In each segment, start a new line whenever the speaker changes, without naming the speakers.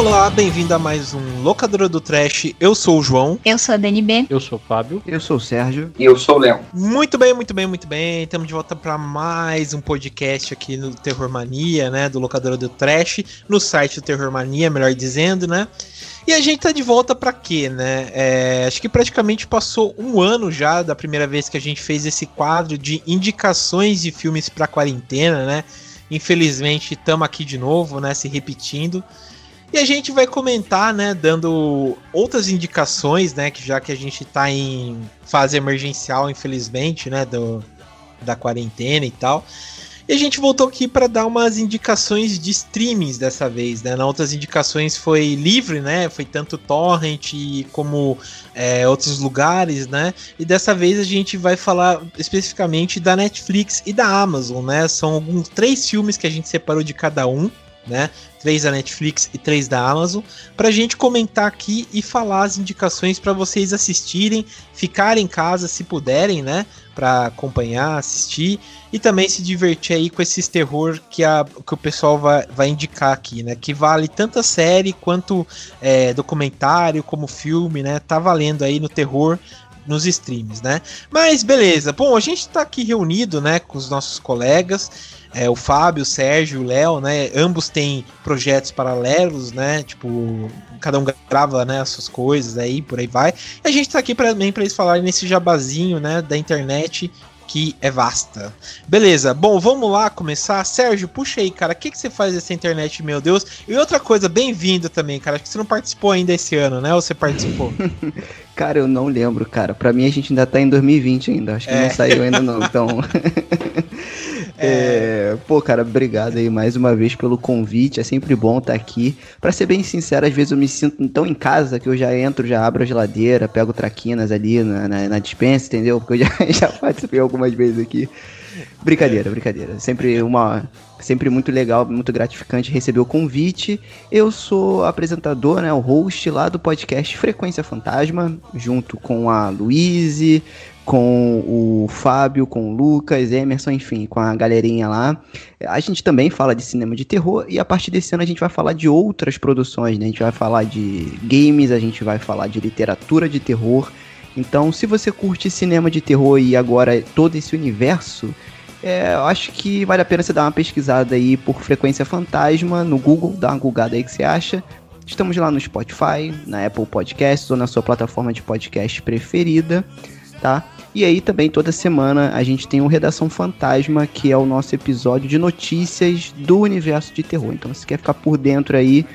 Olá, bem-vindo a mais um Locadora do Trash. Eu sou o João.
Eu sou a DNB.
Eu sou o Fábio.
Eu sou o Sérgio.
E eu sou o Léo.
Muito bem, muito bem, muito bem. Estamos de volta para mais um podcast aqui no Terror Mania, né? Do Locadora do Trash, no site do Terror Mania, melhor dizendo, né? E a gente tá de volta para quê, né? É, acho que praticamente passou um ano já da primeira vez que a gente fez esse quadro de indicações de filmes para quarentena, né? Infelizmente, estamos aqui de novo, né? Se repetindo. E a gente vai comentar, né, dando outras indicações, né, que já que a gente tá em fase emergencial, infelizmente, né, do, da quarentena e tal. E a gente voltou aqui para dar umas indicações de streamings dessa vez, né? Na outras indicações foi livre, né? Foi tanto torrent como é, outros lugares, né? E dessa vez a gente vai falar especificamente da Netflix e da Amazon, né? São alguns três filmes que a gente separou de cada um, né? Três da Netflix e três da Amazon, para gente comentar aqui e falar as indicações para vocês assistirem, ficarem em casa se puderem, né? Para acompanhar, assistir e também se divertir aí com esses terror que, a, que o pessoal vai, vai indicar aqui, né? Que vale tanto a série quanto é, documentário, como filme, né? Tá valendo aí no terror nos streams, né? Mas beleza, bom, a gente tá aqui reunido, né, com os nossos colegas é, o Fábio, o Sérgio, o Léo, né? Ambos têm projetos paralelos, né? Tipo, cada um grava né, as suas coisas aí, por aí vai. E a gente tá aqui também para eles falarem nesse jabazinho, né, da internet que é vasta. Beleza, bom, vamos lá começar. Sérgio, puxa aí, cara, o que, que você faz nessa internet, meu Deus? E outra coisa, bem-vindo também, cara. Acho que você não participou ainda esse ano, né? Ou você participou?
cara, eu não lembro, cara. Pra mim a gente ainda tá em 2020 ainda. Acho que é. não saiu ainda não, então. É... Pô, cara, obrigado aí mais uma vez pelo convite. É sempre bom estar aqui. Para ser bem sincero, às vezes eu me sinto tão em casa que eu já entro, já abro a geladeira, pego traquinas ali na, na, na dispensa, entendeu? Porque eu já, já participei algumas vezes aqui. Brincadeira, brincadeira. Sempre uma, sempre muito legal, muito gratificante receber o convite. Eu sou apresentador, né, o host lá do podcast Frequência Fantasma, junto com a Luíse, com o Fábio, com o Lucas, Emerson, enfim, com a galerinha lá. A gente também fala de cinema de terror e a partir desse ano a gente vai falar de outras produções, né? A gente vai falar de games, a gente vai falar de literatura de terror. Então, se você curte cinema de terror e agora todo esse universo, é, eu acho que vale a pena você dar uma pesquisada aí por Frequência Fantasma no Google, dá uma googada aí que você acha. Estamos lá no Spotify, na Apple Podcasts ou na sua plataforma de podcast preferida tá? E aí também toda semana a gente tem o Redação Fantasma, que é o nosso episódio de notícias do universo de terror. Então se quer ficar por dentro aí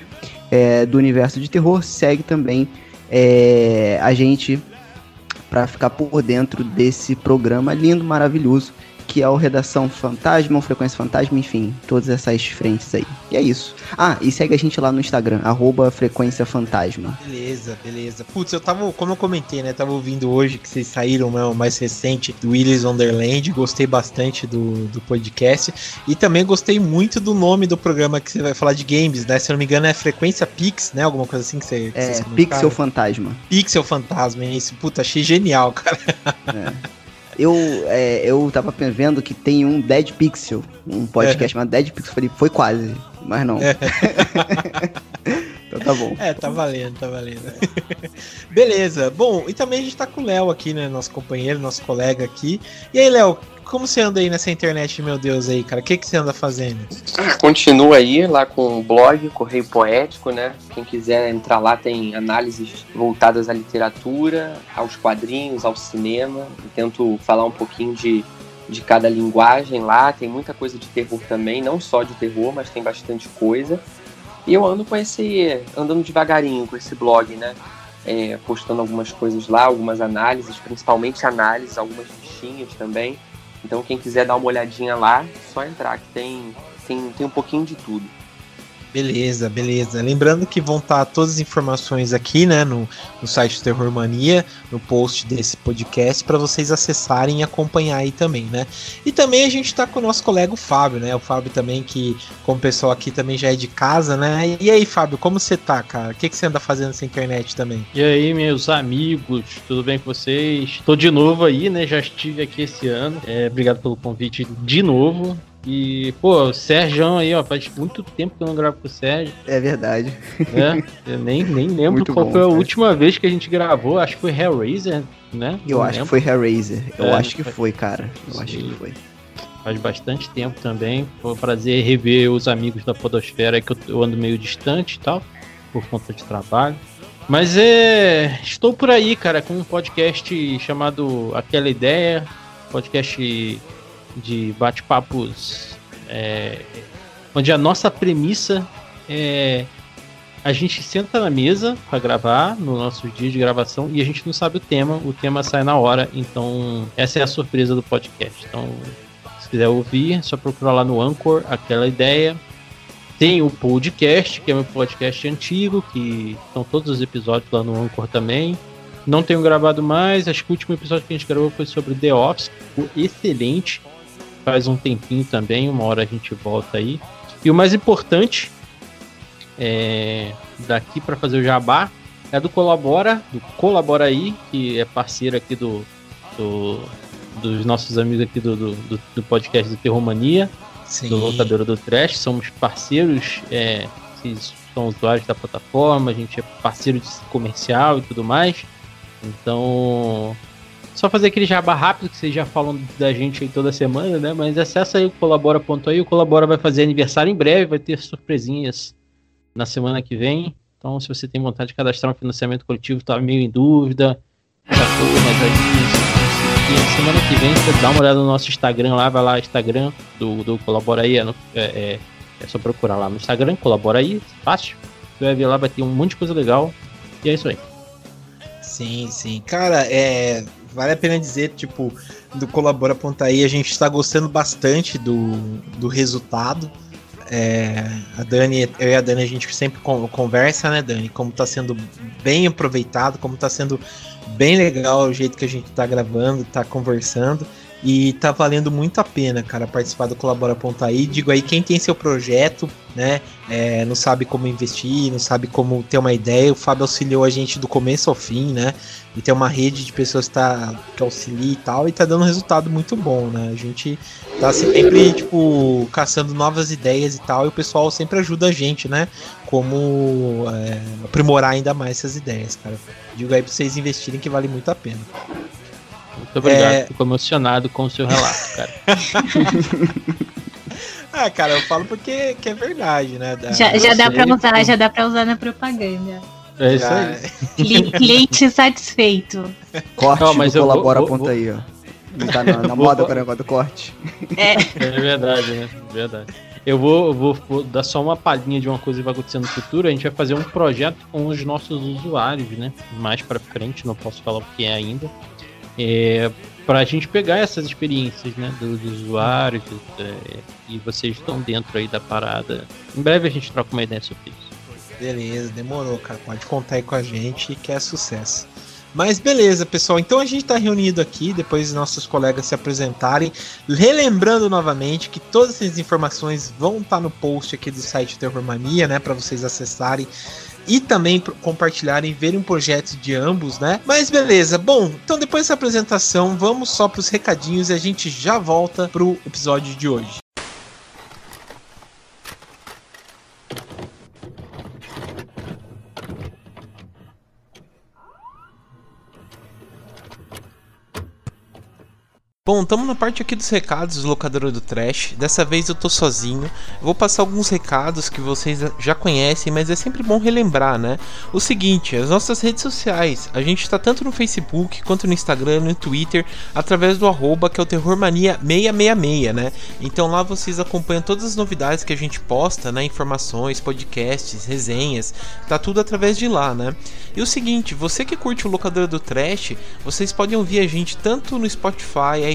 é, do universo de terror, segue também é, a gente para ficar por dentro desse programa lindo, maravilhoso que é o Redação Fantasma, o Frequência Fantasma, enfim, todas essas frentes aí. E é isso. Ah, e segue a gente lá no Instagram, arroba Frequência Fantasma.
Beleza, beleza. Putz, eu tava, como eu comentei, né, tava ouvindo hoje que vocês saíram, né, o mais recente, do Willis Wonderland, gostei bastante do, do podcast, e também gostei muito do nome do programa que você vai falar de games, né, se eu não me engano é Frequência Pix, né, alguma coisa assim que você... Que
é, Pixel Fantasma.
Pixel Fantasma, é isso. Puta, achei genial, cara. É.
Eu, é, eu tava vendo que tem um Dead Pixel, um podcast é. chamado Dead Pixel. Falei, foi quase, mas não. É. então tá bom.
É, tá valendo, tá valendo. Beleza. Bom, e também a gente tá com o Léo aqui, né? Nosso companheiro, nosso colega aqui. E aí, Léo, como você anda aí nessa internet, meu Deus, aí, cara? O que, que você anda fazendo?
Ah, continua aí lá com o blog, Correio Poético, né? Quem quiser entrar lá tem análises voltadas à literatura, aos quadrinhos, ao cinema. Eu tento falar um pouquinho de, de cada linguagem lá. Tem muita coisa de terror também, não só de terror, mas tem bastante coisa. E eu ando com esse. andando devagarinho com esse blog, né? É, postando algumas coisas lá, algumas análises, principalmente análises, algumas fichinhas também. Então quem quiser dar uma olhadinha lá, só entrar que tem, tem, tem um pouquinho de tudo.
Beleza, beleza. Lembrando que vão estar todas as informações aqui, né, no, no site Terror Mania, no post desse podcast, para vocês acessarem e acompanhar aí também, né? E também a gente está com o nosso colega o Fábio, né? O Fábio também, que, como pessoal aqui, também já é de casa, né? E aí, Fábio, como você tá, cara? O que, que você anda fazendo nessa internet também?
E aí, meus amigos, tudo bem com vocês? Tô de novo aí, né? Já estive aqui esse ano. É, obrigado pelo convite de novo. E, pô, o Sérgio aí, ó, faz muito tempo que eu não gravo com o Sérgio.
É verdade.
É, eu nem, nem lembro
Muito
qual
bom,
foi a
cara.
última vez que a gente gravou. Acho que foi Hellraiser, né?
Eu
Não
acho que
lembro.
foi Hellraiser. Eu
É,
acho que
foi-
foi, cara. Eu acho que foi.
Faz bastante tempo também. Foi um prazer rever os amigos da Podosfera que eu, eu ando meio distante e tal, por conta de trabalho. Mas é. Estou por aí, cara, com um podcast chamado Aquela Ideia, podcast de bate-papos, é, onde a nossa premissa é. A gente senta na mesa para gravar no nosso dia de gravação e a gente não sabe o tema, o tema sai na hora, então essa é a surpresa do podcast. Então, se quiser ouvir, é só procurar lá no Anchor, aquela ideia. Tem o podcast, que é meu podcast antigo, que estão todos os episódios lá no Anchor também. Não tenho gravado mais, acho que o último episódio que a gente gravou foi sobre The Office, ficou excelente. Faz um tempinho também, uma hora a gente volta aí. E o mais importante, é, daqui para fazer o jabá, é do Colabora, do Colabora aí, que é parceiro aqui do, do- dos nossos amigos aqui do, do, do- podcast do Terromania,
Sim.
do Locadora do Trash. Somos parceiros, é, vocês são usuários da plataforma, a gente é parceiro de comercial e tudo mais. Então, só fazer aquele jabá rápido que vocês já falam da gente aí toda semana, né? Mas acessa aí o colabora.aí. O Colabora vai fazer aniversário em breve, vai ter surpresinhas na semana que vem. Então, se você tem vontade de cadastrar um financiamento coletivo, tá meio em dúvida, tá tudo, mas aí se- se- se- semana que vem você dá uma olhada no nosso Instagram lá, vai lá, Instagram do, do Colabora aí, é, é, é- é só procurar lá no Instagram, Colabora aí, fácil. Você vai ver lá, vai ter um monte de coisa legal. E é isso aí.
Sim, sim. Cara, é. Vale a pena dizer, tipo, do Colabora.ai, a gente tá gostando bastante do, do resultado. É, a Dani, eu e a Dani, a gente sempre con- conversa, né, Dani? Como tá sendo bem aproveitado, como tá sendo bem legal o jeito que a gente tá gravando, tá conversando. E tá valendo muito a pena, cara, participar do Colabora.ai. Digo aí, quem tem seu projeto, né? é, não sabe como investir, não sabe como ter uma ideia. O Fábio auxiliou a gente do começo ao fim, né? E tem uma rede de pessoas que, tá, que auxilia e tal, e tá dando um resultado muito bom, né? A gente tá sempre, tipo, caçando novas ideias e tal, e o pessoal sempre ajuda a gente, né? Como é, aprimorar ainda mais essas ideias, cara. Digo aí pra vocês investirem que vale muito a pena.
Muito obrigado.
É.
Fico emocionado com o seu relato, cara.
Ah, cara, eu falo porque que é verdade, né? Da-
Já, já dá pra usar, já dá pra usar na propaganda.
É isso
já-
aí.
Cli- Cliente satisfeito.
Corte
Não, mas vou-
colabora
vou-
ponta
vou-
aí, ó. Não tá na, na
Vou-
moda
vou-
o negócio do corte.
É,
É verdade, né? Verdade. Eu vou, vou, vou dar só uma palhinha de uma coisa que vai acontecer no futuro. A gente vai fazer um projeto com os nossos usuários, né? Mais pra frente, não posso falar o que é ainda. É, pra gente pegar essas experiências, né? Dos usuários. é, e vocês estão dentro aí da parada. Em breve a gente troca uma ideia sobre isso.
Beleza, demorou, cara. Pode contar aí com a gente que é sucesso. Mas beleza, pessoal. Então a gente tá reunido aqui, depois de nossos colegas se apresentarem. Relembrando novamente que todas essas informações vão estar no post aqui do site Terror Mania, né? Pra vocês acessarem e também compartilharem, verem um projeto de ambos, né? Mas beleza, bom, então depois dessa apresentação, vamos só pros recadinhos e a gente já volta pro episódio de hoje. Bom, estamos na parte aqui dos recados do locadora do Trash. Dessa vez eu tô sozinho. Vou passar alguns recados que vocês já conhecem, mas é sempre bom relembrar, né? O seguinte, as nossas redes sociais. A gente está tanto no Facebook quanto no Instagram, no Twitter, através do arroba que é o Terrormania666, né? Então lá vocês acompanham todas as novidades que a gente posta, né? Informações, podcasts, resenhas. Tá tudo através de lá, né? E o seguinte, você que curte o locadora do Trash, vocês podem ouvir a gente tanto no Spotify,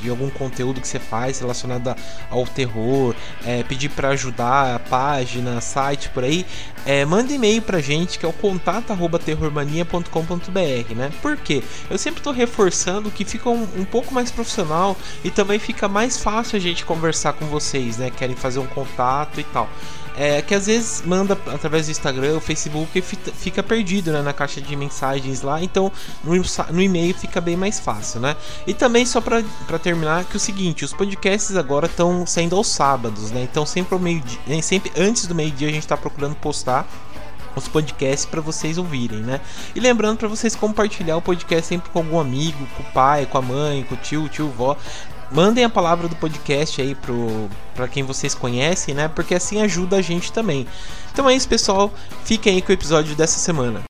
de algum conteúdo que você faz relacionado ao terror, é, pedir para ajudar a página, site por aí, é, manda e-mail pra gente que é o contato@terrormania.com.br, né? Por quê? Eu sempre estou reforçando que fica um, um pouco mais profissional e também fica mais fácil a gente conversar com vocês, né? Querem fazer um contato e tal. É, que às vezes manda através do Instagram, o Facebook e fica perdido né, na caixa de mensagens lá, então no, no e-mail fica bem mais fácil, né? E também só para terminar que é o seguinte, os podcasts agora estão saindo aos sábados, né? Então sempre ao meio dia, sempre antes do meio dia a gente está procurando postar os podcasts para vocês ouvirem, né? E lembrando para vocês compartilhar o podcast sempre com algum amigo, com o pai, com a mãe, com o tio, tio, vó, Mandem a palavra do podcast aí pro para quem vocês conhecem, né? Porque assim ajuda a gente também. Então é isso, pessoal. Fiquem aí com o episódio dessa semana.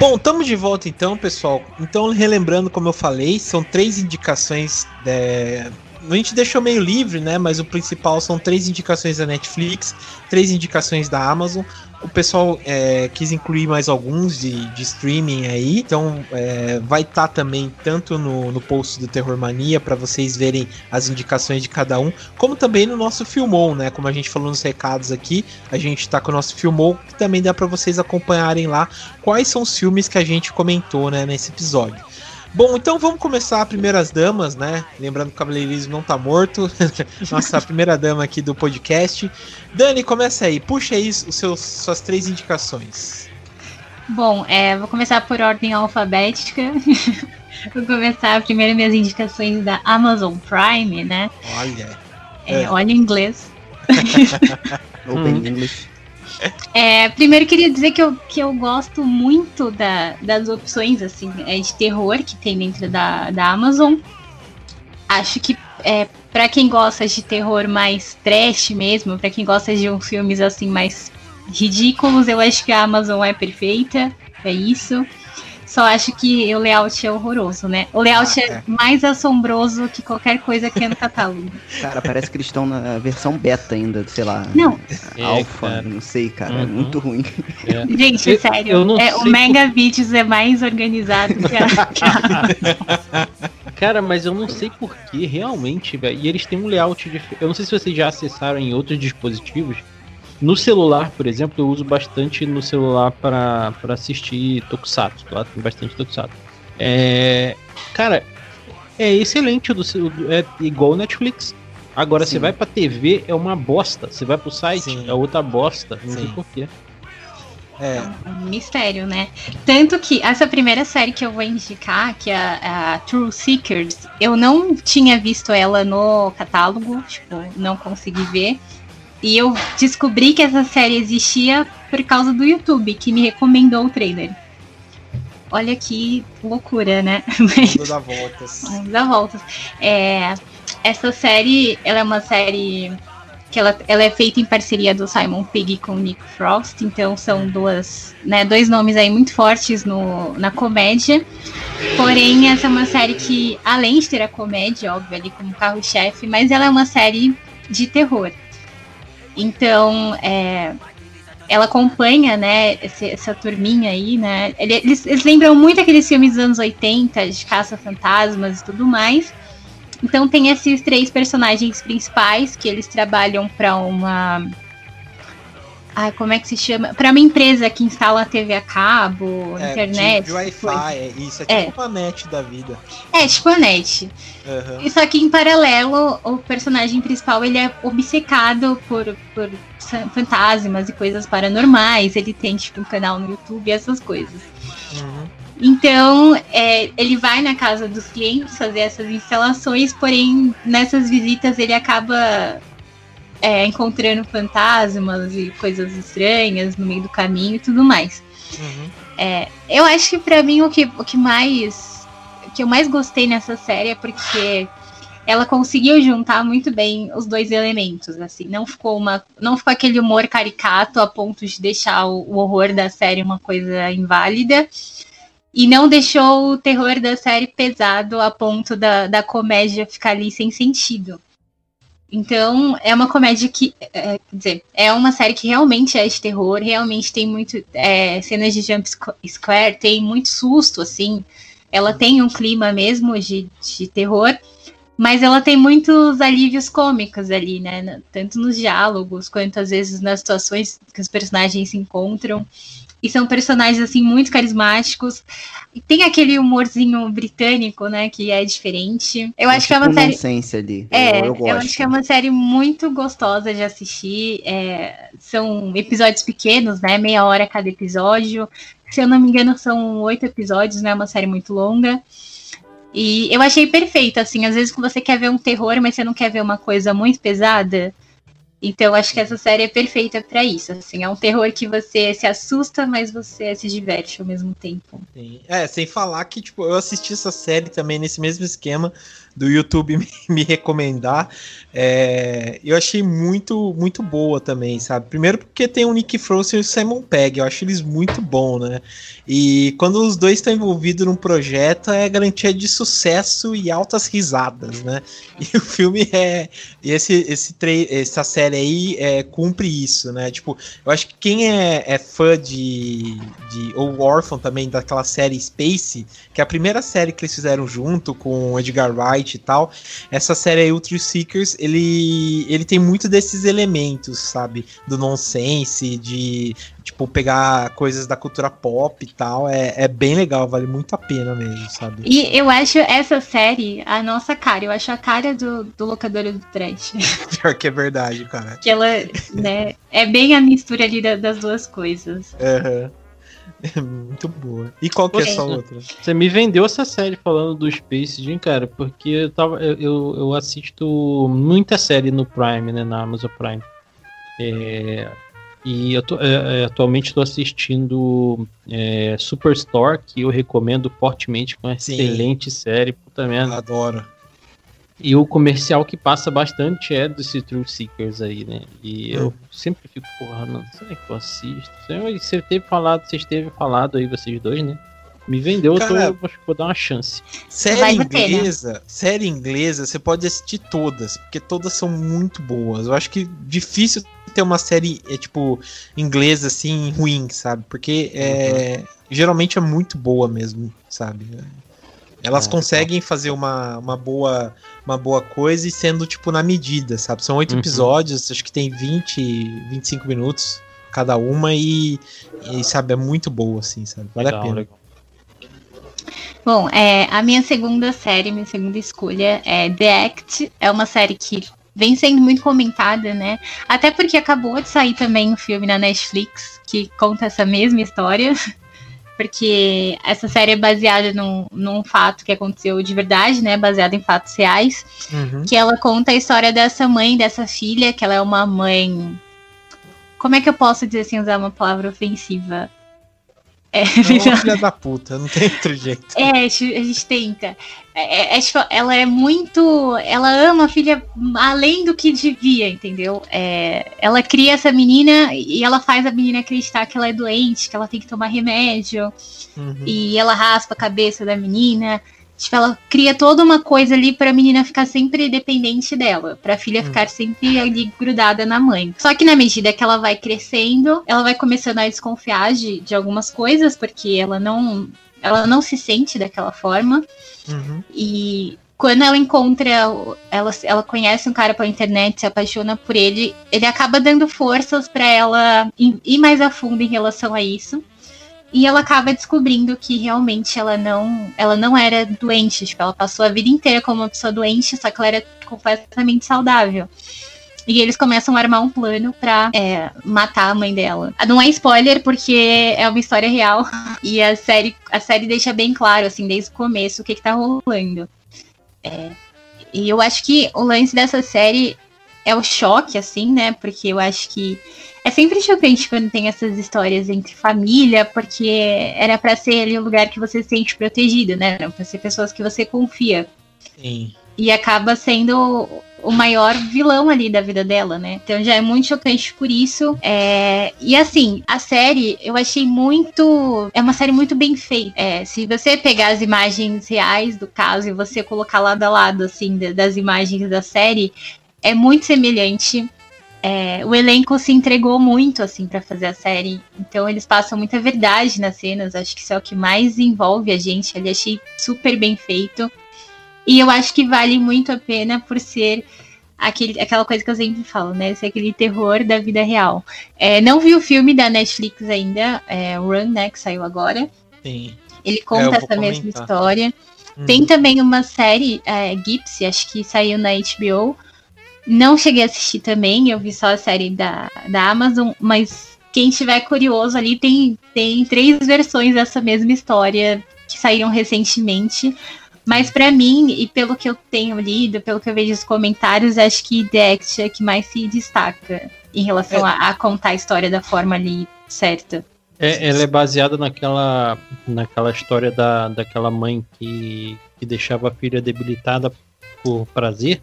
Bom, estamos de volta então, pessoal. Então, relembrando, como eu falei, são três indicações é, a gente deixou meio livre, né? Mas o principal são três indicações da Netflix, três indicações da Amazon. O pessoal é, quis incluir mais alguns de, de streaming aí, então é, vai estar tá também tanto no, no post do Terror Mania para vocês verem as indicações de cada um, como também no nosso Filmou, né? Como a gente falou nos recados aqui, a gente está com o nosso Filmou, que também dá para vocês acompanharem lá quais são os filmes que a gente comentou né, nesse episódio. Bom, então vamos começar primeiras damas, né? Lembrando que o cabeleirismo não tá morto. Nossa primeira dama aqui do podcast. Dani, começa aí. Puxa aí os seus, suas três indicações.
Bom, é, vou começar por ordem alfabética. vou começar primeiro minhas indicações da Amazon Prime, né?
Olha.
É, é. Olha em inglês.
Open hum. English.
É, primeiro queria dizer que eu, que eu gosto muito da, das opções assim é, de terror que tem dentro da, da Amazon. Acho que é, para quem gosta de terror mais trash mesmo, para quem gosta de uns filmes assim mais ridículos, eu acho que a Amazon é perfeita. É isso. Só acho que o layout é horroroso, né? O layout ah, é. é. mais assombroso que qualquer coisa que é no catálogo.
Cara, parece que eles estão na versão beta ainda, sei lá.
Não.
É, alfa, não sei, cara. É uhum. É muito ruim.
É. Gente, eu, sério. Eu é, o Mega por... é mais organizado que a.
Cara, mas eu não sei porquê, realmente, velho. E eles têm um layout diferente. Eu não sei se vocês já acessaram em outros dispositivos no celular, por exemplo, eu uso bastante no celular para assistir Tokusatsu. Lá tem bastante Tokusatsu. É, cara, é excelente. Do, é igual o Netflix. Agora, você vai pra TV, é uma bosta. Você vai pro site, Sim. é outra bosta. Não Sim. sei porquê.
É. é um mistério, né? Tanto que essa primeira série que eu vou indicar, que é a, a True Seekers, eu não tinha visto ela no catálogo, tipo, não consegui ver. E eu descobri que essa série existia por causa do YouTube, que me recomendou o trailer. Olha que loucura, né?
Mundo dá voltas.
Dá voltas. É, essa série, ela é uma série que ela, ela é feita em parceria do Simon Pegg com o Nick Frost, então são duas, né, dois nomes aí muito fortes no, na comédia. Porém, essa é uma série que, além de ter a comédia, óbvio, ali como carro-chefe, mas ela é uma série de terror. Então, é, ela acompanha, né, esse, essa turminha aí, né? Eles, eles, lembram muito aqueles filmes dos anos 80, de caça-fantasmas e tudo mais. Então tem esses três personagens principais que eles trabalham para uma Ai, como é que se chama? Para uma empresa que instala a TV a cabo, é, internet.
Tipo Wi-Fi, é isso. É tipo é. uma net da vida.
É, tipo a net. Uhum. Isso aqui em paralelo, o personagem principal ele é obcecado por, por fantasmas e coisas paranormais. Ele tem tipo um canal no YouTube e essas coisas. Uhum. Então, é, ele vai na casa dos clientes fazer essas instalações, porém, nessas visitas ele acaba é, encontrando fantasmas e coisas estranhas no meio do caminho e tudo mais. Uhum. É, eu acho que para mim o que, o que mais o que eu mais gostei nessa série é porque ela conseguiu juntar muito bem os dois elementos, assim, não ficou uma não ficou aquele humor caricato a ponto de deixar o, o horror da série uma coisa inválida e não deixou o terror da série pesado a ponto da, da comédia ficar ali sem sentido. Então, é uma comédia que. É, quer dizer, é uma série que realmente é de terror, realmente tem muito. É, cenas de jump square, tem muito susto, assim. Ela tem um clima mesmo de, de terror, mas ela tem muitos alívios cômicos ali, né? Tanto nos diálogos, quanto às vezes nas situações que os personagens se encontram. E são personagens, assim, muito carismáticos. E tem aquele humorzinho britânico, né? Que é diferente. Eu acho que é uma tipo série.
Ali.
É, eu, eu, eu, acho que é uma série muito gostosa de assistir. É, são episódios pequenos, né? Meia hora cada episódio. Se eu não me engano, são oito episódios, né? É uma série muito longa. E eu achei perfeito, assim, às vezes você quer ver um terror, mas você não quer ver uma coisa muito pesada. Então acho que essa série é perfeita para isso. Assim, é um terror que você se assusta, mas você se diverte ao mesmo tempo.
É, sem falar que tipo, eu assisti essa série também nesse mesmo esquema do YouTube me, me recomendar. É, eu achei muito, muito boa também, sabe? Primeiro porque tem o Nick Frost e o Simon Pegg, eu acho eles muito bons, né? E quando os dois estão envolvidos num projeto, é garantia de sucesso e altas risadas, né? E o filme é. Esse, esse essa série aí é, cumpre isso, né? Tipo, eu acho que quem é, é fã de, de. Ou órfão também daquela série Space, que é a primeira série que eles fizeram junto com o Edgar Wright e tal, essa série aí, Ultra Seekers, ele, ele tem muito desses elementos, sabe? Do nonsense, de tipo, pegar coisas da cultura pop e tal, é, é bem legal, vale muito a pena mesmo, sabe?
E eu acho essa série a nossa cara, eu acho a cara do, do locador do trash.
Pior que é verdade, cara.
Que ela, né, é bem a mistura ali da, das duas coisas.
Aham. Uhum. É muito boa. E qual que é essa outra?
Você me vendeu essa série falando do Space Jam, cara, porque eu, tava, eu, eu assisto muita série no Prime, né, na Amazon Prime. É, e eu tô, é, é atualmente estou assistindo é, Superstore, que eu recomendo fortemente, com uma Sim. excelente série, puta merda.
Adoro.
E o comercial que passa bastante é desse True Seekers aí, né? E hum. eu sempre fico, porra, não sei que eu assisto. Você teve falado, vocês teve falado aí, vocês dois, né? Me vendeu, Cara, eu tô, acho que vou dar uma chance.
Série inglesa, série inglesa, você pode assistir todas, porque todas são muito boas. Eu acho que difícil ter uma série, é, tipo, inglesa, assim, ruim, sabe? Porque é, uhum. geralmente é muito boa mesmo, sabe? Elas é, conseguem tá. fazer uma, uma, boa, uma boa coisa e sendo, tipo, na medida, sabe? São oito uhum. episódios, acho que tem 20, 25 minutos cada uma e, e, sabe, é muito boa, assim, sabe? Vale legal, a pena. Legal.
Bom, é, a minha segunda série, minha segunda escolha é The Act. É uma série que vem sendo muito comentada, né? Até porque acabou de sair também um filme na Netflix que conta essa mesma história. Porque essa série é baseada num, num fato que aconteceu de verdade, né? Baseada em fatos reais. Uhum. Que ela conta a história dessa mãe, dessa filha, que ela é uma mãe. Como é que eu posso dizer sem usar uma palavra ofensiva? É,
é filha da puta, não tem outro jeito.
É, a gente tenta. É, é, é, tipo, ela é muito. Ela ama a filha além do que devia, entendeu? É, ela cria essa menina e ela faz a menina acreditar que ela é doente, que ela tem que tomar remédio. Uhum. E ela raspa a cabeça da menina. Tipo, ela cria toda uma coisa ali para a menina ficar sempre dependente dela, para a filha hum. ficar sempre ali grudada na mãe. Só que na medida que ela vai crescendo, ela vai começando a desconfiar de, de algumas coisas, porque ela não, ela não se sente daquela forma. Uhum. E quando ela encontra, ela, ela conhece um cara pela internet, se apaixona por ele, ele acaba dando forças para ela ir mais a fundo em relação a isso. E ela acaba descobrindo que realmente ela não, ela não era doente. Tipo, ela passou a vida inteira como uma pessoa doente, só que ela era completamente saudável. E eles começam a armar um plano pra é, matar a mãe dela. Não é spoiler, porque é uma história real. E a série, a série deixa bem claro, assim, desde o começo, o que, que tá rolando. É, e eu acho que o lance dessa série é o choque, assim, né? Porque eu acho que é sempre chocante quando tem essas histórias entre família, porque era para ser ali o um lugar que você se sente protegido, né? Pra ser pessoas que você confia.
Sim.
E acaba sendo o maior vilão ali da vida dela, né? Então já é muito chocante por isso. É... E assim, a série eu achei muito. É uma série muito bem feita. É, se você pegar as imagens reais do caso e você colocar lado a lado, assim, das imagens da série, é muito semelhante. É, o elenco se entregou muito assim para fazer a série, então eles passam muita verdade nas cenas. Acho que isso é o que mais envolve a gente. Ali achei super bem feito e eu acho que vale muito a pena por ser aquele, aquela coisa que eu sempre falo, né? Ser aquele terror da vida real. É, não vi o filme da Netflix ainda, é, Run, né? Que saiu agora.
Sim.
Ele conta essa comentar. mesma história. Hum. Tem também uma série, é, Gypsy, acho que saiu na HBO não cheguei a assistir também, eu vi só a série da, da Amazon, mas quem estiver curioso ali tem, tem três versões dessa mesma história que saíram recentemente. Mas para mim, e pelo que eu tenho lido, pelo que eu vejo nos comentários, acho que The Act é que mais se destaca em relação é. a, a, contar a história da forma ali certa.
É, ela é baseada naquela, naquela história da, daquela mãe que, que deixava a filha debilitada por prazer.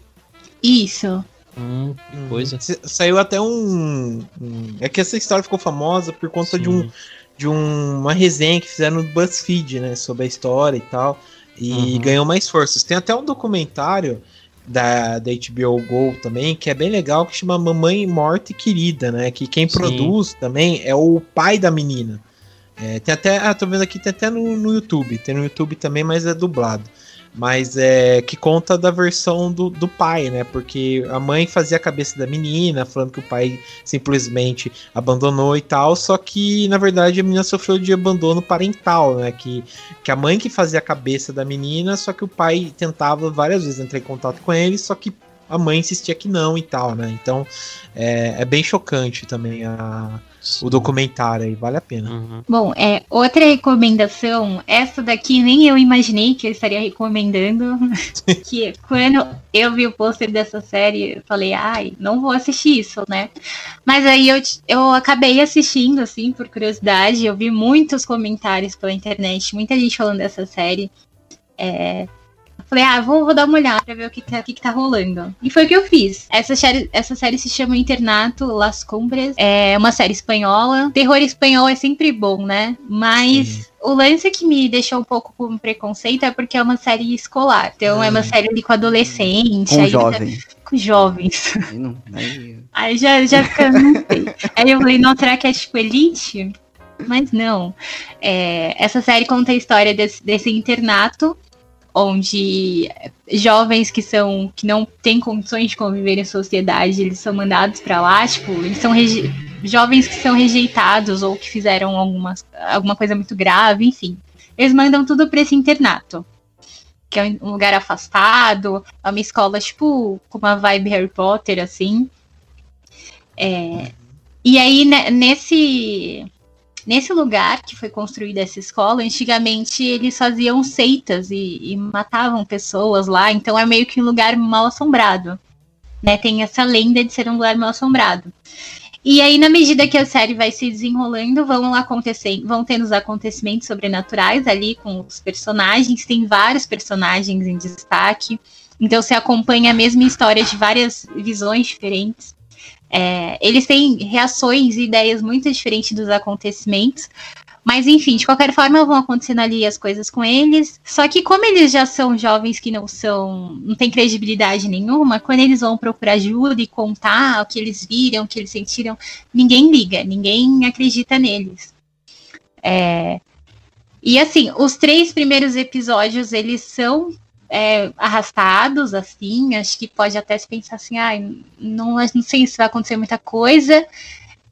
Isso.
Hum, que hum, coisa.
Saiu até um, um, É que essa história ficou famosa por conta Sim. de um de um, uma resenha que fizeram no BuzzFeed, né, sobre a história e tal, e uhum. ganhou mais forças. Tem até um documentário da, da HBO Go também, que é bem legal, que chama Mamãe Morte Querida, né, que quem Sim. produz também é o pai da menina. É, tem até, ah, tô vendo aqui, tem até no, no YouTube, tem no YouTube também, mas é dublado mas é que conta da versão do, do pai, né? Porque a mãe fazia a cabeça da menina, falando que o pai simplesmente abandonou e tal, só que na verdade a menina sofreu de abandono parental, né? Que, que a mãe que fazia a cabeça da menina, só que o pai tentava várias vezes entrar em contato com ele, só que a mãe insistia que não e tal, né? Então é, é bem chocante também a, o documentário aí, vale a pena.
Uhum. Bom, é, outra recomendação, essa daqui nem eu imaginei que eu estaria recomendando. que quando eu vi o pôster dessa série, eu falei, ai, não vou assistir isso, né? Mas aí eu, eu acabei assistindo, assim, por curiosidade. Eu vi muitos comentários pela internet, muita gente falando dessa série. É, Falei, ah, vou, vou dar uma olhada pra ver o que, que, que, que tá rolando. E foi o que eu fiz. Essa série, essa série se chama Internato Las Cumbres. É uma série espanhola. Terror espanhol é sempre bom, né? Mas. Sim. O lance que me deixou um pouco com preconceito é porque é uma série escolar. Então hum. é uma série ali com adolescente.
Com jovem.
Tá, com jovens. Aí, não, aí... aí já, já fica, não sei. Aí eu falei, não, será que é tipo Elite? Mas não. É, essa série conta a história desse, desse internato onde jovens que são que não têm condições de conviver em sociedade, eles são mandados para lá, tipo, eles são jovens que são rejeitados ou que fizeram alguma, alguma coisa muito grave, enfim. Eles mandam tudo para esse internato. Que é um lugar afastado, é uma escola, tipo, com uma vibe Harry Potter, assim. É, e aí, né, nesse Nesse lugar que foi construída essa escola, antigamente eles faziam seitas e, e matavam pessoas lá, então é meio que um lugar mal assombrado. Né? Tem essa lenda de ser um lugar mal assombrado. E aí, na medida que a série vai se desenrolando, vão acontecendo, vão tendo os acontecimentos sobrenaturais ali com os personagens. Tem vários personagens em destaque. Então você acompanha a mesma história de várias visões diferentes. É, eles têm reações e ideias muito diferentes dos acontecimentos. Mas enfim, de qualquer forma vão acontecendo ali as coisas com eles. Só que como eles já são jovens que não são, não tem credibilidade nenhuma, quando eles vão procurar ajuda e contar o que eles viram, o que eles sentiram, ninguém liga, ninguém acredita neles. É... E assim, os três primeiros episódios eles são é, arrastados, assim, acho que pode até se pensar assim, ah, não, não sei se vai acontecer muita coisa.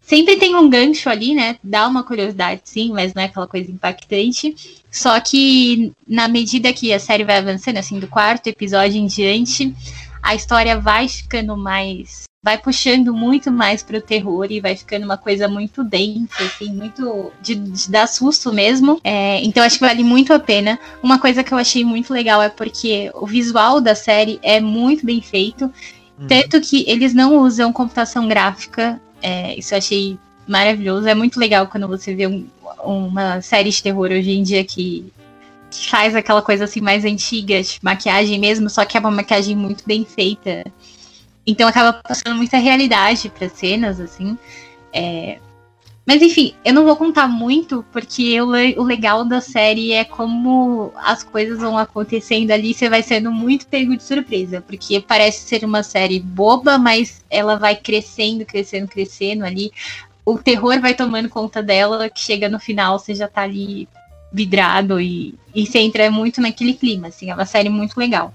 Sempre tem um gancho ali, né? Dá uma curiosidade, sim, mas não é aquela coisa impactante. Só que na medida que a série vai avançando, assim, do quarto episódio em diante, a história vai ficando mais. Vai puxando muito mais pro terror e vai ficando uma coisa muito densa, assim, muito de, de dar susto mesmo. É, então acho que vale muito a pena. Uma coisa que eu achei muito legal é porque o visual da série é muito bem feito. Uhum. Tanto que eles não usam computação gráfica é, isso eu achei maravilhoso. É muito legal quando você vê um, uma série de terror hoje em dia que faz aquela coisa assim mais antiga, de maquiagem mesmo, só que é uma maquiagem muito bem feita. Então acaba passando muita realidade para cenas, assim. É, mas enfim, eu não vou contar muito, porque o, o legal da série é como as coisas vão acontecendo ali, você vai sendo muito pego de surpresa, porque parece ser uma série boba, mas ela vai crescendo, crescendo, crescendo ali. O terror vai tomando conta dela, que chega no final, você já tá ali vidrado e, e você entra muito naquele clima, assim, é uma série muito legal.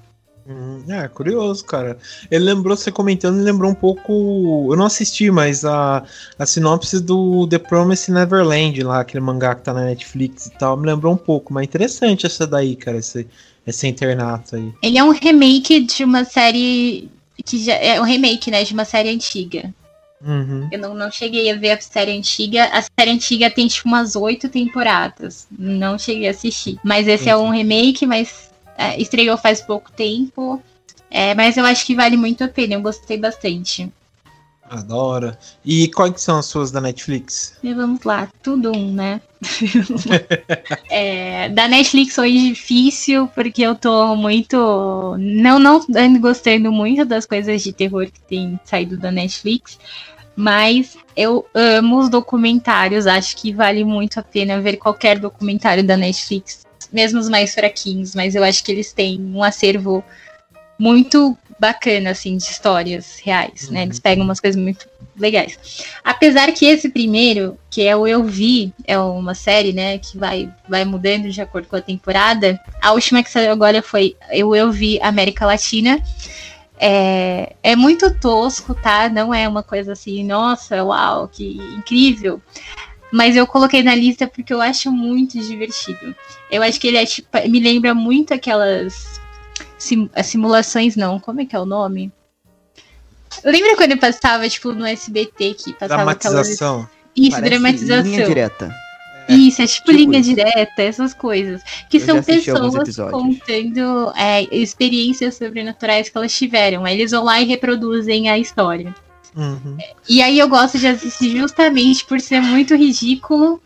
Hum, é, curioso, cara. Ele lembrou, você comentando, ele lembrou um pouco. Eu não assisti, mas a, a sinopse do The Promised Neverland, lá, aquele mangá que tá na Netflix e tal, me lembrou um pouco. Mas interessante essa daí, cara, esse, esse internato aí.
Ele é um remake de uma série. que já É um remake, né? De uma série antiga.
Uhum.
Eu não, não cheguei a ver a série antiga. A série antiga tem tipo umas oito temporadas. Não cheguei a assistir. Mas esse é um remake, mas é, estreou faz pouco tempo. É, mas eu acho que vale muito a pena, eu gostei bastante.
Adora. E quais são as suas da Netflix?
E vamos lá, tudo um, né? é, da Netflix foi difícil, porque eu tô muito. Não, não ando gostando muito das coisas de terror que tem saído da Netflix. Mas eu amo os documentários, acho que vale muito a pena ver qualquer documentário da Netflix mesmo os mais fraquinhos, mas eu acho que eles têm um acervo muito bacana, assim, de histórias reais, né? Eles uhum. pegam umas coisas muito legais. Apesar que esse primeiro, que é o Eu Vi, é uma série, né, que vai, vai mudando de acordo com a temporada. A última que saiu agora foi Eu Eu Vi América Latina. É, é muito tosco, tá? Não é uma coisa assim, nossa, uau, que incrível. Mas eu coloquei na lista porque eu acho muito divertido. Eu acho que ele é tipo. Me lembra muito aquelas sim, simulações, não. Como é que é o nome? Lembra quando eu passava, tipo, no SBT que passava
Dramatização.
Aquelas... Isso, Parece dramatização.
Linha direta.
É, isso, é tipo, tipo linha isso. direta, essas coisas. Que eu são pessoas contando é, experiências sobrenaturais que elas tiveram. Aí eles vão lá e reproduzem a história.
Uhum.
E aí eu gosto de assistir justamente por ser muito ridículo.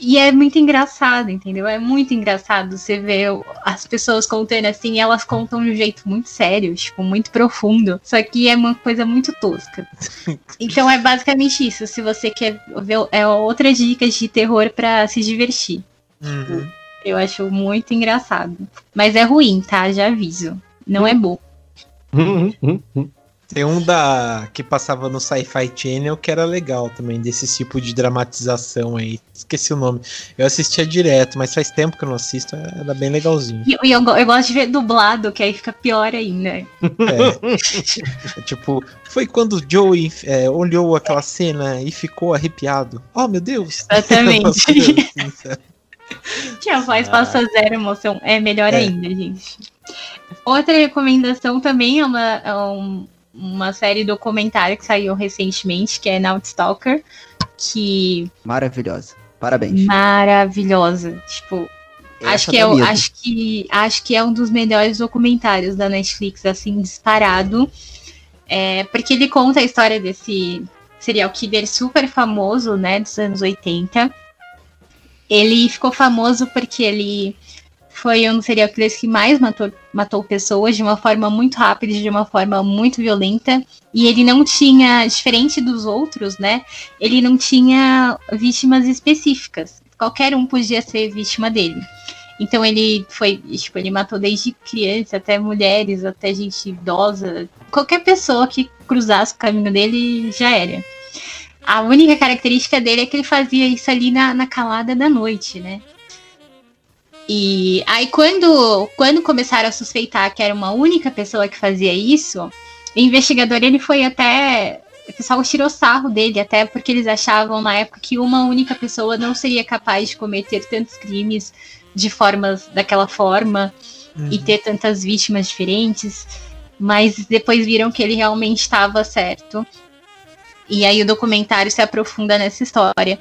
E é muito engraçado, entendeu? É muito engraçado você ver as pessoas contando assim, elas contam de um jeito muito sério, tipo, muito profundo. Só que é uma coisa muito tosca. então é basicamente isso. Se você quer ver é outra dica de terror para se divertir.
Uhum.
Eu acho muito engraçado. Mas é ruim, tá? Já aviso. Não é bom.
Uhum, uhum, uhum.
Tem um da que passava no Sci-Fi Channel que era legal também, desse tipo de dramatização aí. Esqueci o nome. Eu assistia direto, mas faz tempo que eu não assisto, era bem legalzinho.
E eu, eu, eu, gosto de ver dublado, que aí fica pior ainda. É.
é tipo, foi quando o Joey é, olhou aquela cena e ficou arrepiado. Oh, meu Deus!
Exatamente. assim, Tinha voz ah. passa zero emoção. É melhor é. ainda, gente. Outra recomendação também é uma, é um, uma série documentária que saiu recentemente, que é Night Stalker, que
maravilhosa. Parabéns.
Maravilhosa. Tipo, acho que, é, acho, que, acho que é um dos melhores documentários da Netflix, assim, disparado. É, porque ele conta a história desse, serial killer super famoso, né, dos anos 80. Ele ficou famoso porque ele foi um dos serial killers que mais matou, matou pessoas de uma forma muito rápida, de uma forma muito violenta. E ele não tinha, diferente dos outros, né? Ele não tinha vítimas específicas. Qualquer um podia ser vítima dele. Então ele foi, tipo, ele matou desde criança até mulheres, até gente idosa. Qualquer pessoa que cruzasse o caminho dele já era. A única característica dele é que ele fazia isso ali na, na calada da noite, né? E aí, quando, quando começaram a suspeitar que era uma única pessoa que fazia isso, o investigador ele foi até. O pessoal tirou sarro dele, até porque eles achavam na época que uma única pessoa não seria capaz de cometer tantos crimes de formas daquela forma uhum. e ter tantas vítimas diferentes. Mas depois viram que ele realmente estava certo. E aí o documentário se aprofunda nessa história.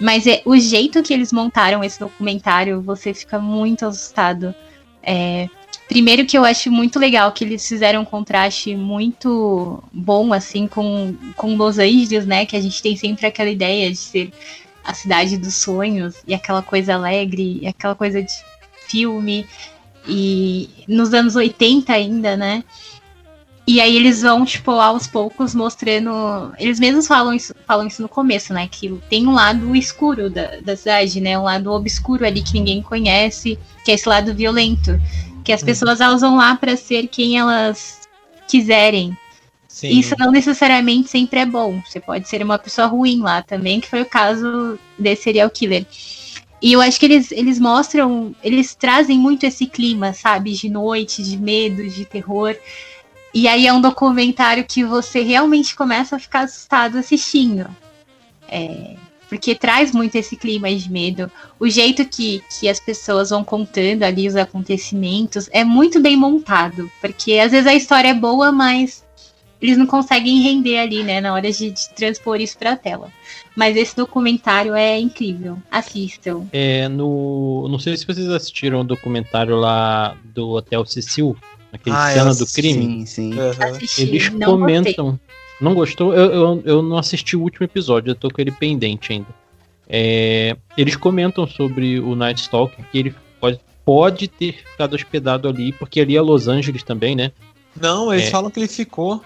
Mas é, o jeito que eles montaram esse documentário, você fica muito assustado. É, primeiro que eu acho muito legal que eles fizeram um contraste muito bom, assim, com, com Los Angeles, né? Que a gente tem sempre aquela ideia de ser a cidade dos sonhos, e aquela coisa alegre, e aquela coisa de filme. E nos anos 80 ainda, né? E aí eles vão, tipo, aos poucos mostrando. Eles mesmos falam isso, falam isso no começo, né? Que tem um lado escuro da, da cidade, né? Um lado obscuro ali que ninguém conhece, que é esse lado violento. Que as uhum. pessoas elas vão lá para ser quem elas quiserem. Sim. Isso não necessariamente sempre é bom. Você pode ser uma pessoa ruim lá também, que foi o caso desse serial killer. E eu acho que eles, eles mostram, eles trazem muito esse clima, sabe? De noite, de medo, de terror. E aí é um documentário que você realmente começa a ficar assustado assistindo. É, porque traz muito esse clima de medo. O jeito que, que as pessoas vão contando ali os acontecimentos é muito bem montado. Porque às vezes a história é boa, mas eles não conseguem render ali, né, na hora de, de transpor isso pra tela. Mas esse documentário é incrível. Assistam.
É, no. Não sei se vocês assistiram o documentário lá do Hotel Cecil aquele ah, cena do crime.
Sim, sim.
Uhum. Eles não comentam. Gostei. Não gostou? Eu, eu, eu não assisti o último episódio, eu tô com ele pendente ainda. É, eles comentam sobre o Night Stalker, que ele pode, pode ter ficado hospedado ali, porque ali é Los Angeles também, né?
Não, eles é, falam que ele ficou.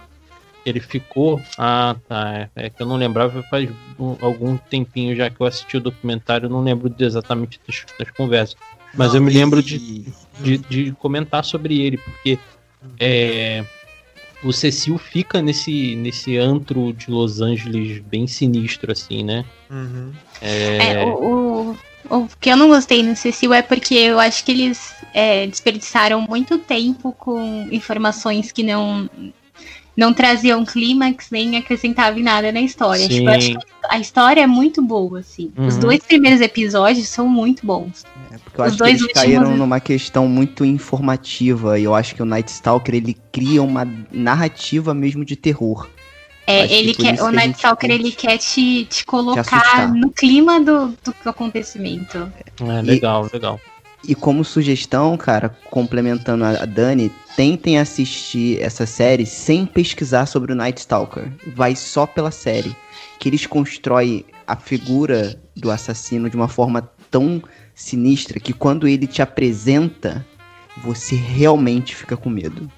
Ele ficou. Ah, tá. É, é que eu não lembrava faz um, algum tempinho já que eu assisti o documentário, eu não lembro exatamente das, das conversas. Mas não, eu me lembro de, de, de, comentar sobre ele, porque é, o Cecil fica nesse, nesse antro de Los Angeles bem sinistro, assim, né?
Uhum. É... é o, o, o, que eu não gostei no Cecil é porque eu acho que eles é, desperdiçaram muito tempo com informações que não não traziam clímax nem acrescentavam em nada na história. Tipo, a história é muito boa, assim. Uhum. Os dois primeiros episódios são muito bons.
É, porque eu Os acho que eles últimos... caíram numa questão muito informativa e eu acho que o Night Stalker ele cria uma narrativa mesmo de terror.
É, ele que quer, o Night Stalker ele quer te, te colocar te no clima do, do acontecimento.
É, legal, e, legal.
E como sugestão, cara, complementando a Dani, tentem assistir essa série sem pesquisar sobre o Night Stalker. Vai só pela série. Que eles constroem a figura do assassino de uma forma tão sinistra que quando ele te apresenta, você realmente fica com medo.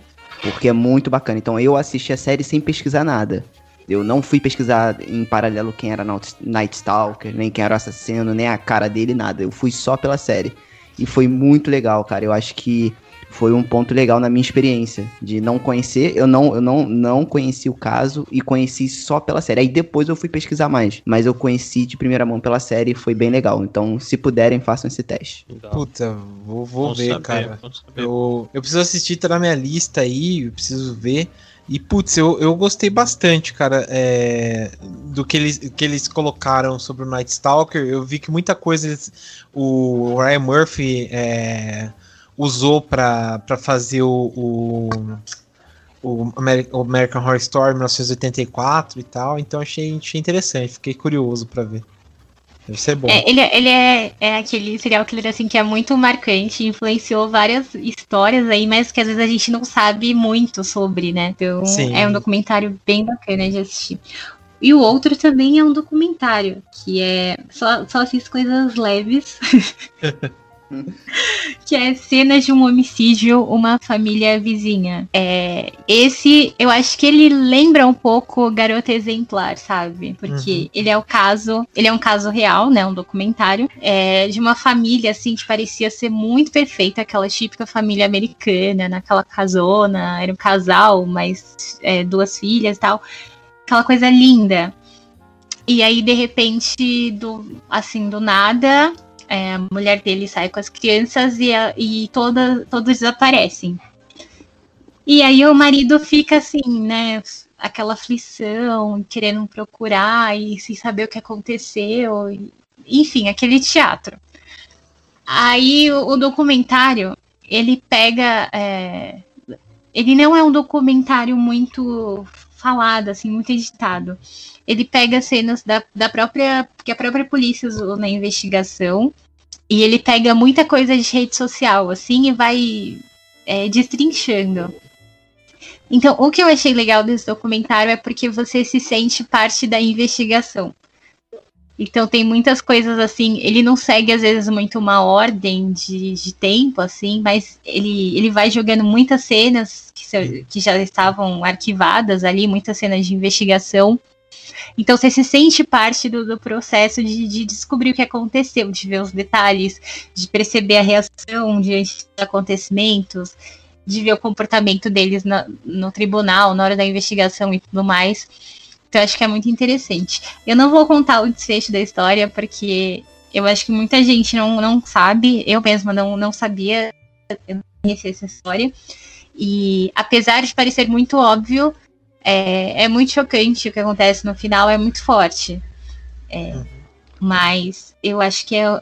Porque é muito bacana. Então eu assisti a série sem pesquisar nada. Eu não fui pesquisar em paralelo quem era Night Stalker, nem quem era o assassino, nem a cara dele, nada. Eu fui só pela série. E foi muito legal, cara. Eu acho que foi um ponto legal na minha experiência de não conhecer, eu não eu não, não conheci o caso e conheci só pela série. Aí depois eu fui pesquisar mais, mas eu conheci de primeira mão pela série e foi bem legal. Então, se puderem, façam esse teste.
Legal. Puta, vou, vou ver, saber, cara. Eu, eu preciso assistir, tá na minha lista aí, eu preciso ver. E, putz, eu, eu gostei bastante, cara, é, do que eles, que eles colocaram sobre o Night Stalker. Eu vi que muita coisa eles, o Ryan Murphy é, usou para fazer o, o, o, American Horror Story 1984 e tal. Então achei, achei interessante, fiquei curioso para ver. Deve ser bom.
É, ele, ele é, é aquele serial killer assim que é muito marcante, influenciou várias histórias aí, mas que às vezes a gente não sabe muito sobre, né? Então Sim. é um documentário bem bacana de assistir. E o outro também é um documentário, que é. Só, só fiz coisas leves. que é cenas de um homicídio, uma família vizinha. É, esse, eu acho que ele lembra um pouco Garota Exemplar, sabe? Porque uhum. ele é o caso, ele é um caso real, né? Um documentário é, de uma família assim que parecia ser muito perfeita, aquela típica família americana, naquela casona, era um casal, mas é, duas filhas e tal, aquela coisa linda. E aí, de repente, do, assim, do nada, é, a mulher dele sai com as crianças e, a, e toda, todos desaparecem. E aí o marido fica assim, né? Aquela aflição, querendo procurar e sem saber o que aconteceu. enfim, aquele teatro. Aí o, o documentário, ele pega. É, ele não é um documentário muito falado, assim, muito editado. Ele pega cenas da, da própria. que a própria polícia usou na investigação. E ele pega muita coisa de rede social, assim, e vai é, destrinchando. Então, o que eu achei legal desse documentário é porque você se sente parte da investigação. Então tem muitas coisas assim, ele não segue às vezes muito uma ordem de, de tempo, assim, mas ele, ele vai jogando muitas cenas que, já estavam arquivadas ali, muitas cenas de investigação. Então você se sente parte do, do processo de, de, descobrir o que aconteceu, de ver os detalhes, de perceber a reação diante dos acontecimentos, de ver o comportamento deles na, no tribunal, na hora da investigação e tudo mais. Então acho que é muito interessante. Eu não vou contar o desfecho da história, porque eu acho que muita gente não, não sabe, eu mesma não, não sabia, eu não conhecia essa história. E apesar de parecer muito óbvio, é, é muito chocante o que acontece no final, é muito forte. É, uhum. Mas eu acho que é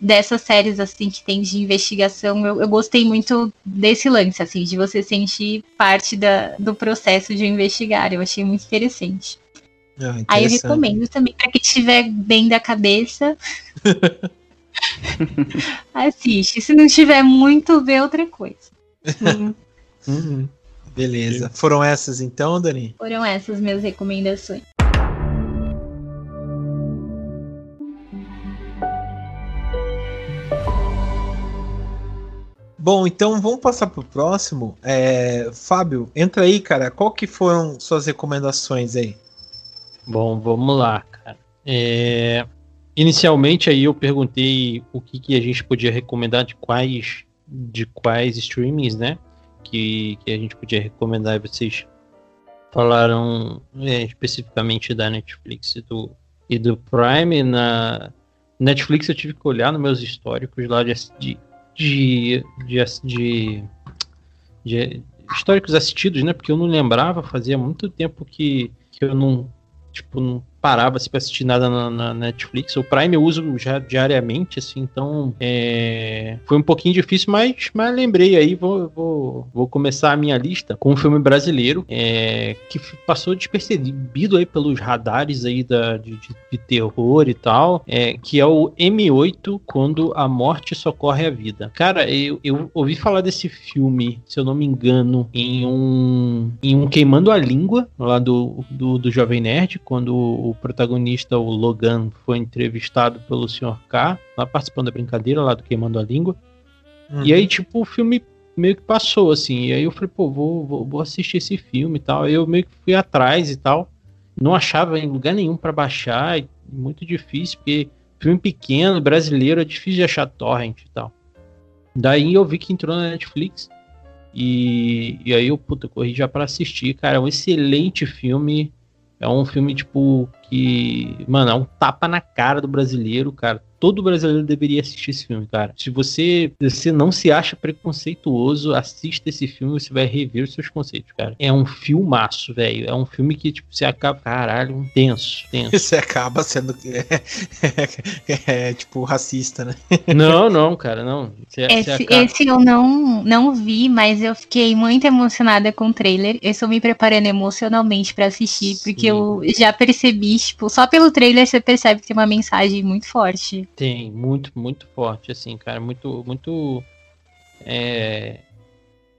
dessas séries assim que tem de investigação, eu, eu, gostei muito desse lance, assim, de você sentir parte da, do processo de investigar. Eu achei muito interessante. Ah, Aí eu recomendo também para quem estiver bem da cabeça. assiste. Se não tiver muito, vê outra coisa.
Uhum. Beleza. Foram essas então, Dani?
Foram essas minhas recomendações.
Bom, então vamos passar pro próximo. É, Fábio, entra aí, cara. Qual que foram suas recomendações aí?
Bom, vamos lá, cara. É, inicialmente aí eu perguntei o que, que a gente podia recomendar de quais de quais streamings, né? Que, que a gente podia recomendar e vocês falaram é, especificamente da Netflix e do, e do Prime. Na Netflix eu tive que olhar nos meus históricos lá de, de, de, de, de, históricos assistidos, né? Porque eu não lembrava, fazia muito tempo que, que eu não tipo, não parava assim, pra assistir nada na, na, Netflix. O Prime eu uso já diariamente, assim, então é... foi um pouquinho difícil, mas, mas lembrei aí, vou, vou, vou começar a minha lista com um filme brasileiro é... que passou despercebido aí pelos radares aí da, de, de, terror e tal, é... que é o M8, Quando a Morte Socorre a Vida. Cara, eu, eu ouvi falar desse filme, se eu não me engano, em um, em um Queimando a Língua, lá do, do, do Jovem Nerd, quando o protagonista, o Logan, foi entrevistado pelo Sr. K, lá participando da brincadeira, lá do Queimando a Língua. Uhum. E aí, tipo, o filme meio que passou, assim. E aí eu falei, pô, vou, vou, vou assistir esse filme e tal. Aí eu meio que fui atrás e tal. Não achava em lugar nenhum para baixar. Muito difícil, porque filme pequeno, brasileiro, é difícil de achar torrent e tal. Daí eu vi que entrou na Netflix. E, e aí eu, puta, corri já pra assistir. Cara, é um excelente filme. É um filme, tipo, que, mano, é um tapa na cara do brasileiro, cara todo brasileiro deveria assistir esse filme, cara. Se você, você não se acha preconceituoso, assista esse filme, você vai rever os seus conceitos, cara. É um filmaço, velho. É um filme que, tipo, você acaba, caralho, tenso, tenso.
Você acaba sendo, é, é, é, tipo, racista, né?
Não, não, cara, não. Você,
esse, você acaba... esse eu não, não vi, mas eu fiquei muito emocionada com o trailer. Eu estou me preparando emocionalmente para assistir, porque Sim. eu já percebi, tipo, só pelo trailer você percebe que tem uma mensagem muito forte.
Tem, muito, muito forte, assim, cara, muito, muito. É,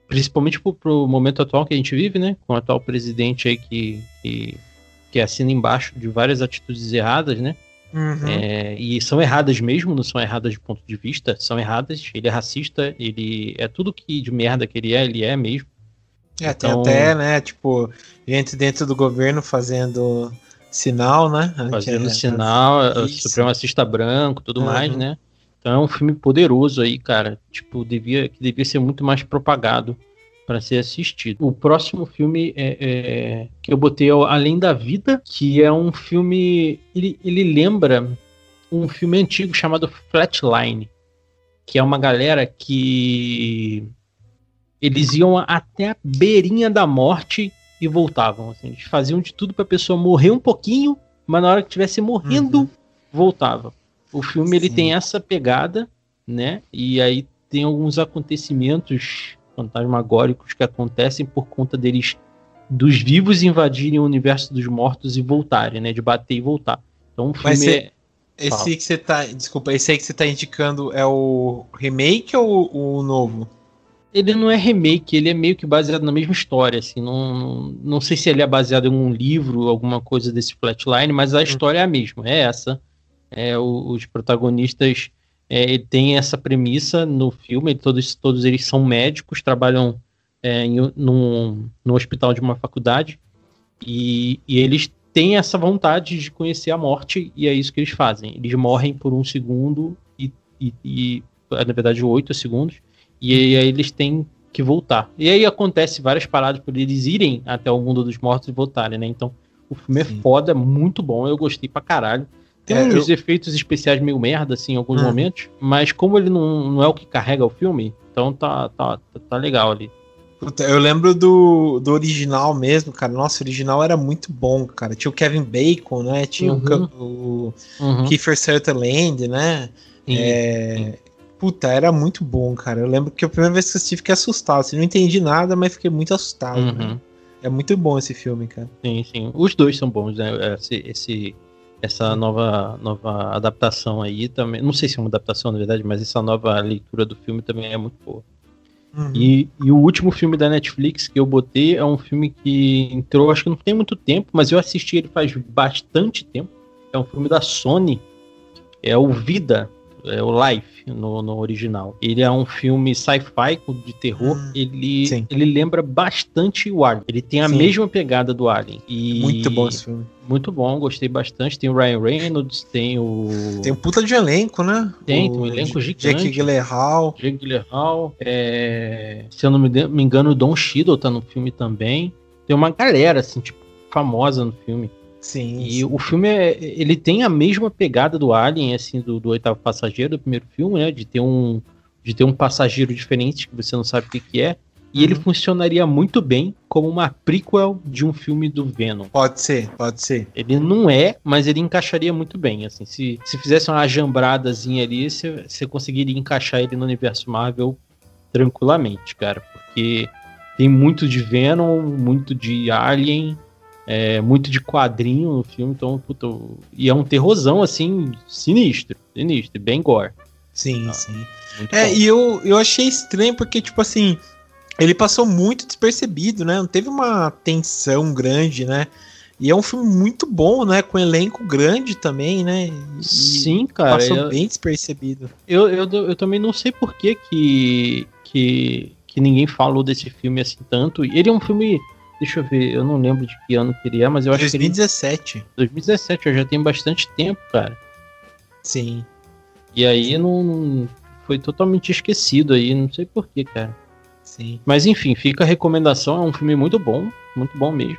principalmente pro, pro momento atual que a gente vive, né? Com o atual presidente aí que, que, que assina embaixo de várias atitudes erradas, né?
Uhum.
É, e são erradas mesmo, não são erradas de ponto de vista, são erradas. Ele é racista, ele é tudo que de merda que ele é, ele é mesmo.
É, tem
Então-
até, né, tipo, gente dentro do governo fazendo sinal, né?
Fazendo
é-
sinal, é,
Isso.
supremacista branco, tudo
Uhum.
mais, né? Então é um filme poderoso aí, cara. Tipo, devia, que devia ser muito mais propagado para ser assistido. O próximo filme é, é- que eu botei é o Além da Vida, que é um filme. Ele, ele lembra um filme antigo chamado Flatline, que é uma galera que eles iam até a beirinha da morte e voltavam. assim. eles faziam de tudo para a pessoa morrer um pouquinho, mas na hora que estivesse morrendo,
Uhum.
voltava. O filme ele tem essa pegada, né? E aí tem alguns acontecimentos fantasmagóricos que acontecem por conta deles dos vivos invadirem o universo dos mortos e voltarem, né? De bater e voltar. Então o filme
Mas
é,
Esse
Fala.
que você tá. Desculpa, esse aí que você tá indicando é o remake ou o novo?
Ele não é remake, ele é meio que baseado na mesma história, assim, não, não sei se ele é baseado em um livro, alguma coisa desse flatline, mas a história é a mesma, é essa. É, os protagonistas é, têm essa premissa no filme, todos, todos eles são médicos, trabalham é, em, um- num, num hospital de uma faculdade, e, e eles têm essa vontade de conhecer a morte, e é isso que eles fazem. Eles morrem por um segundo, e, e, e na verdade oito segundos, e aí eles têm que voltar. E aí acontece várias paradas por eles irem até o mundo dos mortos e voltarem, né? Então, o filme
Sim.
é foda, muito bom, eu gostei pra caralho. Tem
É,
uns efeitos especiais meio merda, assim, em alguns
Hum.
momentos, mas como ele não, não é o que carrega o filme, então tá, tá, tá, tá legal ali.
Puta, eu lembro do, do original mesmo, cara. Nossa, o original era muito bom, cara. Tinha o Kevin Bacon, né? Tinha o
Uhum.
Ca- o,
Uhum.
Kiefer Sutherland, né?
Sim.
É, Puta, era muito bom, cara. Eu lembro que a primeira vez que eu assisti fiquei assustado. Assim, não entendi nada, mas fiquei muito assustado.
Uhum.
É muito bom esse filme, cara.
Sim, sim. Os dois são bons, né? Esse, esse- essa nova, nova adaptação aí também. Não sei se é uma adaptação, na verdade, mas essa nova leitura do filme também é muito boa.
Uhum.
E, e o último filme da Netflix que eu botei é um filme que entrou, acho que não tem muito tempo, mas eu assisti ele faz bastante tempo. É um filme da Sony. É o Vida, é o Life no, no original. Ele é um filme sci-fi de terror.
Hum,
ele,
sim.
ele lembra bastante o Alien. Ele tem a
Sim.
mesma pegada do Alien. E
Muito bom esse filme.
Muito bom, gostei bastante. Tem o Ryan Reynolds, tem o.
Tem um puta de elenco, né?
Tem,
O
tem um elenco gigante.
Gyllenhaal.
Jake Gyllenhaal, é... se eu não me engano, o Don Cheadle tá no filme também. Tem uma galera, assim, tipo, famosa no filme.
Sim.
E
sim.
o filme, é, ele tem a mesma pegada do Alien, assim, do, do Oitavo Passageiro, do primeiro filme, né? De ter um, de ter um passageiro diferente que você não sabe o que, que é. E ele
Uhum.
funcionaria muito bem como uma prequel de um filme do Venom.
Pode ser, pode ser.
Ele não é, mas ele encaixaria muito bem. Assim, se, se fizesse uma jambradazinha ali, você você conseguiria encaixar ele no universo Marvel tranquilamente, cara. Porque tem muito de Venom, muito de Alien, é, muito de quadrinho no filme, então, puta, e é um terrorzão, assim, sinistro, sinistro, bem gore.
Sim,
Ah,
sim. É,
bom.
e eu, eu achei estranho porque, tipo assim, ele passou muito despercebido, né? Não teve uma tensão grande, né? E é um filme muito bom, né? Com elenco grande também, né? E
Sim, cara.
passou
eu-
bem despercebido.
Eu, eu, eu também não sei por que, que, que, que ninguém falou desse filme assim tanto. Ele é um filme. Deixa eu ver, eu não lembro de que ano que ele é, mas eu acho que ele
2017.
2017, já tem bastante tempo, cara.
Sim.
E aí não, não- foi totalmente esquecido aí, não sei por que, cara.
Sim.
Mas enfim, fica a recomendação, é um filme muito bom, muito bom mesmo.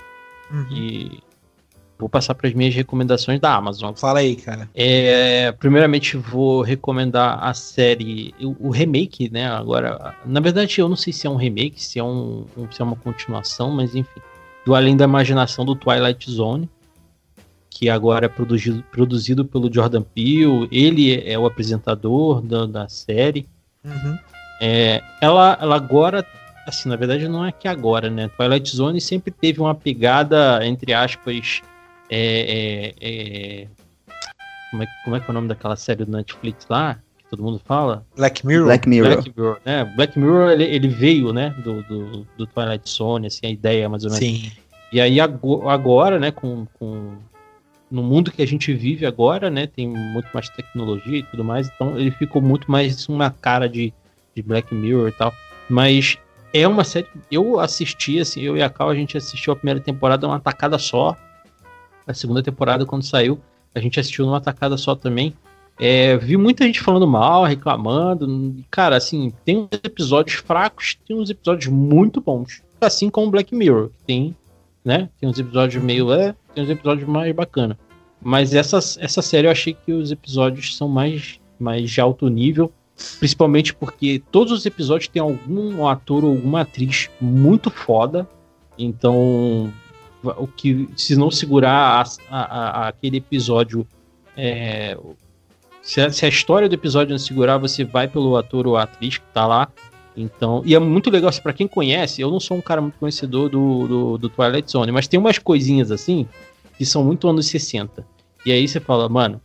Uhum.
E vou passar para as minhas recomendações da Amazon.
Fala aí, cara.
É, primeiramente vou recomendar a série, o, o remake, né? Agora, na verdade eu não sei se é um remake, se é, um, se é uma continuação, mas enfim, do Além da Imaginação do Twilight Zone, que agora é produzido, produzido pelo Jordan Peele. Ele é, é o apresentador da, da série.
Uhum.
É, ela, ela agora, assim, na verdade não é que agora, né? Twilight Zone sempre teve uma pegada, entre aspas, é, é, é, como, é, que- como é que é o nome daquela série do Netflix lá? Que todo mundo fala?
Black Mirror.
Black Mirror.
Black Mirror, né? Black Mirror, ele, ele veio, né, do, do, do Twilight Zone, assim, a ideia mais ou menos.
Sim.
E aí agora, né, com, com no mundo que a gente vive agora, né, tem muito mais tecnologia e tudo mais, então ele ficou muito mais uma cara de, de Black Mirror e tal. Mas é uma série. Eu assisti, assim, eu e a Cal, a gente assistiu a primeira temporada uma tacada só. A segunda temporada, quando saiu, a gente assistiu numa tacada só também. É, vi muita gente falando mal, reclamando. Cara, assim, tem uns episódios fracos, tem uns episódios muito bons. Assim como Black Mirror, que tem, né? Tem uns episódios meio. É, tem uns episódios mais bacana. Mas essa, essa série eu achei que os episódios são mais, mais de alto nível. Principalmente porque todos os episódios tem algum ator ou alguma atriz muito foda. Então, o que se não segurar a, a, a, aquele episódio é, se a, se a, história do episódio não segurar, você vai pelo ator ou atriz que tá lá. Então, e é muito legal, para quem conhece, eu não sou um cara muito conhecedor do, do, do, Twilight Zone, mas tem umas coisinhas assim que são muito anos 60. E aí você fala, mano,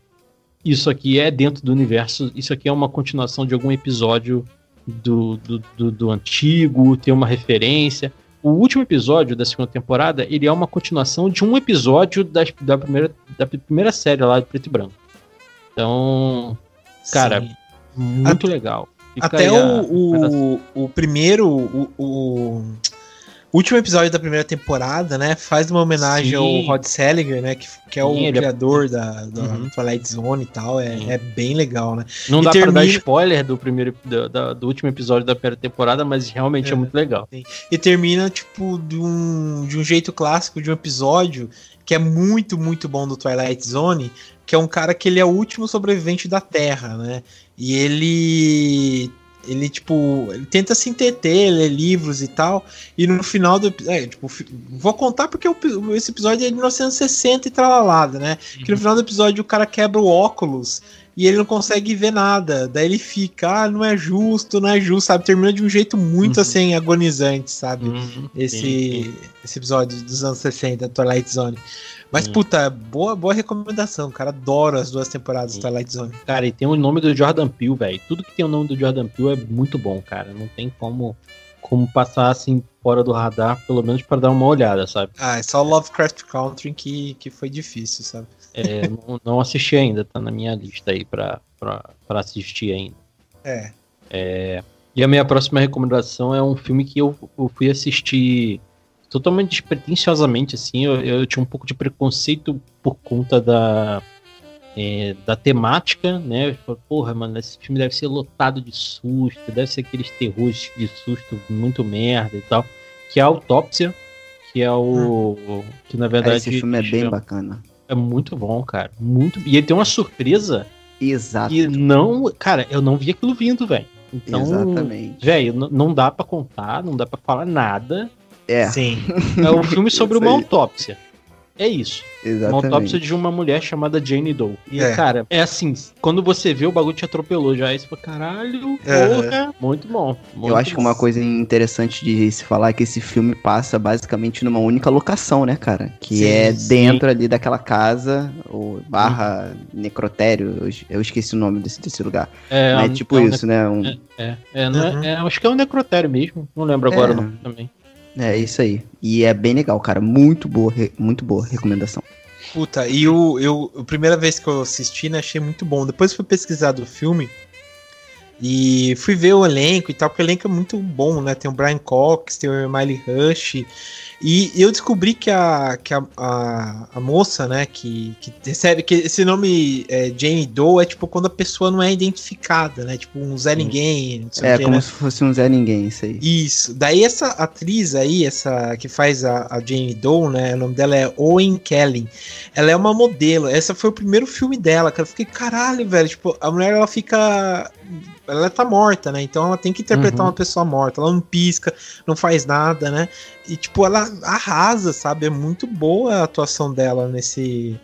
isso aqui é dentro do universo, isso aqui é uma continuação de algum episódio do, do, do, do antigo, tem uma referência. O último episódio da segunda temporada, ele é uma continuação de um episódio da, da, primeira, da primeira série lá de Preto e Branco. Então, cara, Sim. muito Até, legal.
Fica até o, o, o, primeiro, o, o, último episódio da primeira temporada, né, faz uma homenagem Sim. ao Rod Seliger, né, que, que é o é criador é... da, da uhum. Twilight Zone e tal, é, é bem legal, né.
Não e dá termina... pra dar spoiler do primeiro, do, do, do, último episódio da primeira temporada, mas realmente é, é muito legal.
Sim. E termina, tipo, de um, de um jeito clássico de um episódio que é muito, muito bom do Twilight Zone, que é um cara que ele é o último sobrevivente da Terra, né? E ele ele, tipo, ele tenta se entreter, ler livros e tal, e no final do é, tipo, vou contar porque esse episódio é de 1960 e tralalada, né? Que no uhum. final do episódio o cara quebra o óculos e ele não consegue ver nada, daí ele fica, ah, não é justo, não é justo, sabe? Termina de um jeito muito, uhum. assim, agonizante, sabe? Uhum. Esse, esse episódio dos anos 60, Twilight Zone. Mas, Sim. puta, boa, boa recomendação. Cara, adoro as duas temporadas do Twilight Zone.
Cara, e tem o nome do Jordan Peele, velho. Tudo que tem o nome do Jordan Peele é muito bom, cara. Não tem como, como passar assim fora do radar, pelo menos para dar uma olhada, sabe?
Ah, é só Lovecraft Country que, que foi difícil, sabe?
É, não, não, assisti ainda, tá na minha lista aí pra, pra, pra assistir ainda.
É.
é. E a minha próxima recomendação é um filme que eu, eu fui assistir totalmente despretensiosamente, assim, eu, eu, tinha um pouco de preconceito por conta da, é, da temática, né? Eu falei, porra, mano, esse filme deve ser lotado de susto, deve ser aqueles terrores de susto muito merda e tal. Que é a Autópsia, que é o. Hum. Que na verdade.
Esse filme é bem bacana.
É muito bom, cara. Muito. E ele tem uma surpresa.
Exato.
E não. Cara, eu não vi aquilo vindo, velho. Então, Exatamente. Velho, não dá para contar, não dá para falar nada.
É.
Sim. É um filme sobre uma autópsia. É isso. Exatamente. Uma autópsia de uma mulher chamada Jane Doe. E, é. cara, é assim, quando você vê, o bagulho te atropelou já. Você fala, caralho, porra. Muito bom. Muito
Eu acho bom. que uma coisa interessante de se falar é que esse filme passa basicamente numa única locação, né, cara? Que sim, é dentro sim. ali daquela casa, ou barra uhum. necrotério. Eu, esqueci o nome desse, desse lugar. É, é tipo é isso, né? Um...
É, é, é, uhum. é, acho que é um necrotério mesmo. Não lembro agora o nome também.
É isso aí. E é bem legal, cara. Muito boa, muito boa recomendação.
Puta, e o, eu, a primeira vez que eu assisti, né, achei muito bom. Depois fui pesquisar do filme e fui ver o elenco e tal, porque o elenco é muito bom, né? Tem o Brian Cox, tem o Miley Rush. E eu descobri que a, que a, a, a moça, né, que, que recebe, que esse nome é, Jane Doe é tipo quando a pessoa não é identificada, né? Tipo um Zé Ninguém.
é,
que,
como
né?
se fosse um Zé Ninguém, isso aí.
Isso. Daí essa atriz aí, essa que faz a, a Jane Doe, né? O nome dela é Owen Kelly. Ela é uma modelo. Essa foi o primeiro filme dela, cara. Eu fiquei, caralho, velho. Tipo, a mulher ela fica ela tá morta, né? Então ela tem que interpretar uhum. uma pessoa morta. Ela não pisca, não faz nada, né? E, tipo, ela arrasa, sabe? É muito boa a atuação dela nesse.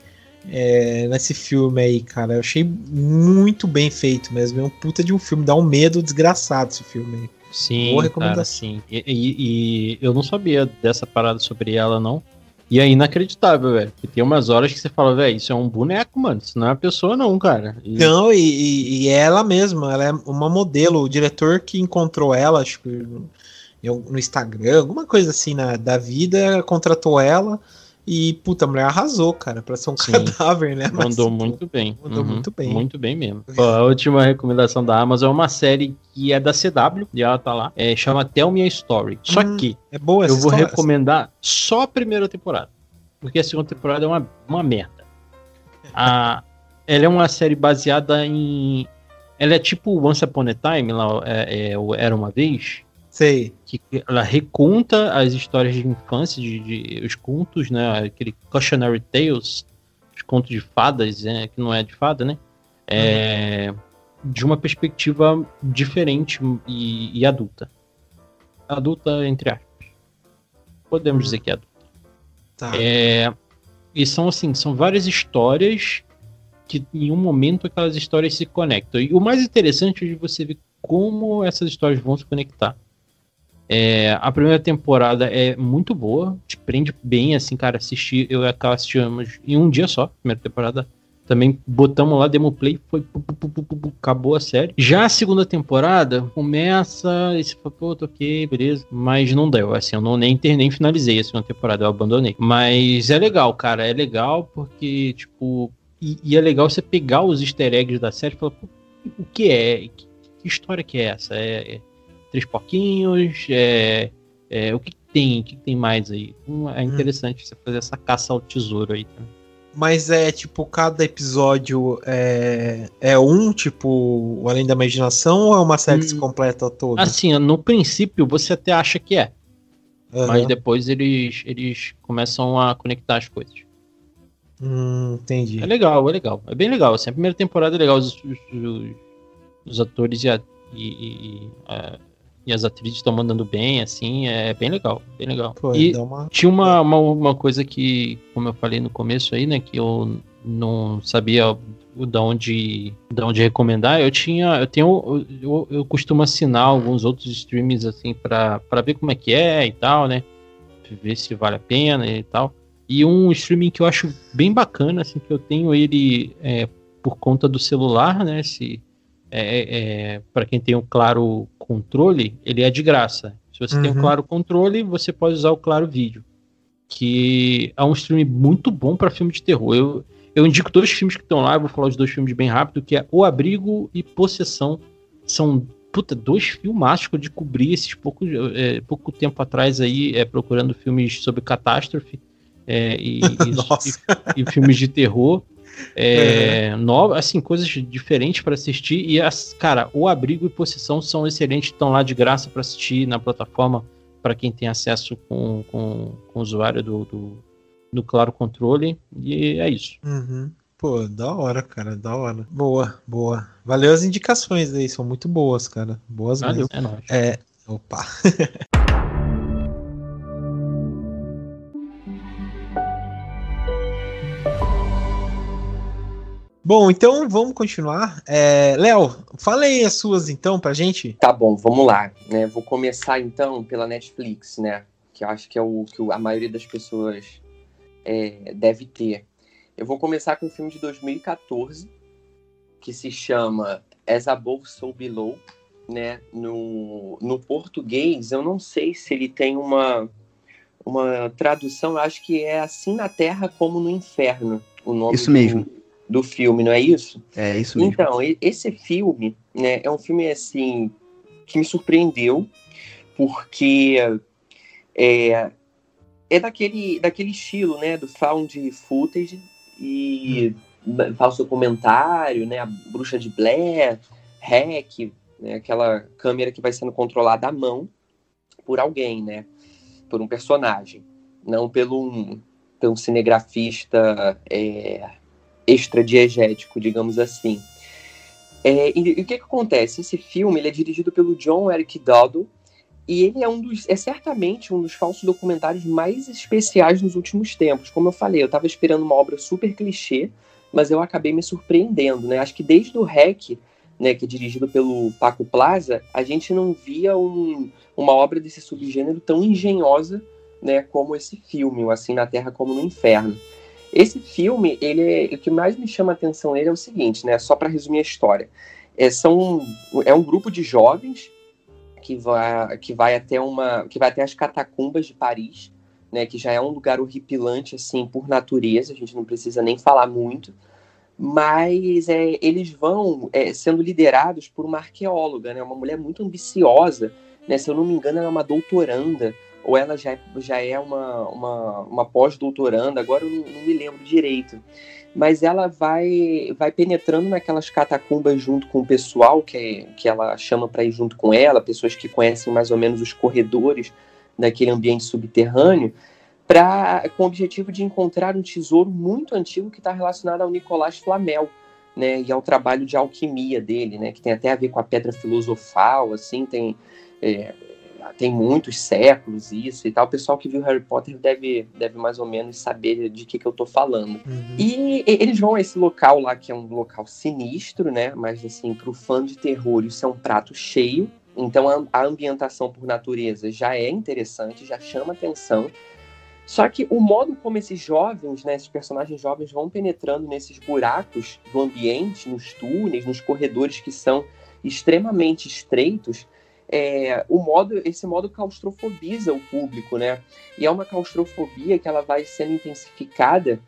É, nesse filme aí, cara. Eu achei muito bem feito mesmo. É um puta de um filme. Dá um medo desgraçado esse filme aí.
Sim, Boa recomendação. Cara, sim. E, e, e eu não sabia dessa parada sobre ela, não. E é inacreditável, velho. Porque tem umas horas que você fala, velho, isso é um boneco, mano. Isso não é uma pessoa, não, cara.
E... Não, e, e, ela mesma, ela é uma modelo. O diretor que encontrou ela, acho que no Instagram, alguma coisa assim na, da vida, contratou ela. E, puta, a mulher arrasou, cara, pra ser um Sim, cadáver, né?
Mas, mandou muito bem.
Mandou uhum, muito bem.
Muito bem mesmo. a última recomendação da Amazon é uma série que é da CW, e ela tá lá, é, chama Tell Me a Story. Só hum, que
é boa
eu vou recomendar só a primeira temporada. Porque a segunda temporada é uma, uma merda. A, ela é uma série baseada em. Ela é tipo Once Upon a Time, lá, é, é, Era uma vez.
Sei.
Que ela reconta as histórias de infância, de, de os contos, né? Aquele cautionary tales, os contos de fadas, né? Que não é de fada, né? É, uhum. De uma perspectiva diferente e, e, adulta. Adulta, entre aspas. Podemos dizer que é adulta. Tá. É, e são assim, são várias histórias que em um momento aquelas histórias se conectam. E o mais interessante é de você ver como essas histórias vão se conectar. É, a primeira temporada é muito boa, te prende bem, assim, cara, assistir, eu acabo assistindo em um dia só, primeira temporada. Também botamos lá, demo play, foi pu, pu, pu, acabou a série. Já a segunda temporada começa, esse pô, ok, beleza, mas não deu, assim, eu não nem, nem finalizei a segunda temporada, eu abandonei. Mas é legal, cara, é legal porque, tipo, e, e é legal você pegar os easter eggs da série e falar, o que é? Que, que história que é essa? É, é três porquinhos? É, é, o que tem? O que tem mais aí? Então, é hum. interessante hum. você fazer essa caça ao tesouro aí também.
Mas é tipo, cada episódio é, é um, tipo, Além da Imaginação, ou é uma série hum. que se hum. completa toda?
Assim, no princípio você até acha que é. Uhum. Mas depois eles, eles começam a conectar as coisas.
Hum, entendi.
É legal, é legal. É bem legal. Assim, a primeira temporada é legal. Os, os, os atores e, a, e, e, a, e as atrizes estão mandando bem, assim, é bem legal, bem legal. Pô, e uma... tinha uma, uma, uma, coisa que, como eu falei no começo aí, né, que eu não sabia da onde, da onde recomendar. Eu tinha, eu tenho, eu, eu costumo assinar alguns outros streams assim para ver como é que é e tal, né, ver se vale a pena e tal. E um streaming que eu acho bem bacana, assim, que eu tenho ele é, por conta do celular, né, se é, é, para quem tem o Claro Controle, ele é de graça. Se você uhum. tem o uhum. Claro Controle, você pode usar o Claro Vídeo, que é um stream muito bom para filme de terror. Eu, eu indico dois filmes que estão lá, eu vou falar os dois filmes bem rápido, que é O Abrigo e Possessão. São puta, dois filmaços que eu descobri esses pouco, é, pouco tempo atrás aí, é, procurando filmes sobre catástrofe é, e, e, e, filmes de terror. É, uhum. assim, coisas diferentes para assistir. E, as, cara, o Abrigo e Possessão são excelentes, estão lá de graça para assistir na plataforma para quem tem acesso com, com, com o usuário do, do, do, Claro Controle. E é isso.
Uhum. Pô, da hora, cara, da hora. Boa, boa. Valeu as indicações aí, são muito boas, cara. Boas Valeu, mesmo. É nóis. É, opa. Bom, então vamos continuar. É, Léo, fala aí as suas então pra gente.
Tá bom, vamos lá. Né? Vou começar então pela Netflix, né? Que eu acho que é o que a maioria das pessoas é, deve ter. Eu vou começar com um filme de 2014 que se chama As Above So Below, né? No, no português, eu não sei se ele tem uma uma tradução, eu acho que é assim na Terra como no Inferno. O nome
Isso mesmo.
Do, do filme, não é isso?
É isso mesmo.
Então, esse filme, né, é um filme assim que me surpreendeu porque é, é daquele, daquele estilo, né, do found footage e hum. falso comentário, né, a bruxa de Blair, hack, né, aquela câmera que vai sendo controlada à mão por alguém, né, por um personagem, não pelo um, pelo um cinegrafista é, extra-diegético, digamos assim. É, e, e, o que, que acontece? Esse filme ele é dirigido pelo John Eric Doddle e ele é um dos é certamente um dos falsos documentários mais especiais nos últimos tempos. Como eu falei, eu estava esperando uma obra super clichê, mas eu acabei me surpreendendo, né? Acho que desde o REC, né, que é dirigido pelo Paco Plaza, a gente não via um, uma obra desse subgênero tão engenhosa, né, como esse filme, o Assim na Terra como no Inferno. Esse filme, ele é, o que mais me chama a atenção nele é o seguinte, né? Só para resumir a história. É, são, é um grupo de jovens que vai, que vai até uma, que vai até as catacumbas de Paris, né, que já é um lugar horripilante assim por natureza, a gente não precisa nem falar muito, mas é, eles vão é, sendo liderados por uma arqueóloga, né, uma mulher muito ambiciosa, né, se eu não me engano ela é uma doutoranda ou ela já, é, já é uma, uma, uma pós-doutoranda, agora eu não, não, me lembro direito. Mas ela vai vai penetrando naquelas catacumbas junto com o pessoal que, que ela chama para ir junto com ela, pessoas que conhecem mais ou menos os corredores daquele ambiente subterrâneo, pra, com o objetivo de encontrar um tesouro muito antigo que está relacionado ao Nicolás Flamel, né, e ao trabalho de alquimia dele, né, que tem até a ver com a pedra filosofal, assim, tem é, tem muitos séculos isso e tal. O pessoal que viu Harry Potter deve, deve mais ou menos saber de que, que eu tô falando. Uhum. E, eles vão a esse local lá, que é um local sinistro, né? Mas, assim, pro fã de terror, isso é um prato cheio. Então, a, a ambientação por natureza já é interessante, já chama atenção. Só que o modo como esses jovens, né, esses personagens jovens vão penetrando nesses buracos do ambiente, nos túneis, nos corredores que são extremamente estreitos, é, o modo, esse modo claustrofobiza o público, né? E é uma claustrofobia que ela vai sendo intensificada,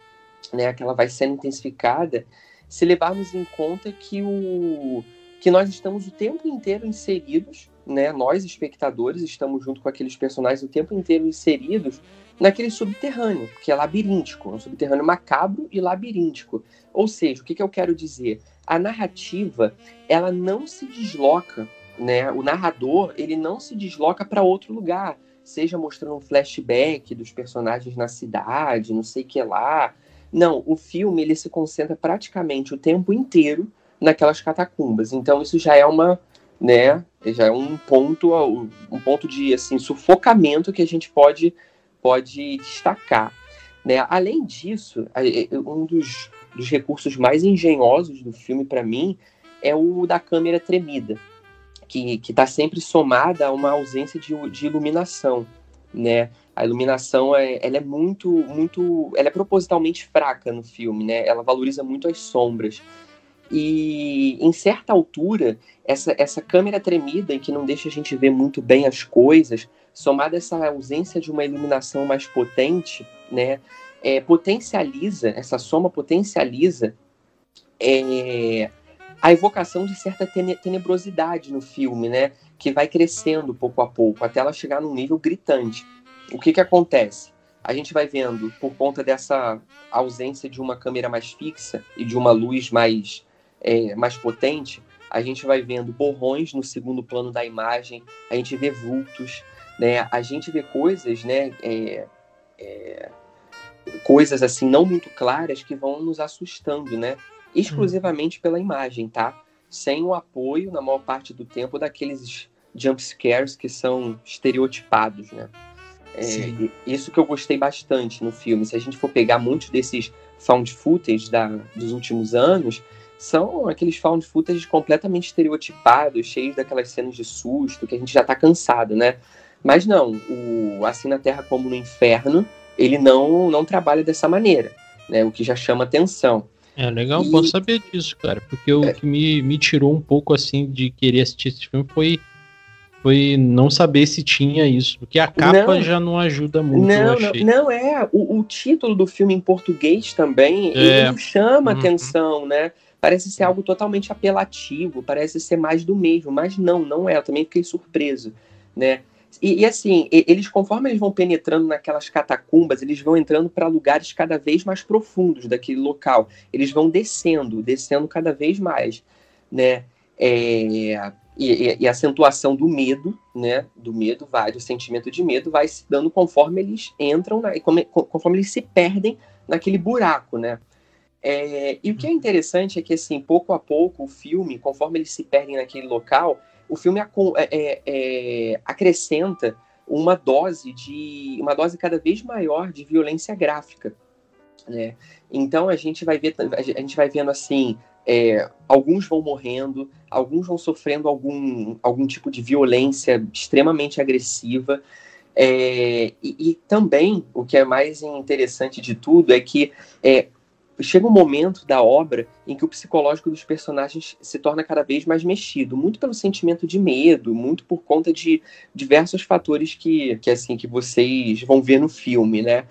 né? Que ela vai sendo intensificada se levarmos em conta que o que nós estamos o tempo inteiro inseridos, né? Nós espectadores estamos junto com aqueles personagens o tempo inteiro inseridos naquele subterrâneo, que é labiríntico, um subterrâneo macabro e labiríntico. Ou seja, o que, que eu quero dizer? A narrativa, ela não se desloca né? O narrador ele não se desloca para outro lugar, seja mostrando um flashback dos personagens na cidade, não sei que lá. Não, o filme ele se concentra praticamente o tempo inteiro naquelas catacumbas. Então isso já é uma, né, já é um ponto, um ponto de assim sufocamento que a gente pode pode destacar, né? Além disso, um dos, dos recursos mais engenhosos do filme para mim é o da câmera tremida, que está sempre somada a uma ausência de, de iluminação, né? A iluminação é, ela é muito, muito, ela é propositalmente fraca no filme, né? Ela valoriza muito as sombras. E em certa altura, essa, essa câmera tremida, em que não deixa a gente ver muito bem as coisas, somada a essa ausência de uma iluminação mais potente, né? É, potencializa, essa soma potencializa é, a evocação de certa tenebrosidade no filme, né? Que vai crescendo pouco a pouco, até ela chegar num nível gritante. O que que acontece? A gente vai vendo, por conta dessa ausência de uma câmera mais fixa e de uma luz mais, é, mais potente, a gente vai vendo borrões no segundo plano da imagem, a gente vê vultos, né? A gente vê coisas, né? É, é, coisas assim não muito claras que vão nos assustando, né? Exclusivamente hum. pela imagem, tá? Sem o apoio, na maior parte do tempo, daqueles jump scares que são estereotipados, né? É, isso que eu gostei bastante no filme. Se a gente for pegar muitos desses found footage da, dos últimos anos, são aqueles found footage completamente estereotipados, cheios daquelas cenas de susto, que a gente já tá cansado, né? Mas não, o Assim na Terra como no Inferno, ele não, não trabalha dessa maneira, né? O que já chama atenção.
É legal, e... bom saber disso, cara. Porque o é. que me, me tirou um pouco assim de querer assistir esse filme foi foi não saber se tinha isso, porque a capa não, já não ajuda muito.
Não, não, não, é. O, o, título do filme em português também é. ele chama uhum. atenção, né? Parece ser algo totalmente apelativo, parece ser mais do mesmo, mas não, não é. Eu também fiquei surpreso, né? E, e, assim, eles, conforme eles vão penetrando naquelas catacumbas, eles vão entrando para lugares cada vez mais profundos daquele local. Eles vão descendo, descendo cada vez mais, né? É, e, e, a acentuação do medo, né? Do medo vai, do sentimento de medo vai se dando conforme eles entram, na, conforme eles se perdem naquele buraco, né? É, e o que é interessante é que, assim, pouco a pouco, o filme, conforme eles se perdem naquele local, o filme é, é, é, acrescenta uma dose de uma dose cada vez maior de violência gráfica, né? Então a gente vai ver a gente vai vendo assim é, alguns vão morrendo, alguns vão sofrendo algum, algum tipo de violência extremamente agressiva. É, e, e, também, o que é mais interessante de tudo é que é, chega um momento da obra em que o psicológico dos personagens se torna cada vez mais mexido, muito pelo sentimento de medo, muito por conta de diversos fatores que, que assim que vocês vão ver no filme, né?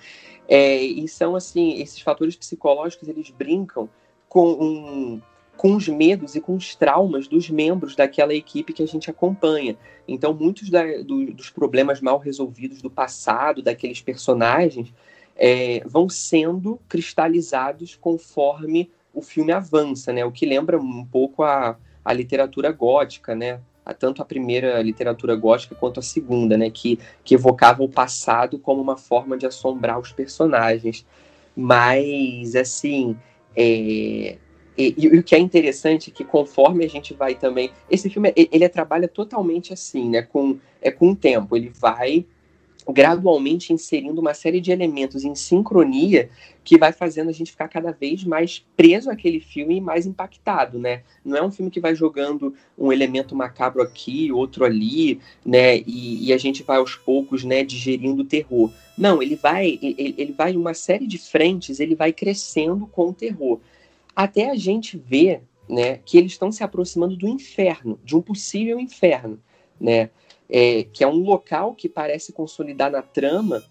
É, e são assim, esses fatores psicológicos eles brincam com um, com os medos e com os traumas dos membros daquela equipe que a gente acompanha. Então, muitos da, do, dos problemas mal resolvidos do passado daqueles personagens é, vão sendo cristalizados conforme o filme avança, né? O que lembra um pouco a, a literatura gótica, né? tanto a primeira literatura gótica quanto a segunda, né? Que, que evocava o passado como uma forma de assombrar os personagens. Mas, assim, é, e, e, o que é interessante é que conforme a gente vai também. Esse filme ele, ele trabalha totalmente assim, né? Com, é com o tempo. Ele vai gradualmente inserindo uma série de elementos em sincronia que vai fazendo a gente ficar cada vez mais preso àquele filme e mais impactado, né? Não é um filme que vai jogando um elemento macabro aqui, outro ali, né? E, e a gente vai aos poucos, né, digerindo o terror. Não, ele vai, ele, ele vai em uma série de frentes, ele vai crescendo com o terror. Até a gente ver, né, que eles estão se aproximando do inferno, de um possível inferno, né? É, que é um local que parece consolidar na trama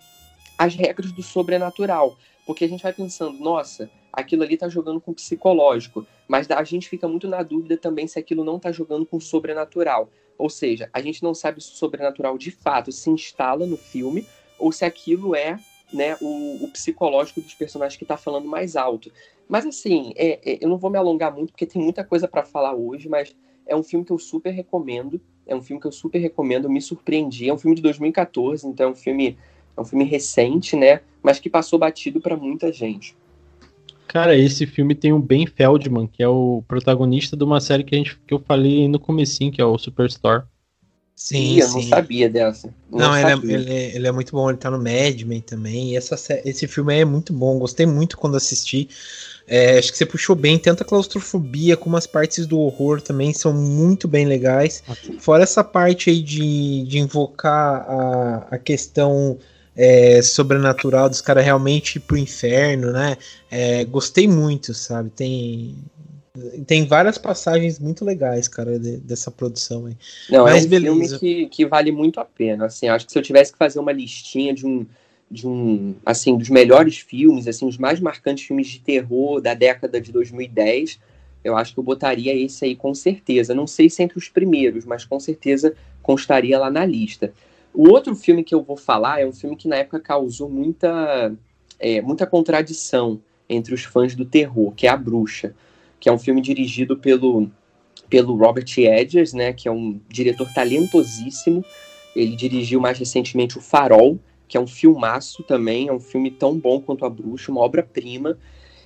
as regras do sobrenatural. Porque a gente vai pensando, nossa, aquilo ali tá jogando com psicológico, mas a gente fica muito na dúvida também se aquilo não tá jogando com sobrenatural. Ou seja, a gente não sabe se o sobrenatural de fato se instala no filme ou se aquilo é né, o, o psicológico dos personagens que tá falando mais alto. Mas assim, é, é, eu não vou me alongar muito porque tem muita coisa para falar hoje, mas é um filme que eu super recomendo. É um filme que eu super recomendo, me surpreendi. É um filme de 2014, então é um filme, é um filme recente, né? Mas que passou batido para muita gente.
Cara, esse filme tem o Ben Feldman, que é o protagonista de uma série que, a gente, que eu falei no comecinho, que é o Superstore.
Sim, Ih, eu sim. não sabia dessa.
Não, não ele, é, ele, é, ele, é, muito bom, ele tá no Mad Men também. E essa, esse filme é muito bom, gostei muito quando assisti. É, acho que você puxou bem, tanto a claustrofobia como as partes do horror também são muito bem legais. Fora essa parte aí de, de invocar a, a questão é, sobrenatural dos caras realmente ir pro inferno, né? É, gostei muito, sabe? Tem, tem várias passagens muito legais, cara, de, dessa produção aí.
Não, Mas é um beleza. filme que, que vale muito a pena. Assim, acho que se eu tivesse que fazer uma listinha de um de um, assim, dos melhores filmes, assim, os mais marcantes filmes de terror da década de 2010, eu acho que eu botaria esse aí com certeza. Não sei se entre os primeiros, mas com certeza constaria lá na lista. O outro filme que eu vou falar é um filme que na época causou muita, é, muita contradição entre os fãs do terror, que é A Bruxa, que é um filme dirigido pelo, pelo Robert Edgers, né, que é um diretor talentosíssimo. Ele dirigiu mais recentemente O Farol, que é um filmaço também, é um filme tão bom quanto A Bruxa, uma obra-prima.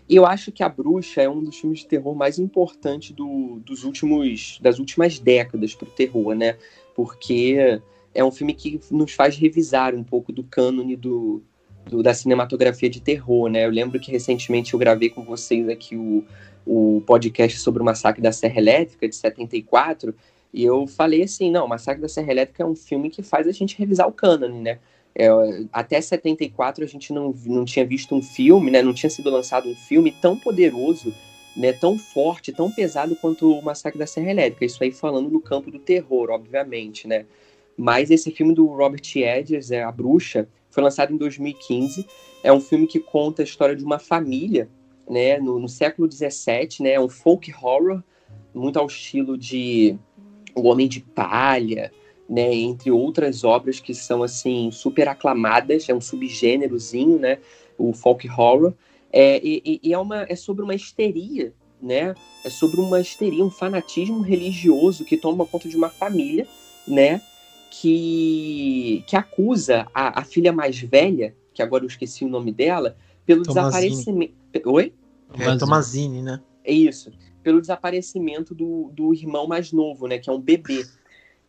E eu acho que A Bruxa é um dos filmes de terror mais importantes do, dos últimos, das últimas décadas para o terror, né? Porque é um filme que nos faz revisar um pouco do cânone do, do, da cinematografia de terror, né? Eu lembro que recentemente eu gravei com vocês aqui o, o podcast sobre o Massacre da Serra Elétrica, de 74, e eu falei assim, não, o Massacre da Serra Elétrica é um filme que faz a gente revisar o cânone, né? É, até 74 a gente não, não tinha visto um filme, né, não tinha sido lançado um filme tão poderoso, né, tão forte, tão pesado quanto o Massacre da Serra Elétrica. Isso aí falando no campo do terror, obviamente, né. Mas esse filme do Robert Edgers, é A Bruxa, foi lançado em 2015. É um filme que conta a história de uma família, né, no, no século 17, né, um folk horror, muito ao estilo de O Homem de Palha, né, entre outras obras que são assim super aclamadas, é um subgênerozinho, né, o folk horror, é, e, e é, uma, é sobre uma histeria, né, é sobre uma histeria, um fanatismo religioso que toma conta de uma família, né, que, que acusa a, a filha mais velha, que agora eu esqueci o nome dela, pelo Tomazini. desaparecimento. Oi?
É, Tomazini, né?
É isso. Pelo desaparecimento do, do irmão mais novo, né? Que é um bebê.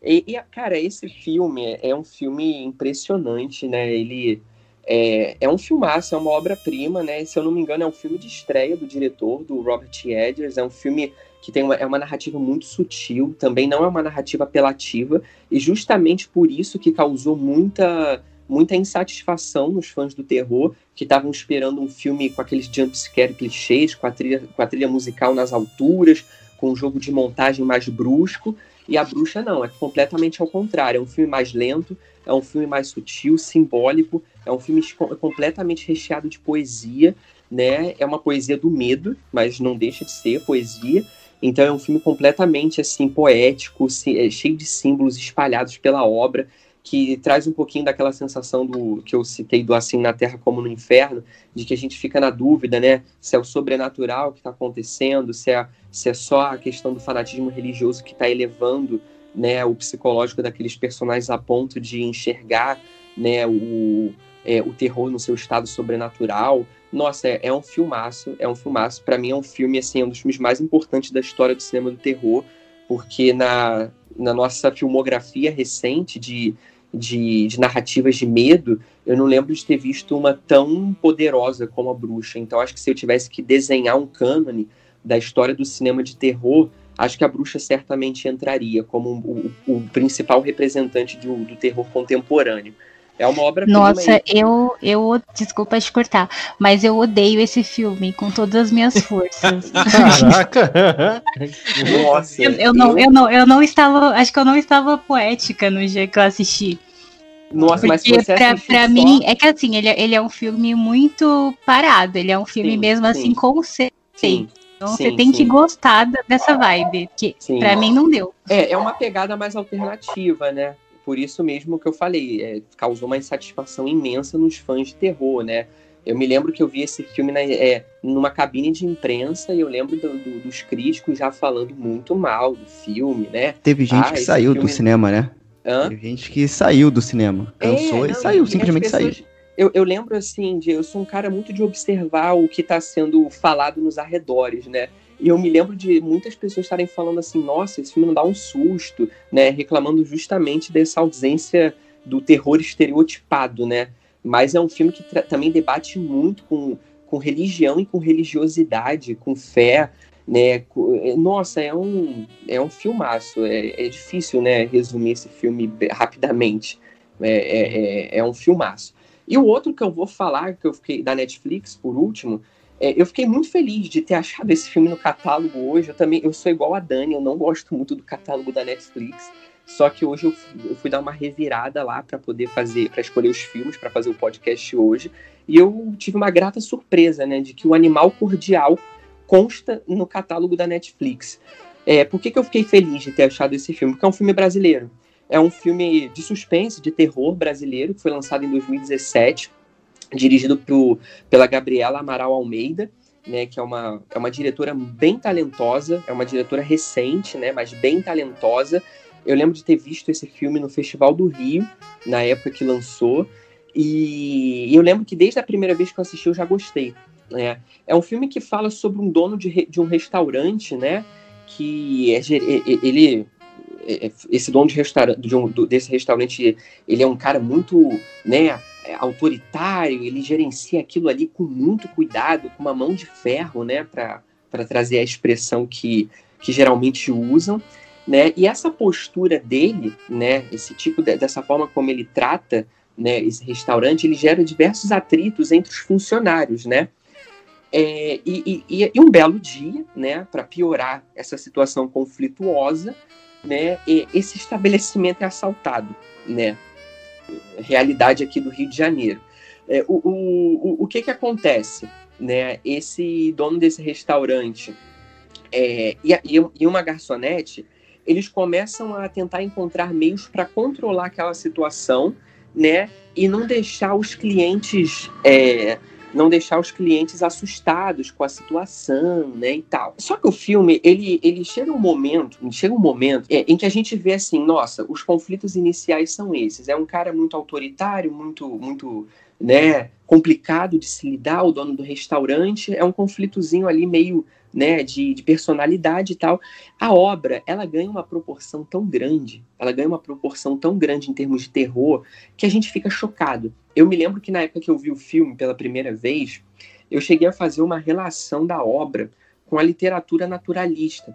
E, e, cara, esse filme é um filme impressionante, né? Ele é, é um filmaço, é uma obra-prima, né? Se eu não me engano, é um filme de estreia do diretor, do Robert Edgers. É um filme que tem uma, é uma narrativa muito sutil, também não é uma narrativa apelativa, e justamente por isso que causou muita muita insatisfação nos fãs do terror, que estavam esperando um filme com aqueles jumpscare clichês, com a, trilha, com a trilha musical nas alturas, com um jogo de montagem mais brusco. E A Bruxa não, é completamente ao contrário. É um filme mais lento, é um filme mais sutil, simbólico, é um filme completamente recheado de poesia, né? É uma poesia do medo, mas não deixa de ser poesia. Então é um filme completamente assim poético, é, cheio de símbolos espalhados pela obra que traz um pouquinho daquela sensação do que eu citei do assim na Terra como no Inferno, de que a gente fica na dúvida, né, se é o sobrenatural que está acontecendo, se é, se é só a questão do fanatismo religioso que está elevando, né, o psicológico daqueles personagens a ponto de enxergar, né, o, é, o terror no seu estado sobrenatural. Nossa, é, é um filmaço, é um filmaço. Para mim é um filme assim, um dos filmes mais importantes da história do cinema do terror, porque na, na nossa filmografia recente de de, de, narrativas de medo, eu não lembro de ter visto uma tão poderosa como a Bruxa. Então, acho que se eu tivesse que desenhar um cânone da história do cinema de terror, acho que a Bruxa certamente entraria como o, o, o principal representante do, do terror contemporâneo. É uma obra
Nossa, eu, eu, desculpa te cortar, mas eu odeio esse filme com todas as minhas forças.
Caraca!
Nossa. Eu, eu, não, eu, não, eu não estava, acho que eu não estava poética no dia que eu assisti.
Nossa,
Porque
mas você
pra, pra só... mim, é que assim, ele, é, ele é um filme muito parado, ele é um filme sim, mesmo assim sim. assim conceito. Então sim, você tem que gostar dessa vibe, que para mim não deu.
É, é uma pegada mais alternativa, né? por isso mesmo que eu falei, é, causou uma insatisfação imensa nos fãs de terror, né? Eu me lembro que eu vi esse filme na, é, numa cabine de imprensa e eu lembro do, do, dos críticos já falando muito mal do filme, né?
Teve gente ah, que saiu filme... do cinema, né? Hã? Teve gente que saiu do cinema, cansou é, e saiu, simplesmente pessoas... saiu.
Eu, eu, lembro assim, de eu sou um cara muito de observar o que está sendo falado nos arredores, né? E eu me lembro de muitas pessoas estarem falando assim, nossa, esse filme não dá um susto, né? Reclamando justamente dessa ausência do terror estereotipado, né? Mas é um filme que também debate muito com, com religião e com religiosidade, com fé, né? Nossa, é um, é um filmaço. É, é difícil, né, resumir esse filme rapidamente. É, é, é, é um filmaço. E o outro que eu vou falar, que eu fiquei da Netflix, por último, é, eu fiquei muito feliz de ter achado esse filme no catálogo hoje. Eu também eu sou igual a Dani, eu não gosto muito do catálogo da Netflix. Só que hoje eu, eu fui dar uma revirada lá para poder fazer, para escolher os filmes, para fazer o podcast hoje. E eu tive uma grata surpresa, né, de que o Animal Cordial consta no catálogo da Netflix. É, por que, que eu fiquei feliz de ter achado esse filme? Porque é um filme brasileiro. É um filme de suspense, de terror brasileiro, que foi lançado em 2017 dirigido pro, pela Gabriela Amaral Almeida, né, que é uma, é uma diretora bem talentosa, é uma diretora recente, né, mas bem talentosa. Eu lembro de ter visto esse filme no Festival do Rio, na época que lançou, e eu lembro que desde a primeira vez que eu assisti eu já gostei. Né? É um filme que fala sobre um dono de, de um restaurante, né, que é, ele esse dono de restaurante, de um, desse restaurante, ele é um cara muito, né, é, autoritário, ele gerencia aquilo ali com muito cuidado, com uma mão de ferro, né, para trazer a expressão que, que geralmente usam, né, e essa postura dele, né, esse tipo de, dessa forma como ele trata, né, esse restaurante, ele gera diversos atritos entre os funcionários, né, é, e, e, e, um belo dia, né, para piorar essa situação conflituosa, né, esse estabelecimento é assaltado, né, realidade aqui do Rio de Janeiro. É, o, o, o, que que acontece? Né? Esse dono desse restaurante é, e, e uma garçonete, eles começam a tentar encontrar meios para controlar aquela situação, né? E não deixar os clientes é, não deixar os clientes assustados com a situação, né, e tal. Só que o filme, ele, ele chega um momento, chega um momento é, em que a gente vê assim, nossa, os conflitos iniciais são esses. É um cara muito autoritário, muito, muito, né, complicado de se lidar, o dono do restaurante, é um conflitozinho ali meio né, de, de, personalidade e tal. A obra, ela ganha uma proporção tão grande, ela ganha uma proporção tão grande em termos de terror, que a gente fica chocado. Eu me lembro que na época que eu vi o filme pela primeira vez, eu cheguei a fazer uma relação da obra com a literatura naturalista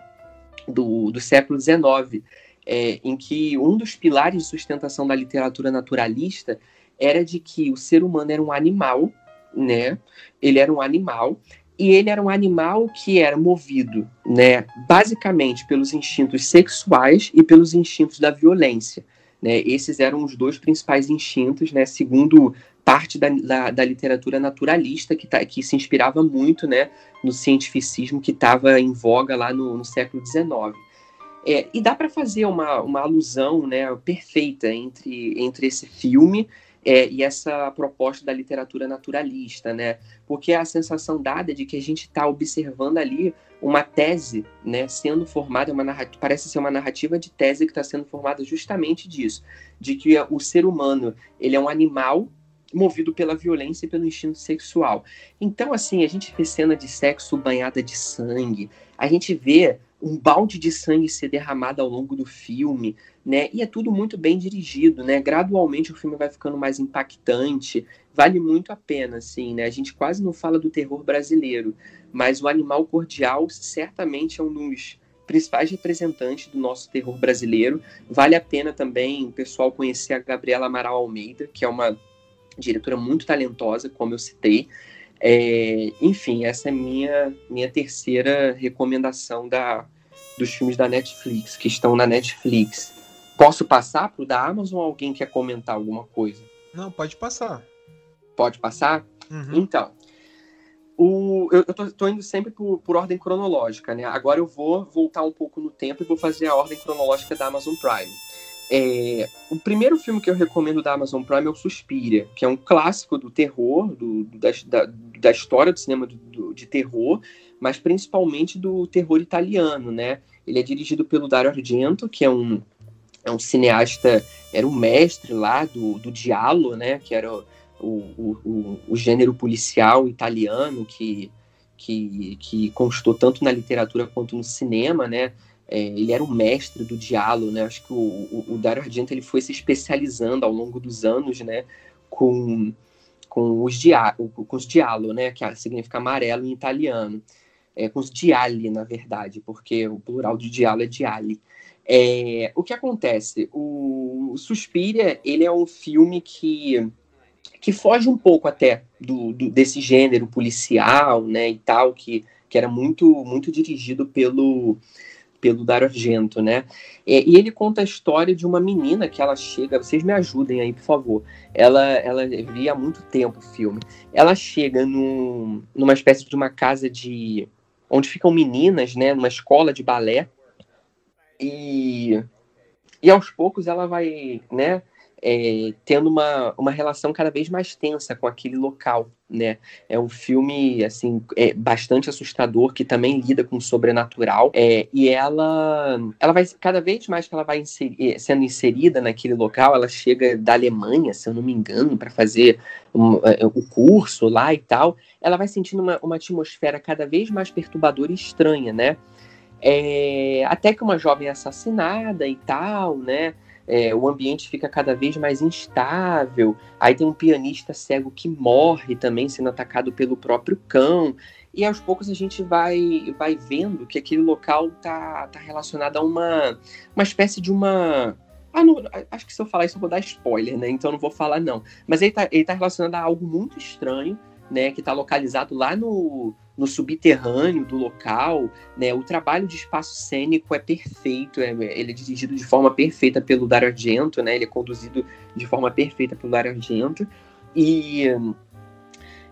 do, do século XIX, é, em que um dos pilares de sustentação da literatura naturalista era de que o ser humano era um animal, né? Ele era um animal e ele era um animal que era movido, né, basicamente pelos instintos sexuais e pelos instintos da violência. Né? Esses eram os dois principais instintos, né, segundo parte da, da, da literatura naturalista que, tá, que se inspirava muito né, no cientificismo que estava em voga lá no, no século XIX. É, e dá para fazer uma, uma alusão né, perfeita entre, entre esse filme é, e essa proposta da literatura naturalista, né? Porque a sensação dada é de que a gente está observando ali uma tese, né, sendo formada, uma narrativa, parece ser uma narrativa de tese que está sendo formada justamente disso, de que o ser humano ele é um animal movido pela violência e pelo instinto sexual. Então, assim, a gente vê cena de sexo banhada de sangue, a gente vê um balde de sangue ser derramado ao longo do filme, né? E é tudo muito bem dirigido, né? Gradualmente o filme vai ficando mais impactante, vale muito a pena, assim, né? A gente quase não fala do terror brasileiro, mas o Animal Cordial certamente é um dos principais representantes do nosso terror brasileiro. Vale a pena também o pessoal conhecer a Gabriela Amaral Almeida, que é uma diretora muito talentosa, como eu citei. É, enfim, essa é minha minha terceira recomendação da, dos filmes da Netflix, que estão na Netflix. Posso passar para o da Amazon ou alguém quer comentar alguma coisa?
Não, pode passar.
Pode passar?
Uhum.
Então, o, eu, eu tô, tô, indo sempre por, por, ordem cronológica, né? Agora eu vou voltar um pouco no tempo e vou fazer a ordem cronológica da Amazon Prime. É, o primeiro filme que eu recomendo da Amazon Prime é o Suspiria, que é um clássico do terror, do, da, da, da, história do cinema do, do, de terror, mas principalmente do terror italiano, né? Ele é dirigido pelo Dario Argento, que é um, é um cineasta, era um mestre lá do, do Diallo, né? Que era o, o, o, o gênero policial italiano que, que, que constou tanto na literatura quanto no cinema, né? É, ele era um mestre do diálogo, né? Acho que o, o, o Dario Argento ele foi se especializando ao longo dos anos, né? Com, com os diálogos, com os diálogo, né? Que significa amarelo em italiano. É, com os diali, na verdade, porque o plural de diálogo é diali. É, o que acontece? O, o Suspiria, ele é um filme que que foge um pouco até do, do, desse gênero policial, né, e tal, que, que era muito muito dirigido pelo pelo Dario Argento, né? E, e, ele conta a história de uma menina que ela chega, vocês me ajudem aí, por favor. Ela, ela via há muito tempo o filme. Ela chega num, numa espécie de uma casa de onde ficam meninas, né? Numa escola de balé. E, e aos poucos ela vai, né? É, tendo uma, uma relação cada vez mais tensa com aquele local, né? É um filme, assim, é bastante assustador, que também lida com o sobrenatural, é, e ela, ela vai, cada vez mais que ela vai inseri, sendo inserida naquele local, ela chega da Alemanha, se eu não me engano, para fazer um, é, o curso lá e tal, ela vai sentindo uma, uma atmosfera cada vez mais perturbadora e estranha, né? É, até que uma jovem é assassinada e tal, né? É, o ambiente fica cada vez mais instável. Aí tem um pianista cego que morre também sendo atacado pelo próprio cão. E aos poucos a gente vai, vai vendo que aquele local tá, tá relacionado a uma, uma espécie de uma. Ah, não, acho que se eu falar isso eu vou dar spoiler, né? Então não vou falar, não. Mas ele tá, ele tá relacionado a algo muito estranho, né? Que tá localizado lá no, no subterrâneo do local, né? O trabalho de espaço cênico é perfeito, é, ele é dirigido de forma perfeita pelo Dario Argento, né? Ele é conduzido de forma perfeita pelo Dario Argento e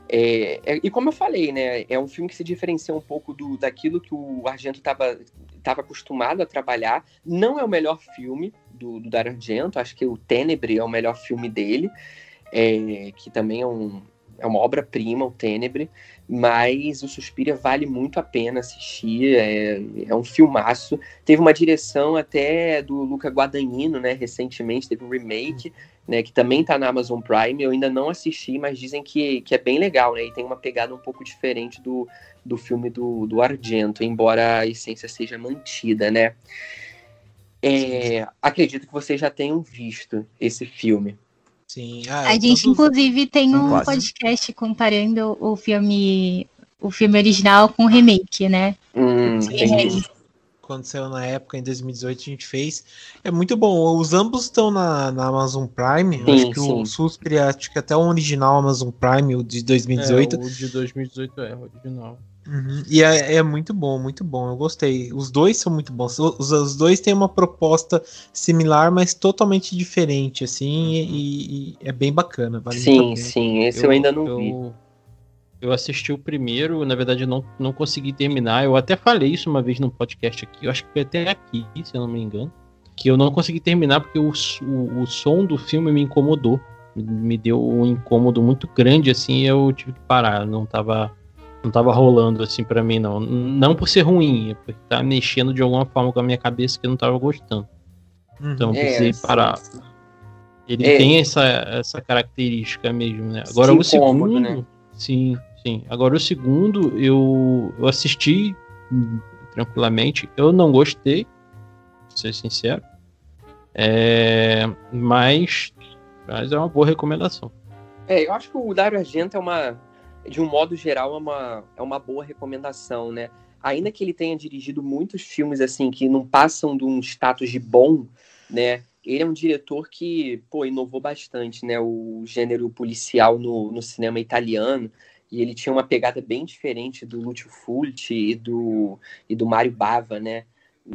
é, é, e como eu falei, né, é um filme que se diferencia um pouco do, daquilo que o Argento estava estava acostumado a trabalhar. Não é o melhor filme do, do Dario Argento, acho que o Tenebre é o melhor filme dele, é, que também é um, é uma obra-prima, o Tenebre, mas o Suspiria vale muito a pena assistir, é, é um filmaço. Teve uma direção até do Luca Guadagnino, né, recentemente, teve um remake, né, que também está na Amazon Prime, eu ainda não assisti, mas dizem que, que é bem legal, né, e tem uma pegada um pouco diferente do, do filme do, do Argento, embora a essência seja mantida, né. É, acredito que vocês já tenham visto esse filme.
Sim.
Ah, a gente, todos... inclusive, tem um Quase. podcast comparando o filme, o filme original com o remake, né?
Hum,
quando saiu na época, em 2018, a gente fez. É muito bom. Os ambos estão na, na Amazon Prime.
Sim,
acho que
sim.
o Suspire, acho que até o original Amazon Prime, o de 2018.
É, o de 2018 é o original.
Uhum. E é, é muito bom, muito bom. Eu gostei. Os dois são muito bons. Os, os dois têm uma proposta similar, mas totalmente diferente, assim, e, e é bem bacana. Vale
Sim, sim, esse eu, ainda não vi.
eu, Eu assisti o primeiro, na verdade eu não, não consegui terminar. Eu até falei isso uma vez num podcast aqui, eu acho que foi até aqui, se eu não me engano. Que eu não consegui terminar porque o, o, o som do filme me incomodou. Me- Me deu um incômodo muito grande, assim, e eu tive que parar. Não tava, não tava rolando, assim, pra mim, não. Não por ser ruim, é porque tá mexendo de alguma forma com a minha cabeça que eu não tava gostando.
Uhum.
Então eu
É,
precisei
sim,
parar.
sim.
Ele
É.
tem essa, essa característica mesmo, né? Agora
Esse
o segundo.
né?
Sim, sim. Agora o segundo eu, eu assisti hum, tranquilamente. Eu não gostei, pra ser sincero. É, mas, mas é uma boa recomendação.
É, eu acho que o Dario Argento é uma, de um modo geral, é uma, é uma boa recomendação, né? Ainda que ele tenha dirigido muitos filmes assim que não passam de um status de bom, né? Ele é um diretor que, pô, inovou bastante, né? O gênero policial no, no cinema italiano. E ele tinha uma pegada bem diferente do Lucio Fulci e do, e do Mário Bava, né?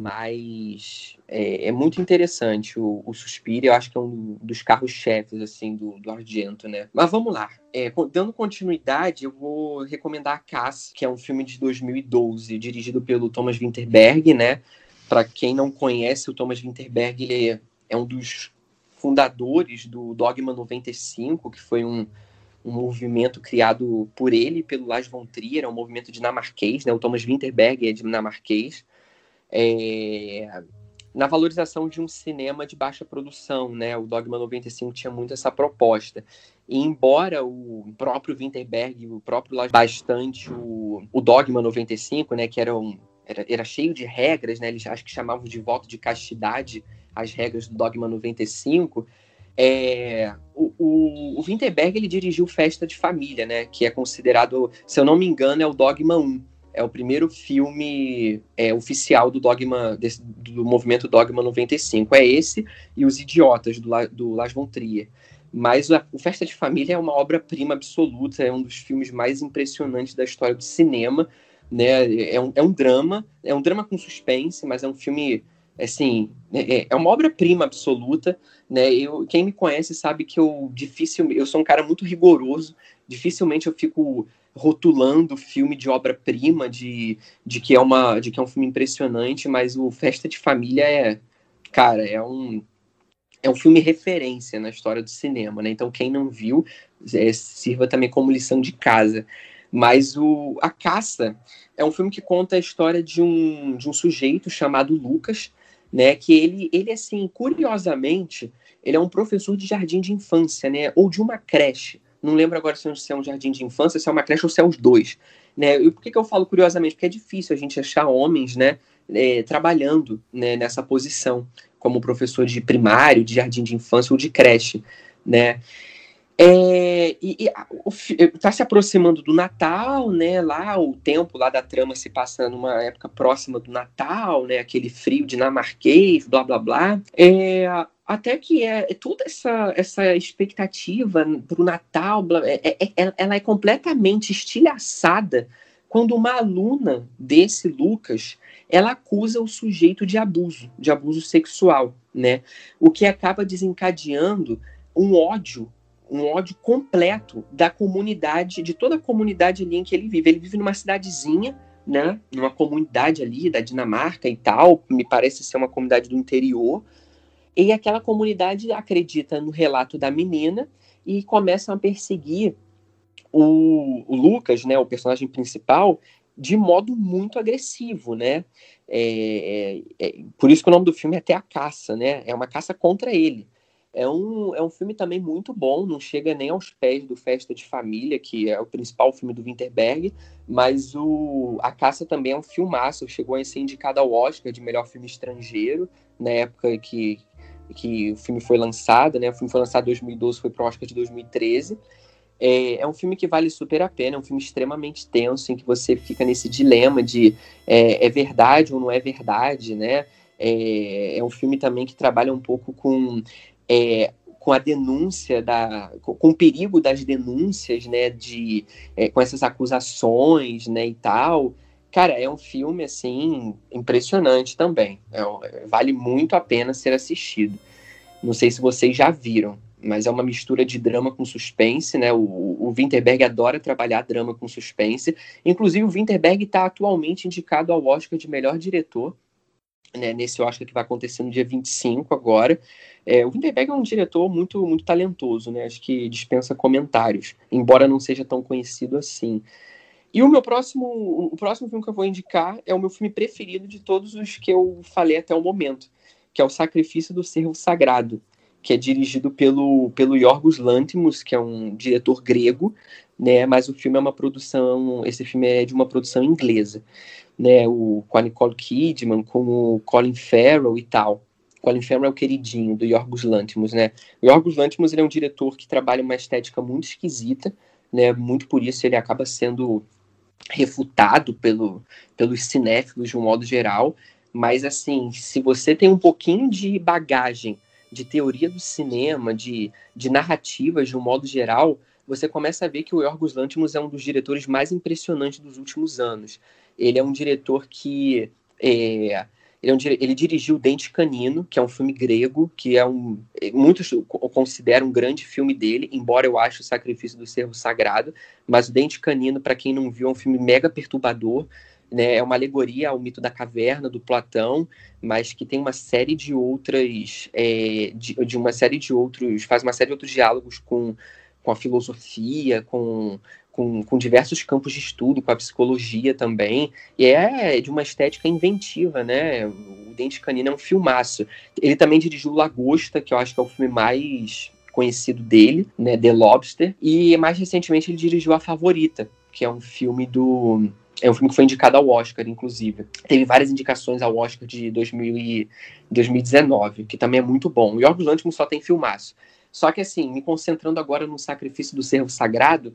Mas é, é muito interessante o, o Suspiro, eu acho que é um dos carros-chefes, assim, do, do Argento, né? Mas vamos lá. É, dando continuidade, eu vou recomendar a Cass, que é um filme de 2012, dirigido pelo Thomas Winterberg, né? Para quem não conhece, o Thomas Winterberg, ele é, é um dos fundadores do Dogma 95, que foi um, um movimento criado por ele pelo Lars von Trier, é um movimento dinamarquês, né? O Thomas Winterberg é dinamarquês. É, na valorização de um cinema de baixa produção, né? O Dogma 95 tinha muito essa proposta. E embora o próprio Winterberg, o próprio bastante o, o Dogma 95, né, que era, um, era, era cheio de regras, né? Eles acho que chamavam de voto de castidade as regras do Dogma 95. É, o, o, o Winterberg ele dirigiu Festa de Família, né? Que é considerado, se eu não me engano, é o Dogma 1 é o primeiro filme é, oficial do dogma desse- do movimento Dogma 95. É esse e Os Idiotas, do, do Lars von Trier. Mas a- o Festa de Família é uma obra-prima absoluta, é um dos filmes mais impressionantes da história do cinema. Né? É, um, é um drama, é um drama com suspense, mas é um filme, assim, é, é uma obra-prima absoluta. Né? Eu, quem me conhece sabe que eu dificilmente, eu sou um cara muito rigoroso, dificilmente eu fico rotulando filme de obra-prima, de, de, que é uma, de que é um filme impressionante, mas o Festa de Família é, cara, é um, é um filme referência na história do cinema, né? Então, quem não viu, é, sirva também como lição de casa. Mas o A Caça é um filme que conta a história de um, de um sujeito chamado Lucas, né? Que ele, ele, assim, curiosamente, ele é um professor de jardim de infância, né? Ou de uma creche. Não lembro agora se é um jardim de infância, se é uma creche ou se é os dois. Né? E por que, que eu falo curiosamente? Porque é difícil a gente achar homens né, é, trabalhando né, nessa posição, como professor de primário, de jardim de infância ou de creche. Né? É, e está se aproximando do Natal, né? Lá o tempo lá da trama se passa numa época próxima do Natal, né? Aquele frio dinamarquês, blá blá blá. É, até que é, é toda essa, essa expectativa para o Natal, blá, é, é, ela é completamente estilhaçada quando uma aluna desse Lucas ela acusa o sujeito de abuso, de abuso sexual, né? O que acaba desencadeando um ódio um ódio completo da comunidade, de toda a comunidade ali em que ele vive. Ele vive numa cidadezinha, né? Numa comunidade ali da Dinamarca e tal, me parece ser uma comunidade do interior. E aquela comunidade acredita no relato da menina e começam a perseguir o, Lucas, né, o personagem principal, de modo muito agressivo, né? É, é, é, por isso que o nome do filme é até a caça, né? É uma caça contra ele. É um, é um filme também muito bom, não chega nem aos pés do Festa de Família, que é o principal filme do Winterberg, mas o A Caça também é um filmaço, chegou a ser indicado ao Oscar de melhor filme estrangeiro, na época que, que o filme foi lançado, né? O filme foi lançado em 2012, foi para o Oscar de 2013. É, é, um filme que vale super a pena, é um filme extremamente tenso, em que você fica nesse dilema de é, é verdade ou não é verdade, né? É, é, um filme também que trabalha um pouco com, é, com a denúncia, da, com o perigo das denúncias, né? De, é, com essas acusações, né? E tal. Cara, é um filme, assim, impressionante também. É vale muito a pena ser assistido. Não sei se vocês já viram mas é uma mistura de drama com suspense, né? O, o Winterberg adora trabalhar drama com suspense. Inclusive, o Winterberg está atualmente indicado ao Oscar de melhor diretor, né? Nesse Oscar que vai acontecer no dia 25 agora. É, o Winterberg é um diretor muito, muito talentoso, né? Acho que dispensa comentários, embora não seja tão conhecido assim. E o meu próximo, o próximo filme que eu vou indicar é o meu filme preferido de todos os que eu falei até o momento, que é o Sacrifício do Servo Sagrado que é dirigido pelo, pelo Yorgos Lanthimos, que é um diretor grego, né? Mas o filme é uma produção, esse filme é de uma produção inglesa, né? O com a Nicole Kidman, com o Colin Farrell e tal. Colin Farrell é o queridinho do Yorgos Lanthimos, né? O Yorgos Lanthimos ele é um diretor que trabalha uma estética muito esquisita, né? Muito por isso ele acaba sendo refutado pelo, pelos cinéfilos de um modo geral. Mas assim, se você tem um pouquinho de bagagem de teoria do cinema, de, de narrativas de um modo geral, você começa a ver que o Yorgos Lanthimos é um dos diretores mais impressionantes dos últimos anos. Ele é um diretor que é, ele, é ele, dirigiu Dente Canino, que é um filme grego, que é um. Muitos consideram um grande filme dele, embora eu ache o Sacrifício do Servo Sagrado. Mas o Dente Canino, para quem não viu, é um filme mega perturbador né, é uma alegoria ao mito da caverna do Platão, mas que tem uma série de outras, é, de, de, uma série de outros, faz uma série de outros diálogos com, com a filosofia, com, com, com diversos campos de estudo, com a psicologia também, e é de uma estética inventiva, né? O Dente Canino é um filmaço. Ele também dirigiu Lagosta, que eu acho que é o filme mais conhecido dele, né, The Lobster, e mais recentemente ele dirigiu A Favorita, que é um filme do é um filme que foi indicado ao Oscar, inclusive. Teve várias indicações ao Oscar de 2000 e 2019, que também é muito bom. O Yorgos Lanthimos só tem filmaço. Só que, assim, me concentrando agora no Sacrifício do Servo Sagrado,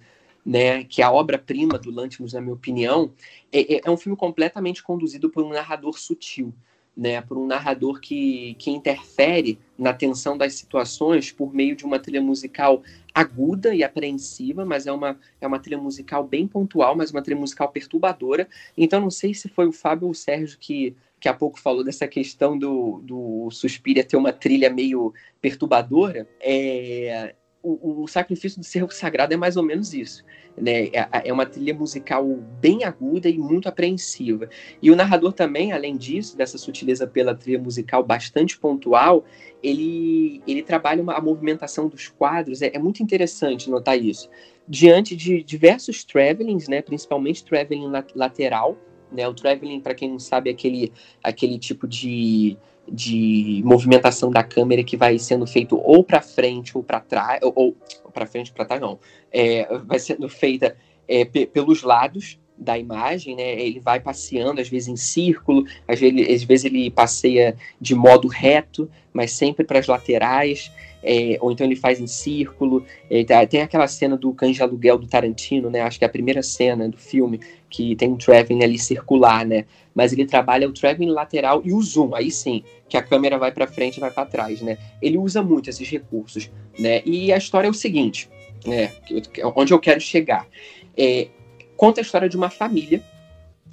né, que é a obra-prima do Lanthimos, na minha opinião, é, é, é um filme completamente conduzido por um narrador sutil né, por um narrador que, que interfere na tensão das situações por meio de uma trilha musical aguda e apreensiva, mas é uma, é uma trilha musical bem pontual, mas uma trilha musical perturbadora. Então, não sei se foi o Fábio ou o Sérgio que, que há pouco falou dessa questão do, do Suspiria ter uma trilha meio perturbadora. É, o, o sacrifício do cerro sagrado é mais ou menos isso. Né? É, é, uma trilha musical bem aguda e muito apreensiva. E o narrador também, além disso, dessa sutileza pela trilha musical bastante pontual, ele, ele trabalha uma, a movimentação dos quadros. É, é muito interessante notar isso. Diante de diversos travelings, né, principalmente traveling lateral, né, o traveling, para quem não sabe, é aquele, aquele tipo de de movimentação da câmera que vai sendo feito ou para frente ou para trás, ou, ou para frente para trás não, é, vai sendo feita é, pelos lados da imagem, né? Ele vai passeando às vezes em círculo, às vezes, às vezes ele passeia de modo reto, mas sempre para as laterais é, ou então ele faz em círculo. Tá, tem aquela cena do Cães de Aluguel do Tarantino, né? Acho que é a primeira cena do filme, que tem um traveling ali circular, né? Mas ele trabalha o traveling lateral e o zoom, aí sim, que a câmera vai para frente e vai para trás, né? Ele usa muito esses recursos, né? E a história é o seguinte, né? Onde eu quero chegar. É, conta a história de uma família,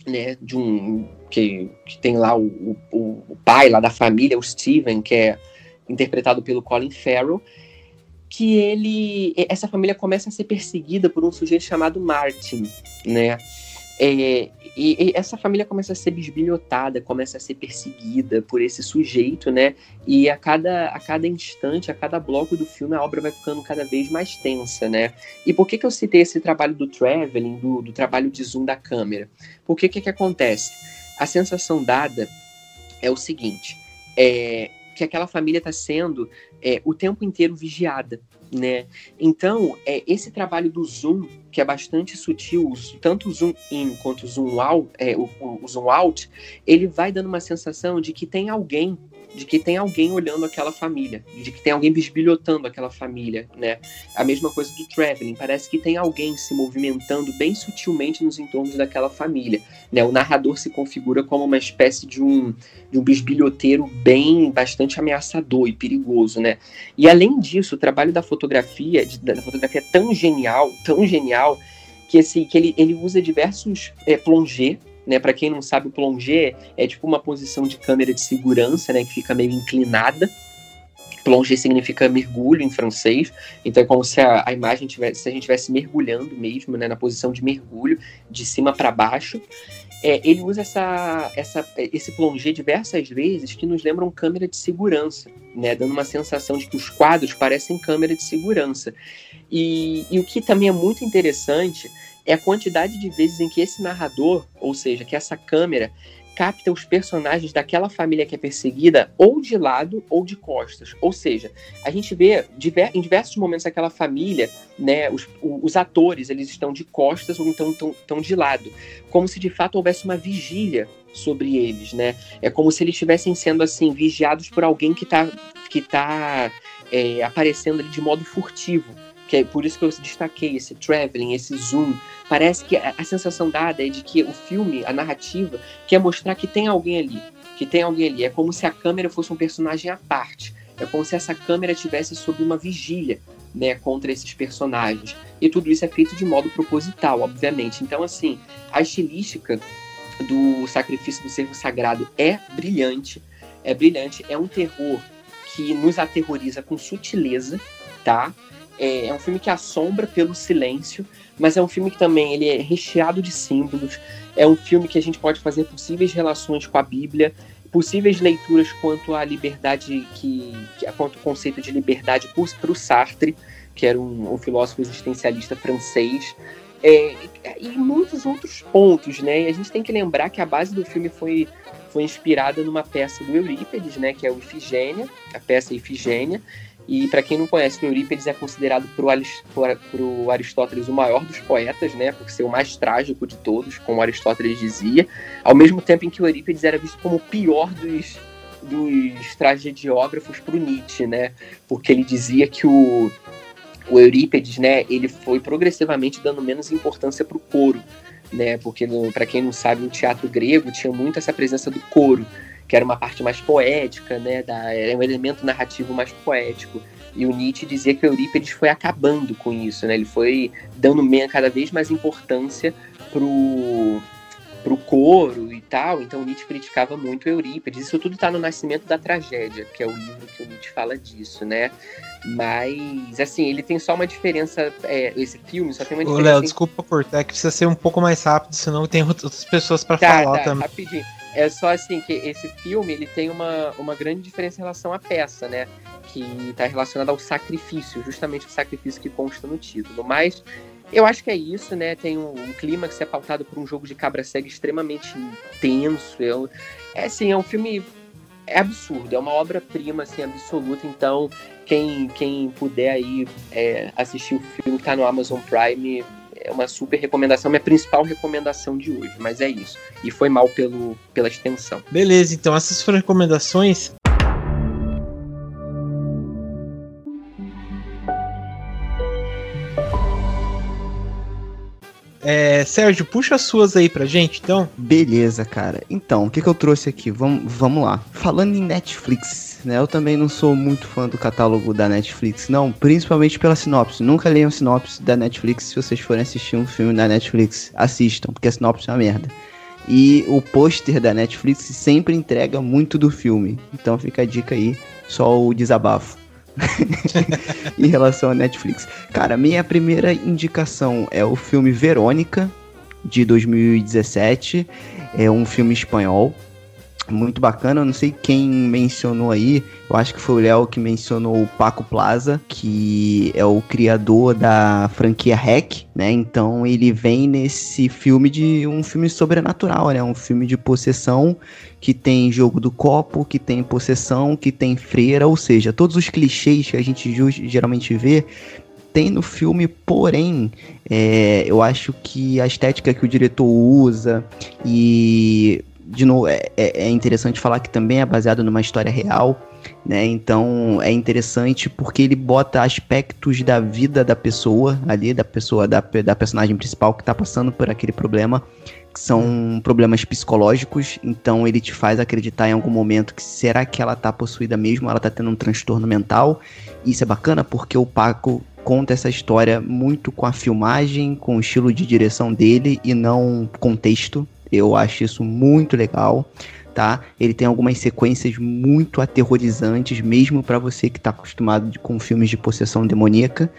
né? De um que, que tem lá o, o, o pai lá da família, o Steven, que é interpretado pelo Colin Farrell, que ele, essa família começa a ser perseguida por um sujeito chamado Martin, né? É, e, e, essa família começa a ser bisbilhotada, começa a ser perseguida por esse sujeito, né? E a cada, a cada instante, a cada bloco do filme, a obra vai ficando cada vez mais tensa, né? E por que, que eu citei esse trabalho do traveling, do, do trabalho de zoom da câmera? O que, que acontece? A sensação dada é o seguinte: é, que aquela família está sendo é, o tempo inteiro vigiada, né? Então, é, esse trabalho do zoom que é bastante sutil, tanto o zoom in quanto o zoom out, é, o, o zoom out, ele vai dando uma sensação de que tem alguém de que tem alguém olhando aquela família, de que tem alguém bisbilhotando aquela família, né? A mesma coisa do traveling, parece que tem alguém se movimentando bem sutilmente nos entornos daquela família, né? O narrador se configura como uma espécie de um de um bisbilhoteiro bem bastante ameaçador e perigoso, né? E além disso, o trabalho da fotografia, de, da fotografia é tão genial, tão genial que assim, que ele, ele usa diversos é, plongé né? Para quem não sabe, o plongé é tipo uma posição de câmera de segurança, né? Que fica meio inclinada. Plongé significa mergulho em francês, então é como se a, a imagem tivesse, se a gente estivesse mergulhando mesmo, né, na posição de mergulho, de cima para baixo. É, ele usa essa, essa, esse plongé diversas vezes que nos lembram câmera de segurança, né, dando uma sensação de que os quadros parecem câmera de segurança. E, e o que também é muito interessante é a quantidade de vezes em que esse narrador, ou seja, que essa câmera, capta os personagens daquela família que é perseguida ou de lado ou de costas. Ou seja, a gente vê em diversos momentos aquela família, né, os, os atores, eles estão de costas ou então estão de lado, como se de fato houvesse uma vigília sobre eles, né? É como se eles estivessem sendo assim vigiados por alguém que está que tá é, aparecendo ali de modo furtivo que é por isso que eu destaquei esse traveling, esse zoom. Parece que a, sensação dada é de que o filme, a narrativa, quer mostrar que tem alguém ali, que tem alguém ali. É como se a câmera fosse um personagem à parte. É como se essa câmera estivesse sob uma vigília, né, contra esses personagens. E tudo isso é feito de modo proposital, obviamente. Então, assim, a estilística do sacrifício do servo sagrado é brilhante. É brilhante. É um terror que nos aterroriza com sutileza, tá? É, é, um filme que assombra pelo silêncio, mas é um filme que também ele é recheado de símbolos. É um filme que a gente pode fazer possíveis relações com a Bíblia, possíveis leituras quanto à liberdade que, que quanto ao conceito de liberdade para o Sartre, que era um, um filósofo existencialista francês. É, e muitos outros pontos, né? A gente tem que lembrar que a base do filme foi, foi inspirada numa peça do Eurípides, né? Que é o Ifigênia, a peça Ifigênia, e para quem não conhece, o Eurípides é considerado por o Aristóteles o maior dos poetas, né, por ser o mais trágico de todos, como Aristóteles dizia, ao mesmo tempo em que o Eurípides era visto como o pior dos, dos tragediógrafos para o Nietzsche, né, porque ele dizia que o, o Eurípides, né, ele foi progressivamente dando menos importância para o coro, né, porque para quem não sabe, o teatro grego tinha muito essa presença do coro, que era uma parte mais poética, né, da, era um elemento narrativo mais poético. E o Nietzsche dizia que Eurípides foi acabando com isso, né? Ele foi dando cada vez mais importância pro pro coro e tal, então Nietzsche criticava muito Eurípides. Isso tudo está no Nascimento da Tragédia, que é o livro que o Nietzsche fala disso, né? Mas, assim, ele tem só uma diferença. É, esse filme só tem uma diferença.
Ô, Léo, em... desculpa cortar, é que precisa ser um pouco mais rápido, senão tem outras pessoas para tá, falar
tá,
também.
Rapidinho. É só assim que esse filme ele tem uma, uma grande diferença em relação à peça, né? Que está relacionada ao sacrifício, justamente o sacrifício que consta no título. Mas eu acho que é isso, né? Tem um, um clima que se é pautado por um jogo de cabra cega extremamente intenso. Eu, é assim, é um filme é absurdo, é uma obra-prima assim, absoluta. Então, quem, quem puder aí é, assistir o filme que tá no Amazon Prime, é uma super recomendação, minha principal recomendação de hoje, mas é isso. E foi mal pelo, pela extensão.
Beleza, então essas foram recomendações. É, Sérgio, puxa as suas aí pra gente, então.
Beleza, cara. Então, o que, que eu trouxe aqui? Vamos, vamos lá. Falando em Netflix, né? Eu também não sou muito fã do catálogo da Netflix, não. Principalmente pela sinopse. Nunca leiam sinopse da Netflix se vocês forem assistir um filme da Netflix. Assistam, porque a sinopse é uma merda. E o pôster da Netflix sempre entrega muito do filme. Então fica a dica aí, só o desabafo. em relação à Netflix. Cara, minha primeira indicação é o filme Verônica, de 2017. É um filme espanhol muito bacana. Eu não sei quem mencionou aí, eu acho que foi o Léo que mencionou o Paco Plaza, que é o criador da franquia Hack, né? Então ele vem nesse filme de um filme sobrenatural, né? Um filme de possessão que tem jogo do copo, que tem possessão, que tem freira, ou seja, todos os clichês que a gente geralmente vê tem no filme, porém, é, eu acho que a estética que o diretor usa e de novo, é, é, é interessante falar que também é baseado numa história real, né? Então é interessante porque ele bota aspectos da vida da pessoa ali, da pessoa, da, da personagem principal que tá passando por aquele problema, que são problemas psicológicos. Então ele te faz acreditar em algum momento que será que ela tá possuída mesmo, ela tá tendo um transtorno mental. Isso é bacana porque o Paco conta essa história muito com a filmagem, com o estilo de direção dele e não com texto. Eu acho isso muito legal, tá? Ele tem algumas sequências muito aterrorizantes, mesmo para você que tá acostumado com filmes de possessão demoníaca.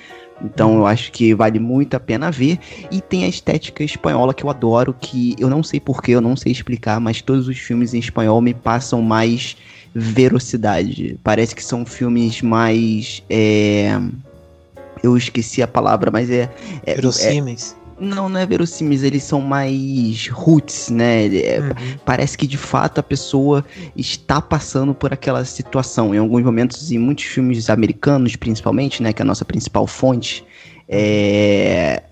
Então eu acho que vale muito a pena ver. E tem a estética espanhola que eu adoro, que eu não sei porquê, eu não sei explicar, mas todos os filmes em espanhol me passam mais velocidade. Parece que são filmes mais. É... Eu esqueci a palavra, mas é. é, é
Verossímeis.
Não, não é verossímeis, eles são mais roots, né? É, uhum. Parece que de fato a pessoa está passando por aquela situação. Em alguns momentos, em muitos filmes americanos, principalmente, né? Que é a nossa principal fonte, é,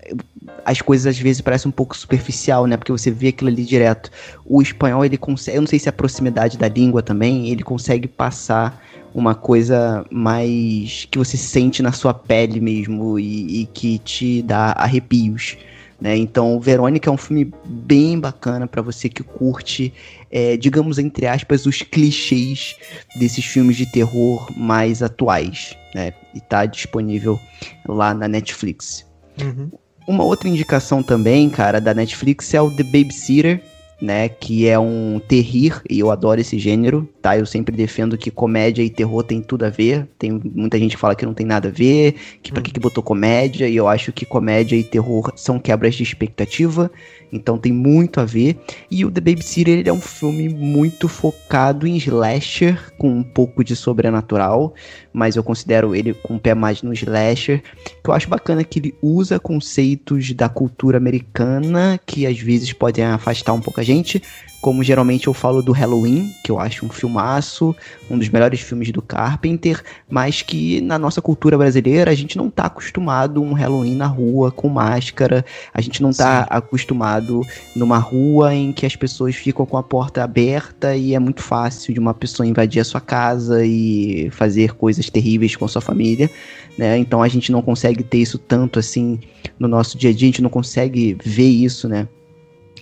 as coisas às vezes parecem um pouco superficial, né? Porque você vê aquilo ali direto. O espanhol, ele consegue. Eu não sei se é a proximidade da língua também, ele consegue passar uma coisa mais que você sente na sua pele mesmo e, e que te dá arrepios. Né? Então, Verônica é um filme bem bacana para você que curte, é, digamos entre aspas, os clichês desses filmes de terror mais atuais. Né? E tá disponível lá na Netflix. Uhum. Uma outra indicação também, cara, da Netflix é o The Babysitter, né, que é um terrir, e eu adoro esse gênero, tá? Eu sempre defendo que comédia e terror tem tudo a ver. Tem muita gente que fala que não tem nada a ver, que pra que, que botou comédia, e eu acho que comédia e terror são quebras de expectativa, então tem muito a ver. E o The Babysitter ele é um filme muito focado em slasher, com um pouco de sobrenatural, mas eu considero ele com um pé mais no slasher, que eu acho bacana que ele usa conceitos da cultura americana que às vezes podem afastar um pouco a gente, como geralmente eu falo do Halloween, que eu acho um filmaço, um dos melhores filmes do Carpenter, mas que na nossa cultura brasileira a gente não tá acostumado um Halloween na rua com máscara, a gente não tá Sim. acostumado numa rua em que as pessoas ficam com a porta aberta e é muito fácil de uma pessoa invadir a sua casa e fazer coisas terríveis com a sua família, né? Então a gente não consegue ter isso tanto assim no nosso dia a dia, a gente não consegue ver isso, né?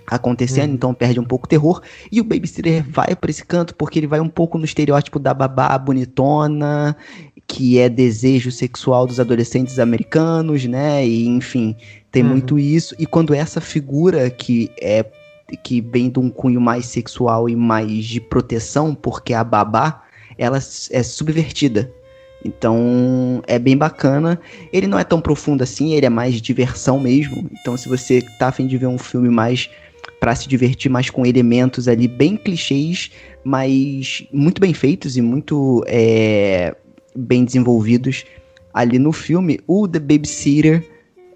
Acontecendo, hum. então perde um pouco o terror. E o Babysitter vai para esse canto porque ele vai um pouco no estereótipo da babá bonitona, que é desejo sexual dos adolescentes americanos, né? E enfim, tem uhum. muito isso. E quando essa figura que é que vem de um cunho mais sexual e mais de proteção, porque a babá, ela é subvertida. Então é bem bacana. Ele não é tão profundo assim, ele é mais diversão mesmo. Então, se você tá afim de ver um filme mais para se divertir mais com elementos ali bem clichês, mas muito bem feitos e muito é, bem desenvolvidos ali no filme. O The Babysitter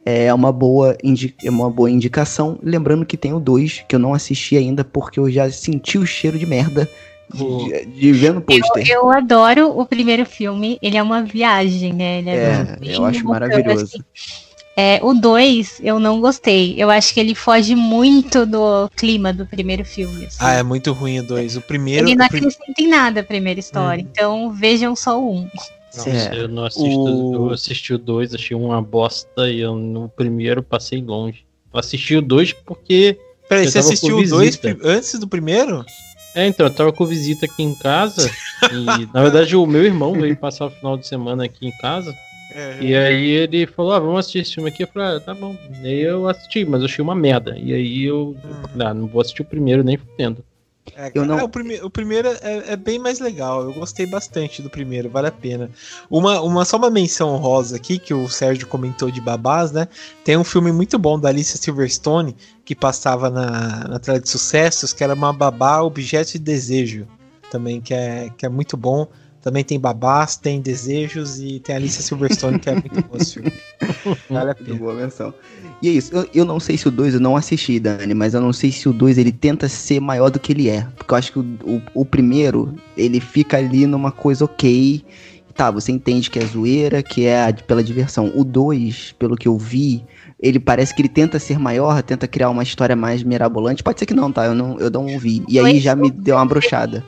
é uma boa, é uma boa indicação. Lembrando que tem o 2, que eu não assisti ainda porque eu já senti o cheiro de merda de, de ver no pôster.
Eu, eu, adoro o primeiro filme, ele é uma viagem, né? Ele
é, é eu acho maravilhoso. Assim.
É, o 2 eu não gostei. Eu acho que ele foge muito do clima do primeiro filme. Assim.
Ah, é muito ruim o 2. O primeiro.
Ele não acrescenta em nada a primeira história. Hum. Então vejam só o 1. Um.
Nossa, é. eu não assisto, o... eu assisti o 2, achei uma bosta e eu no primeiro passei longe. Eu assisti o 2 porque.
Peraí, você assistiu o 2 antes do primeiro?
É, então, eu tava com visita aqui em casa. e, na verdade, o meu irmão veio passar o final de semana aqui em casa. É, e aí ele falou, ah, vamos assistir esse filme aqui. Eu falei, ah, tá bom. E aí eu assisti, mas eu achei uma merda. E aí eu, hum. ah, não vou assistir o primeiro nem fudendo.
É, eu não... É, o, prime o primeiro é, é, bem mais legal. Eu gostei bastante do primeiro, vale a pena. Uma, uma só uma menção rosa aqui que o Sérgio comentou de babás, né? Tem um filme muito bom da Alicia Silverstone que passava na, na tela de sucessos, que era uma babá objeto de desejo, também que é, que é muito bom. Também tem babás, tem desejos e tem Alicia Silverstone que é muito bom esse filme.
Vale a pena. Boa menção. E é isso, eu, eu não sei se o 2 eu não assisti, Dani, mas eu não sei se o 2 ele tenta ser maior do que ele é. Porque eu acho que o, o, o primeiro, ele fica ali numa coisa ok tá, você entende que é zoeira, que é pela diversão. O 2, pelo que eu vi, ele parece que ele tenta ser maior, tenta criar uma história mais mirabolante. Pode ser que não, tá? Eu não, eu não ouvi. E aí já me deu uma brochada.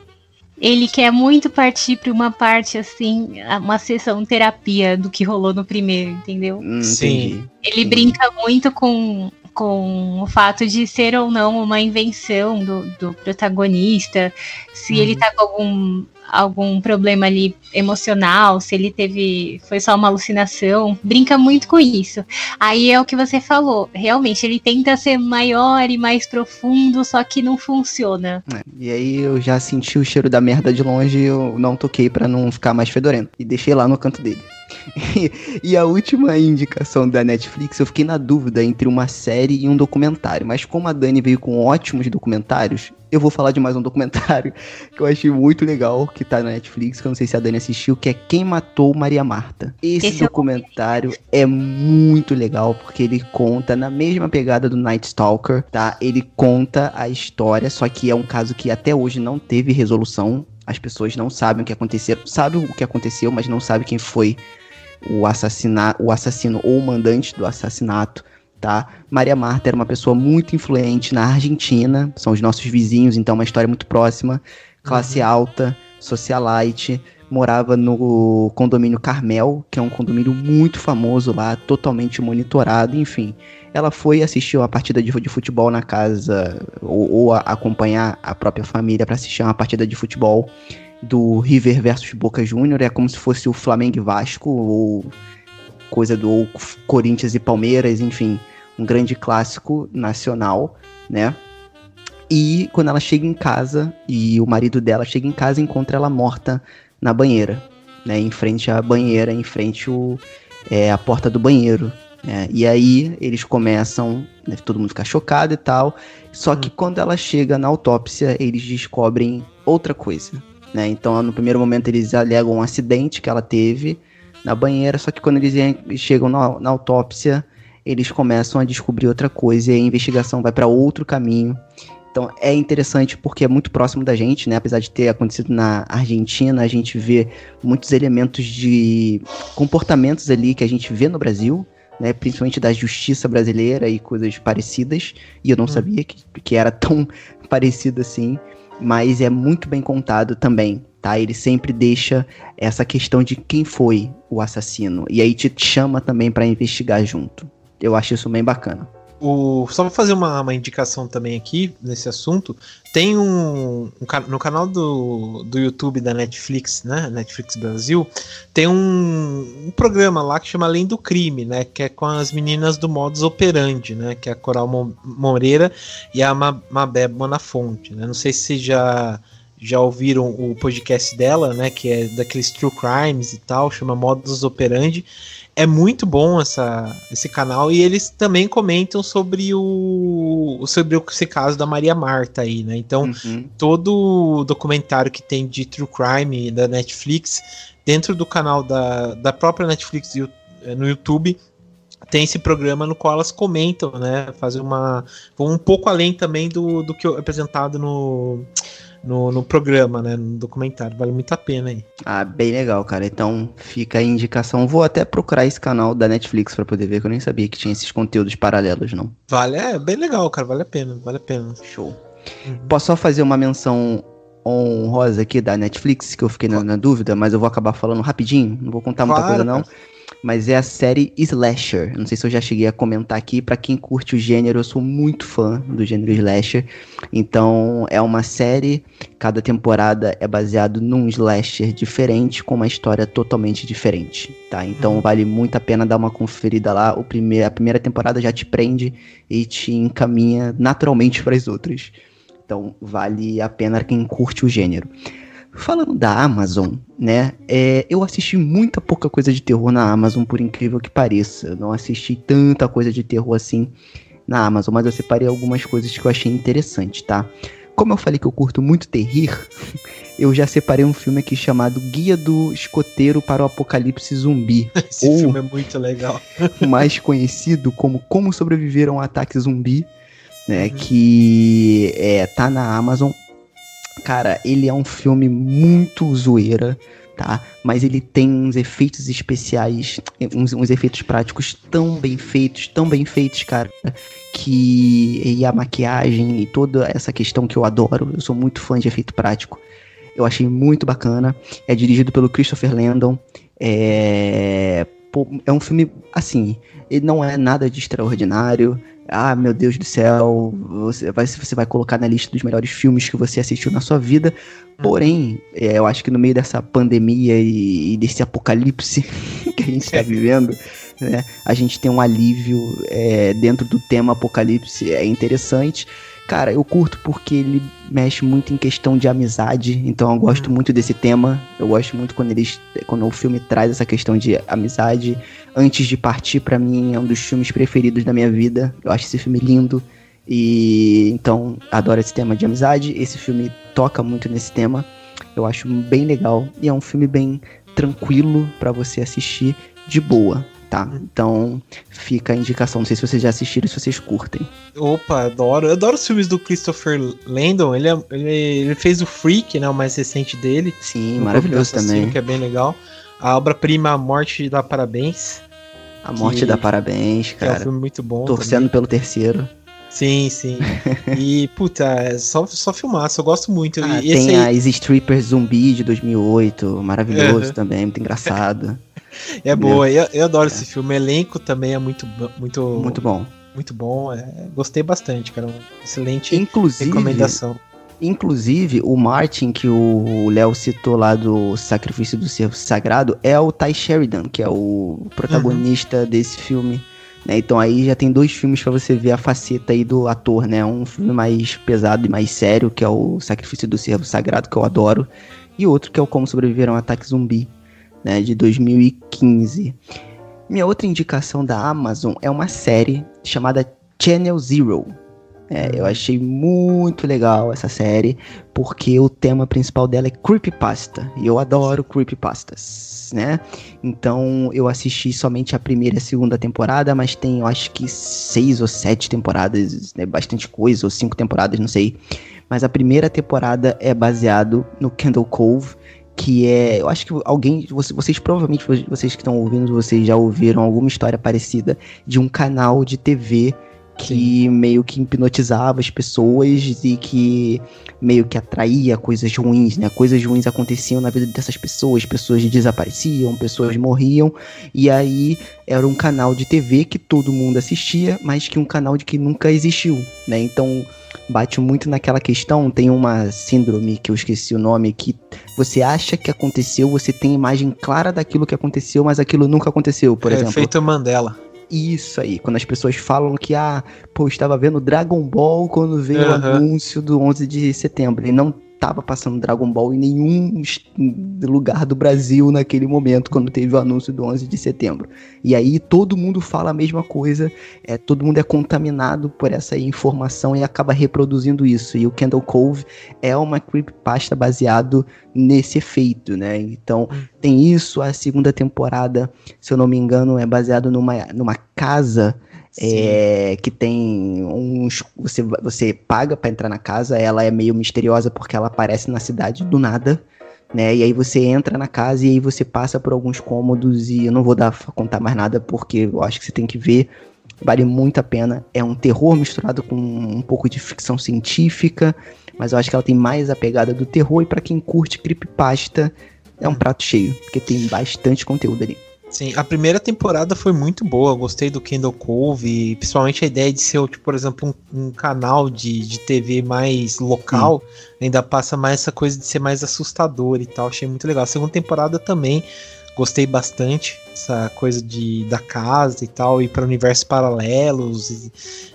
Ele quer muito partir para uma parte assim, uma sessão terapia do que rolou no primeiro, entendeu?
Hum, Sim.
Ele brinca muito com com o fato de ser ou não uma invenção do, do protagonista, se uhum. ele tá com algum, algum problema ali emocional, se ele teve. foi só uma alucinação. Brinca muito com isso. Aí é o que você falou. Realmente, ele tenta ser maior e mais profundo, só que não funciona.
É, e aí eu já senti o cheiro da merda de longe e eu não toquei para não ficar mais fedorento. E deixei lá no canto dele. e a última indicação da Netflix, eu fiquei na dúvida entre uma série e um documentário. Mas como a Dani veio com ótimos documentários, eu vou falar de mais um documentário que eu achei muito legal, que tá na Netflix, que eu não sei se a Dani assistiu, que é Quem Matou Maria Marta. Esse, Esse documentário é muito legal, porque ele conta na mesma pegada do Night Stalker, tá? Ele conta a história, só que é um caso que até hoje não teve resolução. As pessoas não sabem o que aconteceu, sabem o que aconteceu, mas não sabem quem foi o, assassina o assassino ou o mandante do assassinato, tá? Maria Marta era uma pessoa muito influente na Argentina, são os nossos vizinhos, então é uma história muito próxima, classe uhum. alta, socialite, morava no condomínio Carmel, que é um condomínio muito famoso lá, totalmente monitorado, enfim. Ela foi assistir uma partida de, futebol na casa, ou, ou a, acompanhar a própria família para assistir uma partida de futebol do River versus Boca Júnior, é como se fosse o Flamengo e Vasco, ou coisa do ou Corinthians e Palmeiras, enfim, um grande clássico nacional, né? E quando ela chega em casa, e o marido dela chega em casa, encontra ela morta na banheira, né? Em frente à banheira, em frente o, é, à porta do banheiro. Né? E aí eles começam, né, todo mundo fica chocado e tal. Só que hum. quando ela chega na autópsia, eles descobrem outra coisa. Né? Então, no primeiro momento, eles alegam um acidente que ela teve na banheira, só que quando eles chegam na, na autópsia, eles começam a descobrir outra coisa e a investigação vai para outro caminho. Então é interessante porque é muito próximo da gente, né? Apesar de ter acontecido na Argentina, a gente vê muitos elementos de comportamentos ali que a gente vê no Brasil, né? Principalmente da justiça brasileira e coisas parecidas. E eu não hum. sabia que, que era tão parecido assim mas é muito bem contado também, tá? Ele sempre deixa essa questão de quem foi o assassino e aí te chama também para investigar junto. Eu acho isso bem bacana.
O, só vou fazer uma, uma, indicação também aqui nesse assunto. Tem um, um, no canal do, do YouTube da Netflix, né? Netflix Brasil, tem um, um, programa lá que chama Além do Crime, né? Que é com as meninas do Modus Operandi, né? Que é a Coral Moreira e a Mabé Bonafonte, né? Não sei se já já ouviram o podcast dela, né? Que é daqueles True Crimes e tal, chama Modus Operandi é muito bom essa, esse canal e eles também comentam sobre o sobre esse caso da Maria Marta aí, né? Então, uhum. todo documentário que tem de true crime da Netflix dentro do canal da, da própria Netflix no YouTube tem esse programa no qual elas comentam, né? Fazem uma vão um pouco além também do, do que é apresentado no no, no programa, né? No documentário. Vale muito a pena aí.
Ah, bem legal, cara. Então fica a indicação. Vou até procurar esse canal da Netflix para poder ver, que eu nem sabia que tinha esses conteúdos paralelos, não.
Vale, é bem legal, cara. Vale a pena, vale a pena.
Show. Uhum. Posso só fazer uma menção honrosa aqui da Netflix, que eu fiquei na, na, dúvida, mas eu vou acabar falando rapidinho. Não vou contar muita coisa, não. Cara mas é a série Slasher. Não sei se eu já cheguei a comentar aqui. Para quem curte o gênero, eu sou muito fã do gênero Slasher. Então, é uma série. Cada temporada é baseado num slasher diferente, com uma história totalmente diferente, tá? Então, uhum. vale muito a pena dar uma conferida lá. O primeiro, a primeira temporada já te prende e te encaminha naturalmente para as outras. Então, vale a pena quem curte o gênero. Falando da Amazon, né? É, eu assisti muita pouca coisa de terror na Amazon, por incrível que pareça. Eu não assisti tanta coisa de terror assim na Amazon, mas eu separei algumas coisas que eu achei interessante, tá? Como eu falei que eu curto muito terrir, eu já separei um filme aqui chamado Guia do Escoteiro para o Apocalipse Zumbi.
Esse ou, filme é muito legal.
mais conhecido como Como Sobreviver a um Ataque Zumbi, né? Uhum. Que é, tá na Amazon. Cara, ele é um filme muito zoeira, tá? Mas ele tem uns efeitos especiais, uns, uns efeitos práticos tão bem feitos, tão bem feitos, cara, que e a maquiagem e toda essa questão que eu adoro, eu sou muito fã de efeito prático. Eu achei muito bacana. É dirigido pelo Christopher Landon. É, é um filme assim, ele não é nada de extraordinário. Ah, meu Deus do céu, você vai, você vai colocar na lista dos melhores filmes que você assistiu na sua vida. Porém, é, eu acho que no meio dessa pandemia e, e desse apocalipse que a gente está vivendo, né, a gente tem um alívio é, dentro do tema apocalipse. É interessante. Cara, eu curto porque ele mexe muito em questão de amizade, então eu gosto
Uhum.
muito desse tema. Eu gosto muito quando eles, quando o filme traz essa questão de amizade. Antes de partir, pra mim é um dos filmes preferidos da minha vida. Eu acho esse filme lindo e então adoro esse tema de amizade. Esse filme toca muito nesse tema. Eu acho bem legal e é um filme bem tranquilo pra você assistir de boa, tá? Então fica a indicação. Não sei se vocês já assistiram, se vocês curtem.
Opa, adoro. Eu adoro os filmes do Christopher Landon. Ele, é- ele, ele fez o Freak, né? O mais recente dele.
Sim,
Um
maravilhoso também.
Que é bem legal. A obra-prima A Morte dá Parabéns.
A morte
que-
dá parabéns,
Que é um
cara.
filme muito bom.
Torcendo pelo terceiro.
também. Sim, sim. e, puta, é só, só filmaço. Eu gosto muito.
Ah,
e
tem
aí
as Strippers Zumbi de 2008, maravilhoso
Uhum.
também, muito engraçado.
é boa. Eu, eu adoro esse filme. O elenco também é muito, muito,
muito bom.
muito bom. É, gostei bastante, cara. Excelente
Inclusive,
recomendação.
inclusive, o Martin que o Léo citou lá do Sacrifício do Servo Sagrado é o Ty Sheridan, que é o protagonista desse filme. né? Então aí já tem dois filmes pra você ver a faceta aí do ator, né? Um filme mais pesado e mais sério, que é o Sacrifício do Servo Sagrado, que eu adoro, e outro que é o Como Sobreviver a um Ataque Zumbi, né? De 2015. Minha outra indicação da Amazon é uma série chamada Channel Zero. É, eu achei muito legal essa série, porque o tema principal dela é creepypasta, e eu adoro creepypastas, né? Então eu assisti somente a primeira e a segunda temporada, mas tem eu acho que seis ou sete temporadas, né? Bastante coisa, ou cinco temporadas, não sei. Mas a primeira temporada é baseado no Candle Cove, que é, eu acho que alguém, vocês, vocês provavelmente, vocês que estão ouvindo, vocês já ouviram alguma história parecida de um canal de TV que meio que hipnotizava as pessoas e que meio que atraía coisas ruins, né? Coisas ruins aconteciam na vida dessas pessoas, pessoas desapareciam, pessoas morriam, e aí era um canal de TV que todo mundo assistia, mas que um canal de que nunca existiu, né? Então bate muito naquela questão, tem uma síndrome que eu esqueci o nome que você acha que aconteceu, você tem imagem clara daquilo que aconteceu, mas aquilo nunca aconteceu, por
é,
exemplo.
Efeito Mandela.
Isso aí, quando as pessoas falam que, ah, pô, estava vendo Dragon Ball quando veio o
Aham.
anúncio do 11 de setembro. E não tava passando Dragon Ball em nenhum lugar do Brasil naquele momento, quando teve o anúncio do 11 de setembro. E aí todo mundo fala a mesma coisa, é, todo mundo é contaminado por essa informação e acaba reproduzindo isso. E o Candle Cove é uma creepypasta baseado nesse efeito, né? Então tem isso, a segunda temporada se eu não me engano, é baseado numa, numa casa é, que tem uns. Você, você paga pra entrar na casa, ela é meio misteriosa porque ela aparece na cidade do nada. Né? E aí você entra na casa e aí você passa por alguns cômodos e eu não vou dar contar mais nada porque eu acho que você tem que ver. Vale muito a pena. É um terror misturado com um pouco de ficção científica, mas eu acho que ela tem mais a pegada do terror e pra quem curte creepypasta é um prato cheio, porque tem bastante conteúdo ali.
Sim, a primeira temporada foi muito boa. Gostei do Kendall Cove, principalmente a ideia de ser, tipo, por exemplo, um, um canal de, de TV mais local. Ainda passa mais essa coisa de ser mais assustador e tal. Achei muito legal. A segunda temporada também gostei bastante. Essa coisa de da casa e tal, ir para universos paralelos. e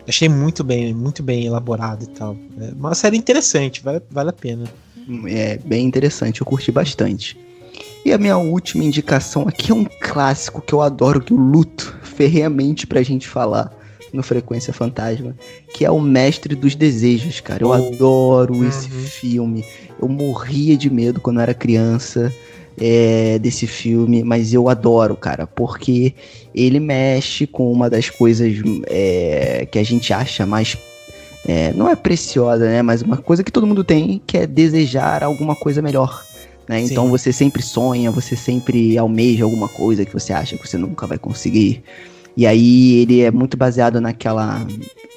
achei muito bem, muito bem elaborado e tal. É uma série interessante, vale, vale a pena.
É bem interessante, eu curti bastante. E a minha última indicação aqui é um clássico que eu adoro, que eu luto ferreamente pra gente falar no Frequência Fantasma, que é o Mestre dos Desejos, cara. Eu
Oh.
adoro esse
Uhum.
filme. Eu morria de medo quando eu era criança é, desse filme, mas eu adoro, cara, porque ele mexe com uma das coisas é, que a gente acha mais é, não é preciosa, né? Mas uma coisa que todo mundo tem, que é desejar alguma coisa melhor. Né? Então você sempre sonha, você sempre almeja alguma coisa que você acha que você nunca vai conseguir. E aí ele é muito baseado naquela.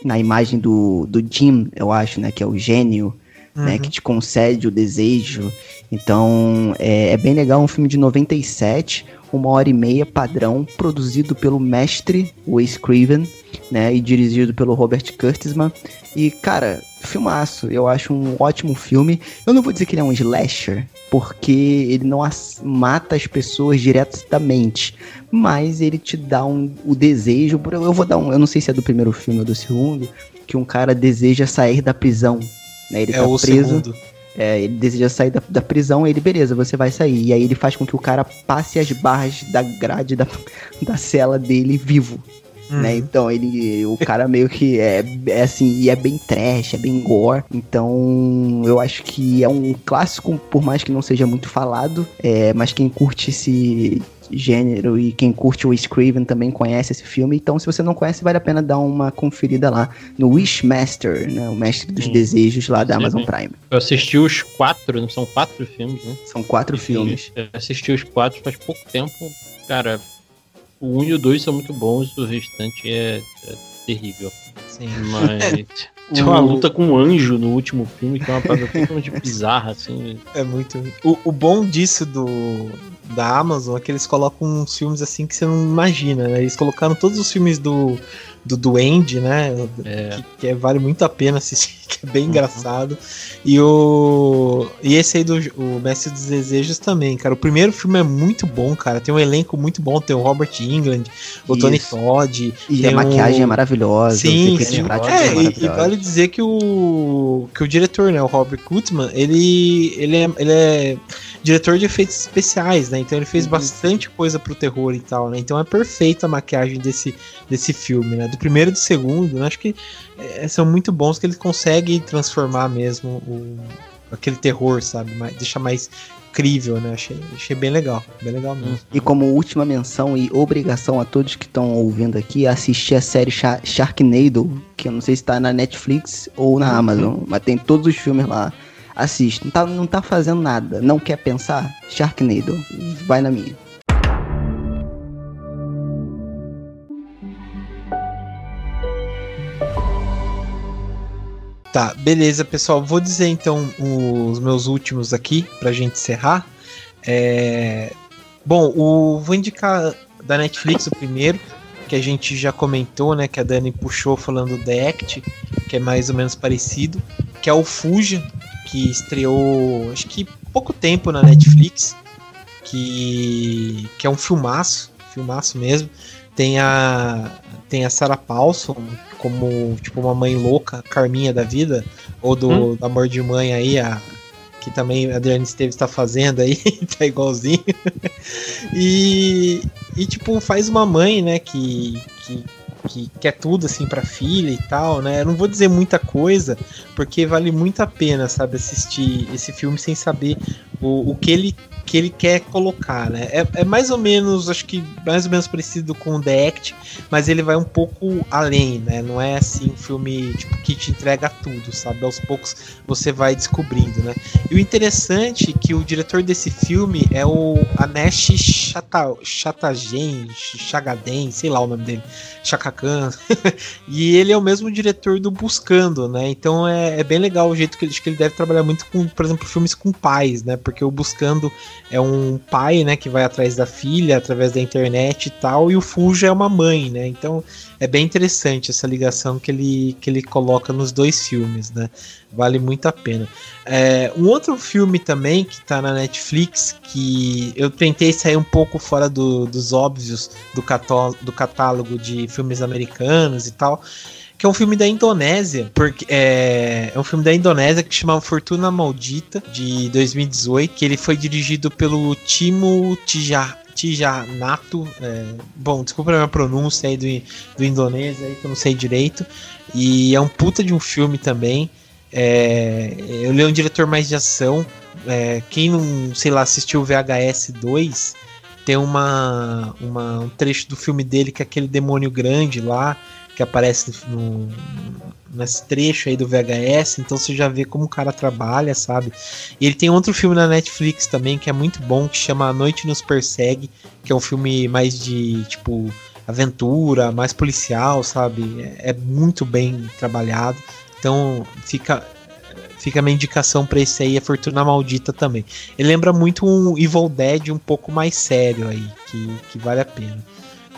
na imagem do, do Jim, eu acho, né? Que é o gênio, né?
Uhum.
Que te concede o desejo. Então é, é bem legal, um filme de 97, uma hora e meia padrão, produzido pelo mestre Wes Craven, né? E dirigido pelo Robert Kurtzman. E, cara, filmaço. Eu acho um ótimo filme. Eu não vou dizer que ele é um slasher, porque ele não as- mata as pessoas diretamente. Mas ele te dá um, o desejo. por- Eu vou dar um. Eu não sei se é do primeiro filme ou do segundo. Que um cara deseja sair da prisão. Né? Ele
É
tá
o
preso.
segundo.
É, ele deseja sair da, da prisão, ele, beleza, você vai sair. E aí ele faz com que o cara passe as barras da grade da, da cela dele vivo. Né?
Uhum.
Então ele. O cara meio que é, é assim, e é bem trash, é bem gore. Então eu acho que é um clássico, por mais que não seja muito falado. É, mas quem curte esse gênero e quem curte o Scriven também conhece esse filme. Então, se você não conhece, vale a pena dar uma conferida lá no Wishmaster, né? O mestre dos
Sim.
desejos lá da
Sim,
Amazon
sim.
Prime.
Eu assisti os quatro, não são quatro filmes, né?
São quatro filmes.
Eu assisti os quatro faz pouco tempo. Cara, o 1 e o 2 são muito bons, o restante é, é terrível.
Sim.
Mas. Tem uma luta com um anjo no último filme, que é uma parada totalmente bizarra, assim.
É muito. O, o bom disso do da Amazon é que eles colocam uns filmes assim que você não imagina, né? Eles colocaram todos os filmes do do Duende, né?
É.
Que, que é- vale muito a pena assistir, que é bem
Uhum.
engraçado. E o e esse aí do o Mestre dos Desejos também, cara. O primeiro filme é muito bom, cara. Tem um elenco muito bom, tem o Robert England, o Tony
Isso.
Todd,
E a maquiagem
o-
é maravilhosa,
Sim,
sim.
É,
são
e, e vale dizer que o, que o diretor, né, o Robert Gutman, ele, ele, é, ele é diretor de efeitos especiais, né? Então ele fez
Uhum.
bastante coisa pro terror e tal, né? Então é perfeita a maquiagem desse, desse filme, né? Do primeiro e do segundo, né? acho que é, são muito bons que ele consegue transformar mesmo o, aquele terror, sabe? Mais, deixa mais crível, né? Achei, achei bem legal, bem legal mesmo.
E como última menção e obrigação a todos que estão ouvindo aqui, assistir a série Sha- Sharknado, que eu não sei se tá na Netflix ou na Amazon, mas tem todos os filmes lá. Assiste, não tá, não tá fazendo nada, não quer pensar? Sharknado, vai na minha.
Tá, beleza, pessoal. Vou dizer então os meus últimos aqui pra gente encerrar. É... Bom, o... vou indicar da Netflix o primeiro, que a gente já comentou, né? Que a Dani puxou falando do The Act, que é mais ou menos parecido, que é o Fuja, que estreou acho que pouco tempo na Netflix, que, que é um filmaço, filmaço mesmo. Tem a, tem a Sarah Paulson como tipo uma mãe louca, Carminha da vida, ou do, do Amor de Mãe aí, a, que também a Adriane Esteves está fazendo aí, tá igualzinho. e, e tipo, faz uma mãe, né, que, que, que quer tudo assim pra filha e tal, né? Eu não vou dizer muita coisa, porque vale muito a pena, sabe, assistir esse filme sem saber o, o que ele que ele quer colocar, né? É, é mais ou menos, acho que mais ou menos parecido com o The Act, mas ele vai um pouco além, né? Não é assim um filme tipo, que te entrega tudo, sabe? Aos poucos você vai descobrindo, né? E o interessante é que o diretor desse filme é o Anesh Chata, Chatagen, Chagaden, sei lá o nome dele, Chakakan. e ele é o mesmo diretor do Buscando, né? Então é, é bem legal o jeito que que ele deve trabalhar muito com, por exemplo, filmes com pais, né? Porque o Buscando é um pai, né, que vai atrás da filha através da internet e tal, e o Fuja é uma mãe, né? Então é bem interessante essa ligação que ele, que ele coloca nos dois filmes, né? Vale muito a pena. É, um outro filme também que tá na Netflix, que eu tentei sair um pouco fora do- dos óbvios do, cató- do catálogo de filmes americanos e tal, que é um filme da Indonésia, porque é, é um filme da Indonésia que chama Fortuna Maldita, de 2018, que ele foi dirigido pelo Timo Tija, Tijanato, é, bom, desculpa a minha pronúncia aí do, do indonésia aí que eu não sei direito, e é um puta de um filme também, é, ele um diretor mais de ação, é, quem não, sei lá, assistiu VHS 2, tem uma, uma, um trecho do filme dele que é aquele demônio grande lá, que aparece no, nesse trecho aí do VHS, então você já vê como o cara trabalha, sabe? E ele tem outro filme na Netflix também que é muito bom, que chama A Noite Nos Persegue, que é um filme mais de, tipo, aventura, mais policial, sabe? É, é muito bem trabalhado. Então fica fica minha indicação para esse aí, A Fortuna Maldita também. Ele lembra muito um Evil Dead um pouco mais sério aí, que, que vale a pena.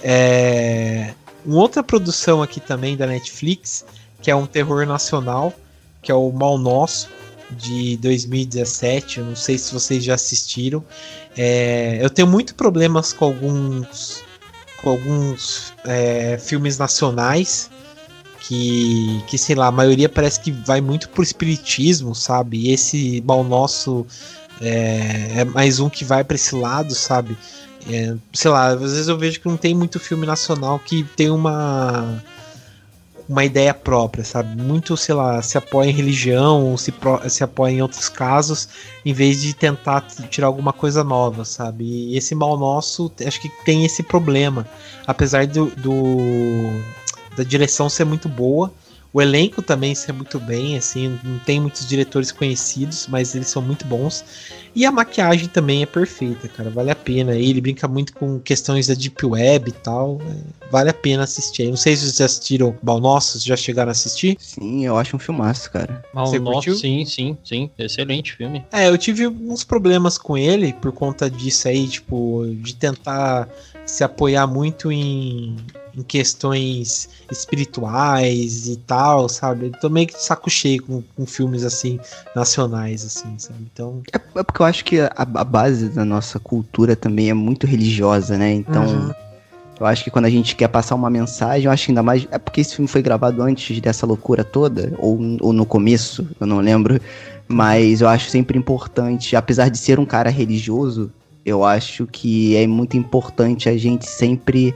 É, uma outra produção aqui também da Netflix, que é um terror nacional, que é o Mal Nosso, de 2017. Eu não sei se vocês já assistiram. É, eu tenho muito problemas com alguns, com alguns é, filmes nacionais. Que, que, sei lá, a maioria parece que vai muito pro espiritismo, sabe? E esse Mal Nosso é, é mais um que vai para esse lado, sabe? É, sei lá, às vezes eu vejo que não tem muito filme nacional que tem uma uma ideia própria, sabe? Muito, sei lá, se apoia em religião, se, pro, se apoia em outros casos, em vez de tentar tirar alguma coisa nova, sabe? E esse mal nosso, acho que tem esse problema. Apesar do, do da direção ser muito boa, o elenco também ser muito bem, assim, não tem muitos diretores conhecidos, mas eles são muito bons. E a maquiagem também é perfeita, cara, vale a pena. Ele brinca muito com questões da Deep Web e tal, é, vale a pena assistir. Não sei se vocês já assistiram Mal Nosso, já chegaram a assistir?
Sim, eu acho um filmaço, cara.
Mal Nosso, sim, sim, sim, excelente filme.
É, eu tive uns problemas com ele por conta disso aí, tipo, de tentar se apoiar muito em, em questões espirituais e tal, sabe? Eu tô meio que de saco cheio com, com filmes assim, nacionais, assim, sabe? Então.
É, é porque eu acho que a, a, base da nossa cultura também é muito religiosa, né? Então. Uhum. Eu acho que quando a gente quer passar uma mensagem, eu acho que ainda mais. É porque esse filme foi gravado antes dessa loucura toda, ou, ou no começo, eu não lembro. Mas eu acho sempre importante, apesar de ser um cara religioso, eu acho que é muito importante a gente sempre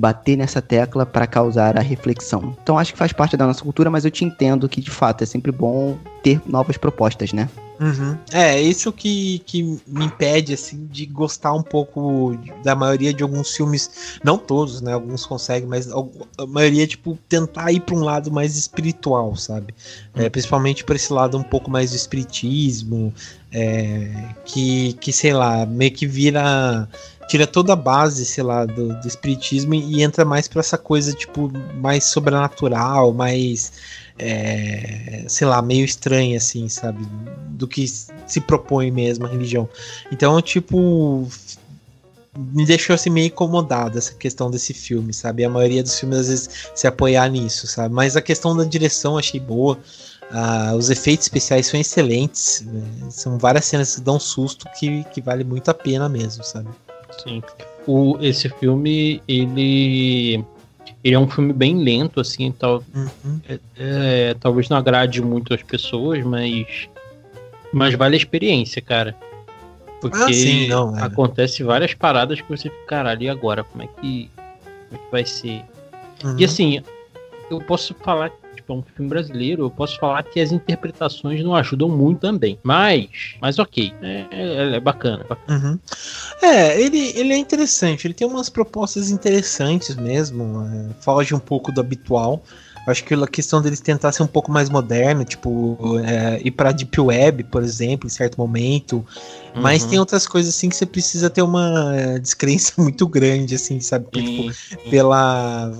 bater nessa tecla para causar a reflexão. Então acho que faz parte da nossa cultura, mas eu te entendo que de fato é sempre bom ter novas propostas, né?
Uhum. É, isso que, que me impede, assim, de gostar um pouco da maioria de alguns filmes, não todos, né, alguns conseguem, mas a maioria, tipo, tentar ir para um lado mais espiritual, sabe? É, uhum. principalmente para esse lado um pouco mais do espiritismo, é, que, que, sei lá, meio que vira tira toda a base, sei lá, do, do espiritismo e entra mais para essa coisa, tipo, mais sobrenatural, mais, é, sei lá, meio estranha, assim, sabe? Do que se propõe mesmo a religião. Então, tipo, me deixou assim meio incomodado essa questão desse filme, sabe? A maioria dos filmes às vezes se apoiar nisso, sabe? Mas a questão da direção achei boa. Uh, os efeitos especiais são excelentes. Né? São várias cenas que dão susto que, que vale muito a pena mesmo, sabe?
Sim. O, esse filme, ele. Ele é um filme bem lento, assim, tal, uhum. é, é, talvez não agrade muito as pessoas, mas. Mas vale a experiência, cara. Porque ah, sim, não, é. acontece várias paradas que você fica, caralho, e agora? Como é que, como é que vai ser? Uhum. E assim, eu posso falar é um filme brasileiro, eu posso falar que as interpretações não ajudam muito também. Mas, mas ok, é, é, é bacana.
Uhum. É, ele, ele é interessante, ele tem umas propostas interessantes mesmo, é, foge um pouco do habitual. Acho que a questão deles tentar ser um pouco mais moderno, tipo, é, ir pra Deep Web, por exemplo, em certo momento. Uhum. Mas tem outras coisas assim que você precisa ter uma descrença muito grande, assim, sabe? Tipo, pela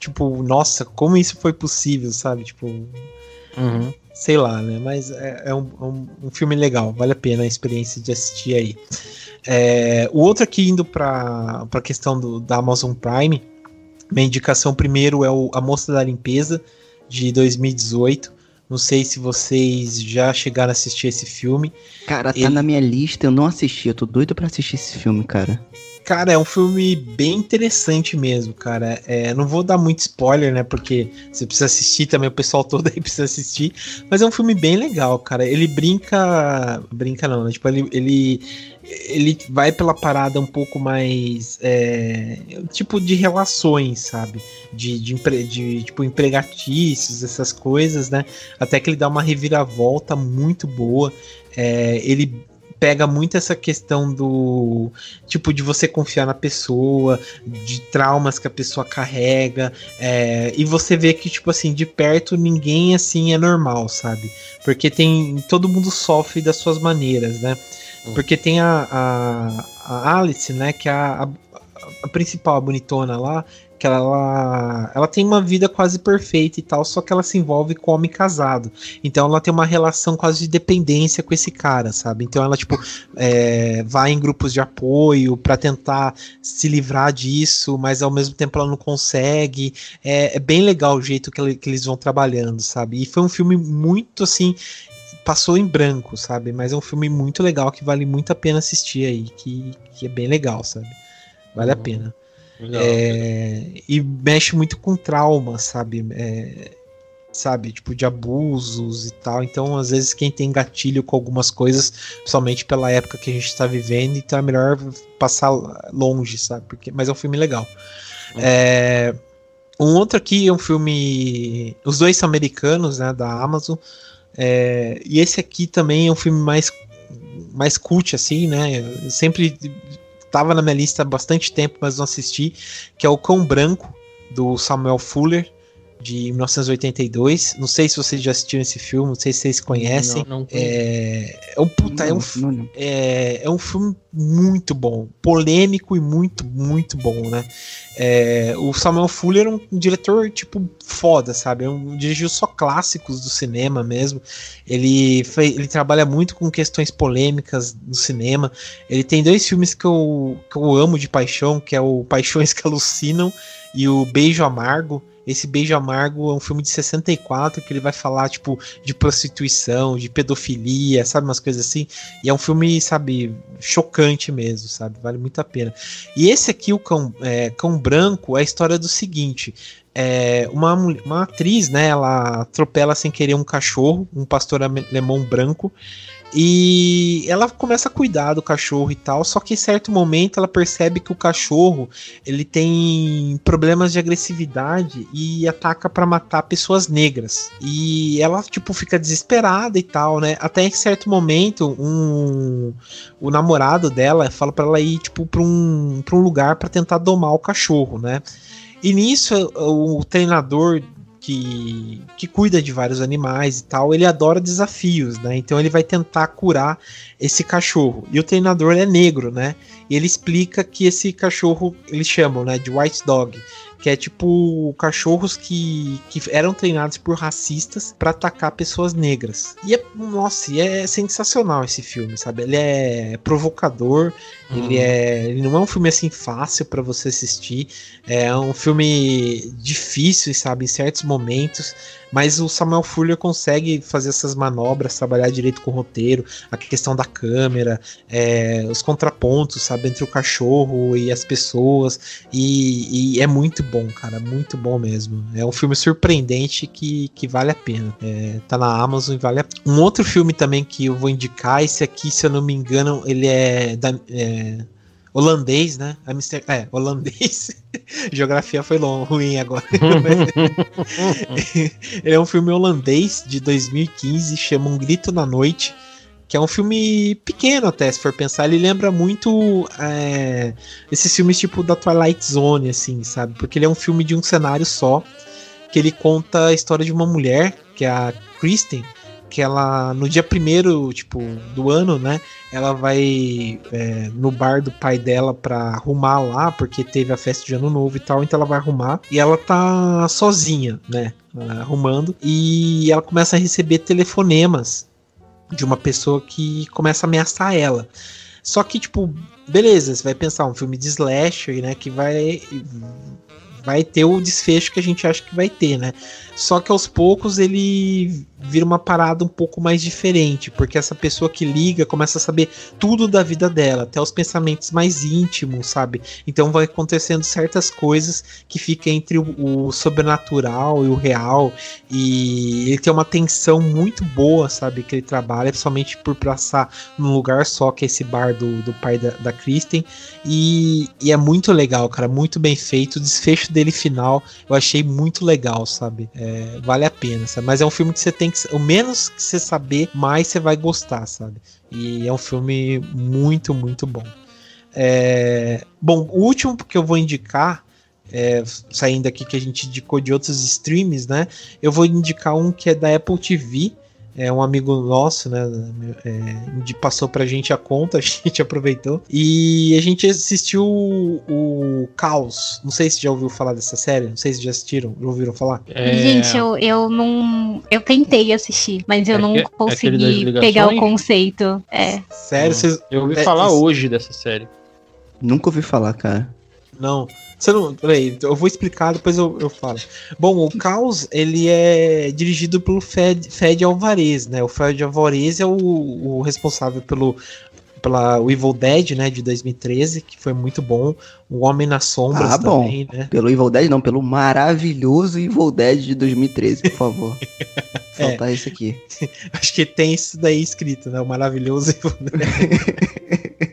tipo, nossa, como isso foi possível, sabe? Tipo. Uhum. Sei lá, né? Mas é, é, um, é um, um, filme legal, vale a pena a experiência de assistir aí. É, o outro aqui, indo para a questão do, da Amazon Prime, minha indicação primeiro é o A Moça da Limpeza, de 2018. Não sei se vocês já chegaram a assistir esse filme.
Cara, tá Ele... na minha lista, eu não assisti, eu tô doido para assistir esse filme, cara.
Cara, é um filme bem interessante mesmo, cara. É, não vou dar muito spoiler, né? Porque você precisa assistir também, o pessoal todo aí precisa assistir. Mas é um filme bem legal, cara. Ele brinca. Brinca não, né? Tipo, ele, ele, ele vai pela parada um pouco mais. É, tipo de relações, sabe? De, de, de tipo, empregatícios, essas coisas, né? Até que ele dá uma reviravolta muito boa. É, ele pega muito essa questão do tipo de você confiar na pessoa, de traumas que a pessoa carrega, é, e você vê que, tipo assim, de perto ninguém assim é normal, sabe? Porque tem. Todo mundo sofre das suas maneiras, né? Hum. Porque tem a, a, a Alice, né? Que é a, a, a principal, a bonitona lá, que ela, ela tem uma vida quase perfeita e tal, só que ela se envolve com homem casado. Então ela tem uma relação quase de dependência com esse cara, sabe? Então ela, tipo, é, vai em grupos de apoio para tentar se livrar disso, mas ao mesmo tempo ela não consegue. É, é bem legal o jeito que, que eles vão trabalhando, sabe? E foi um filme muito assim passou em branco, sabe? Mas é um filme muito legal que vale muito a pena assistir aí, que, que é bem legal, sabe? Vale uhum. a pena. É, e mexe muito com trauma, sabe? É, sabe, tipo, de abusos e tal. Então, às vezes, quem tem gatilho com algumas coisas, somente pela época que a gente tá vivendo, então é melhor passar longe, sabe? Porque, mas é um filme legal. Uhum. É, um outro aqui é um filme. Os dois são americanos, né? Da Amazon. É, e esse aqui também é um filme mais, mais cult, assim, né? Eu sempre tava na minha lista há bastante tempo, mas não assisti, que é o Cão Branco, do Samuel Fuller de 1982. Não sei se vocês já assistiram esse filme, não sei se vocês conhecem. Não, não é, é um puta, não, é, um, é, é, um filme muito bom, polêmico e muito, muito bom, né? É, o Samuel Fuller é um, diretor, tipo, foda, sabe? É um, dirigiu só clássicos do cinema mesmo. Ele, foi, ele trabalha muito com questões polêmicas no cinema. Ele tem dois filmes que eu, que eu amo de paixão, que é o Paixões que Alucinam e o Beijo Amargo. Esse Beijo Amargo é um filme de 64 que ele vai falar, tipo, de prostituição, de pedofilia, sabe? Umas coisas assim. E é um filme, sabe, chocante mesmo, sabe? Vale muito a pena. E esse aqui, o Cão, é, Cão Branco, é a história do seguinte. É, uma, uma atriz, né? Ela atropela sem querer um cachorro, um pastor alemão branco. E ela começa a cuidar do cachorro e tal, só que em certo momento ela percebe que o cachorro ele tem problemas de agressividade e ataca para matar pessoas negras. E ela tipo fica desesperada e tal, né? Até em certo momento um o namorado dela fala para ela ir tipo para um, pra um lugar para tentar domar o cachorro, né? E nisso o treinador que, que cuida de vários animais e tal, ele adora desafios, né? Então ele vai tentar curar esse cachorro. E o treinador é negro, né? E ele explica que esse cachorro, eles chamam, né, de white dog, que é tipo cachorros que, que eram treinados por racistas para atacar pessoas negras. E é, nossa, e é sensacional esse filme, sabe? Ele é provocador, uhum. ele é, ele não é um filme assim fácil para você assistir, é um filme difícil, sabe, em certos momentos. Mas o Samuel Fuller consegue fazer essas manobras, trabalhar direito com o roteiro, a questão da câmera, é, os contrapontos, sabe, entre o cachorro e as pessoas. E, e, é muito bom, cara, muito bom mesmo. É um filme surpreendente que, que vale a pena. É, tá na Amazon e vale a pena. Um outro filme também que eu vou indicar, esse aqui, se eu não me engano, ele é da. É, holandês, né? Amster... É, holandês. Geografia foi long, ruim agora. Ele é um filme holandês de 2015, chama Um Grito na Noite, que é um filme pequeno até, se for pensar. Ele lembra muito é, esses filmes tipo da Twilight Zone, assim, sabe? Porque ele é um filme de um cenário só, que ele conta a história de uma mulher, que é a Kristen, que ela, no dia primeiro, tipo, do ano, né? Ela vai é, no bar do pai dela pra arrumar lá, porque teve a festa de ano novo e tal, então ela vai arrumar. E ela tá sozinha, né? Arrumando. E ela começa a receber telefonemas de uma pessoa que começa a ameaçar ela. Só que, tipo, beleza, você vai pensar um filme de slasher, né? Que vai vai ter o desfecho que a gente acha que vai ter, né? Só que aos poucos ele vira uma parada um pouco mais diferente, porque essa pessoa que liga começa a saber tudo da vida dela, até os pensamentos mais íntimos, sabe? Então vai acontecendo certas coisas que fica entre o, o sobrenatural e o real, e ele tem uma tensão muito boa, sabe? Que ele trabalha, principalmente por passar num lugar só, que é esse bar do, do pai da, da Kristen, e, e é muito legal, cara, muito bem feito. O desfecho dele final eu achei muito legal, sabe? É, vale a pena, sabe? Mas é um filme que você tem que. O menos que você saber, mais você vai gostar, sabe? E é um filme muito, muito bom. É, bom, o último que eu vou indicar é, saindo aqui que a gente indicou de outros streams, né? Eu vou indicar um que é da Apple TV. É um amigo nosso, né? É, passou pra gente a conta, a gente aproveitou. E a gente assistiu o, o Caos. Não sei se já ouviu falar dessa série. Não sei se já assistiram, já ouviram falar.
É... Gente, eu, eu não. Eu tentei assistir, mas eu é não que, é consegui pegar o conceito. É.
Sério? Vocês...
Eu ouvi falar hoje dessa série.
Nunca ouvi falar, cara.
Não. Você não. Peraí, eu vou explicar, depois eu, eu falo. Bom, o Caos, ele é dirigido pelo Fed, Fed Alvarez, né? O Fed Alvarez é o, o responsável pelo pela o Evil Dead, né, de 2013, que foi muito bom. O Homem nas Sombras ah, também,
bom. né? Pelo Evil Dead não, pelo maravilhoso Evil Dead de 2013, por favor. Faltar é. isso aqui.
Acho que tem isso daí escrito, né? O maravilhoso Evil Dead.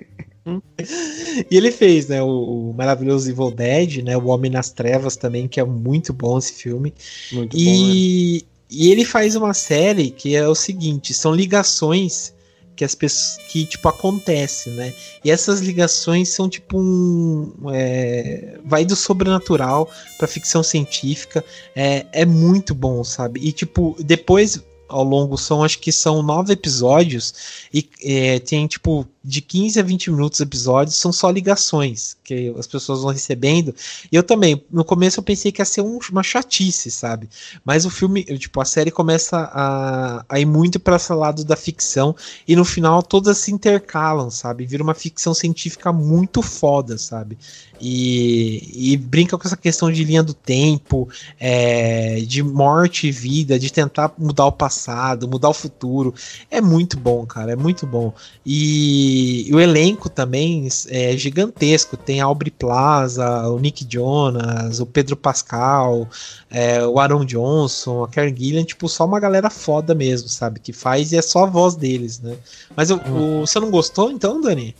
E ele fez, né, o, o, maravilhoso Evil Dead, né, o Homem nas Trevas também, que é muito bom esse filme. Muito e, bom, né? e ele faz uma série que é o seguinte, são ligações que as pessoas que tipo acontece, né? E essas ligações são tipo um é, vai do sobrenatural para ficção científica, é, é muito bom, sabe? E tipo depois ao longo são acho que são nove episódios e é, tem tipo de 15 a 20 minutos episódios são só ligações que as pessoas vão recebendo. E eu também, no começo eu pensei que ia ser um, uma chatice, sabe? Mas o filme, tipo, a série começa a, a ir muito para esse lado da ficção e no final todas se intercalam, sabe? Vira uma ficção científica muito foda, sabe? E, e brinca com essa questão de linha do tempo, é, de morte e vida, de tentar mudar o passado, mudar o futuro. É muito bom, cara, é muito bom. E e, o elenco também é gigantesco. Tem a Aubrey Plaza, o Nick Jonas, o Pedro Pascal, é, o Aaron Johnson, a Karen Gillian, tipo, só uma galera foda mesmo, sabe? Que faz e é só a voz deles, né? Mas eu, hum. o, você não gostou então, Dani?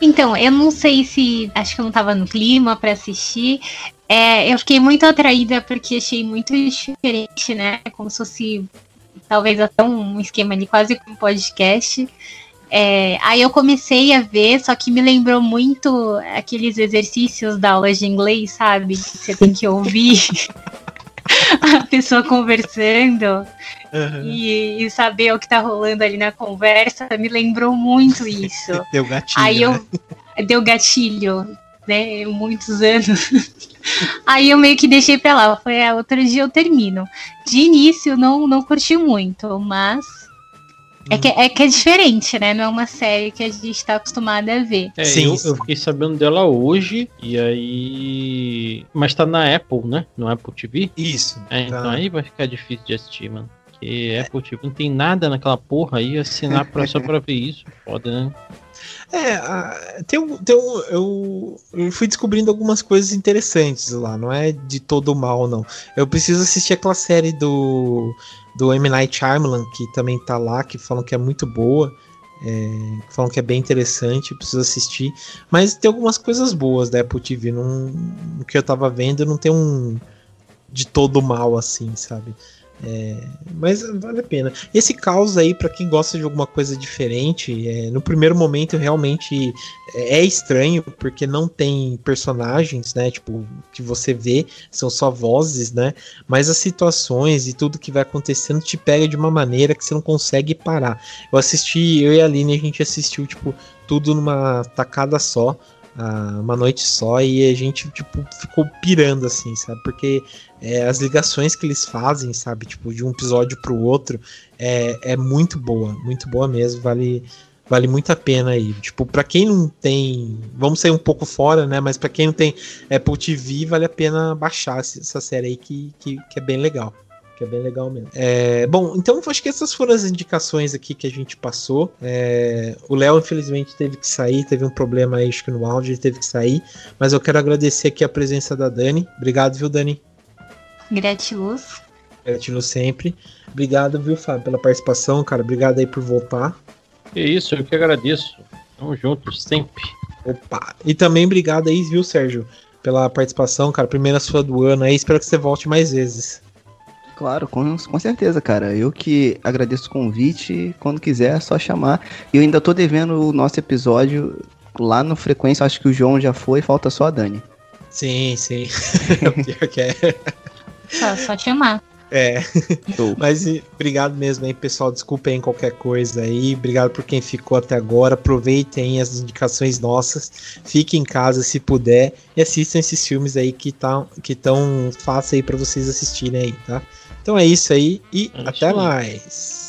Então, eu não sei se. Acho que eu não tava no clima para assistir. É, eu fiquei muito atraída porque achei muito diferente, né? Como se fosse talvez até um esquema de quase um podcast. É, aí eu comecei a ver, só que me lembrou muito aqueles exercícios da aula de inglês, sabe? Que você tem que ouvir a pessoa conversando uhum. e, e, saber o que tá rolando ali na conversa. Me lembrou muito isso.
Deu gatilho.
Aí eu. Né? Deu gatilho, né? Muitos anos. Aí eu meio que deixei pra lá. Foi é, outro dia eu termino. De início não, não curti muito, mas é que, é que é diferente, né? Não é uma série que a gente tá acostumado a ver.
É, Sim, eu, eu, fiquei sabendo dela hoje, e aí. Mas tá na Apple, né? No Apple TV?
Isso.
É, tá. então aí vai ficar difícil de assistir, mano. Porque é. Apple TV não tem nada naquela porra aí, assinar pra, só pra ver isso. Foda, né?
É, tem um, tem um, eu, eu fui descobrindo algumas coisas interessantes lá, não é de todo mal, não. Eu preciso assistir aquela série do do M. Night Shyamalan, que também tá lá, que falam que é muito boa, é, falam que é bem interessante, preciso assistir. Mas tem algumas coisas boas da Apple TV, não, no que eu tava vendo não tem um de todo mal assim, sabe? É, mas vale a pena. Esse caos aí, para quem gosta de alguma coisa diferente, é, no primeiro momento realmente é estranho, porque não tem personagens, né? Tipo, que você vê, são só vozes, né? Mas as situações e tudo que vai acontecendo te pega de uma maneira que você não consegue parar. Eu assisti, eu e a Aline, a gente assistiu, tipo, tudo numa tacada só uma noite só e a gente, tipo, ficou pirando, assim, sabe? Porque é, as ligações que eles fazem, sabe? Tipo, de um episódio pro outro é, é muito boa, muito boa mesmo, vale, vale muito a pena aí. Tipo, pra quem não tem. Vamos sair um pouco fora, né? Mas pra quem não tem Apple TV, vale a pena baixar essa série aí que, que, que é bem legal que é bem legal mesmo. É, bom, então acho que essas foram as indicações aqui que a gente passou. É, o Léo, infelizmente, teve que sair, teve um problema aí, acho que no áudio, ele teve que sair. Mas eu quero agradecer aqui a presença da Dani. Obrigado, viu, Dani?
Gratiluz.
Gratiluz sempre. Obrigado, viu, Fábio, pela participação, cara. Obrigado aí por voltar.
É isso, eu que agradeço. Tamo juntos, sempre.
Opa! E também obrigado aí, viu, Sérgio, pela participação, cara. Primeira sua do ano aí. Espero que você volte mais vezes.
Claro, com, com certeza, cara. Eu que agradeço o convite. Quando quiser, é só chamar. E eu ainda tô devendo o nosso episódio lá no Frequência. Acho que o João já foi, falta só a Dani.
Sim, sim. Pior que é.
Só, só chamar.
É. Mas obrigado mesmo aí, pessoal. Desculpem qualquer coisa aí. Obrigado por quem ficou até agora. Aproveitem as indicações nossas. Fiquem em casa se puder e assistam esses filmes aí que tá, que tão fácil aí para vocês assistirem aí, tá? Então é isso aí e
É
até
aí.
mais.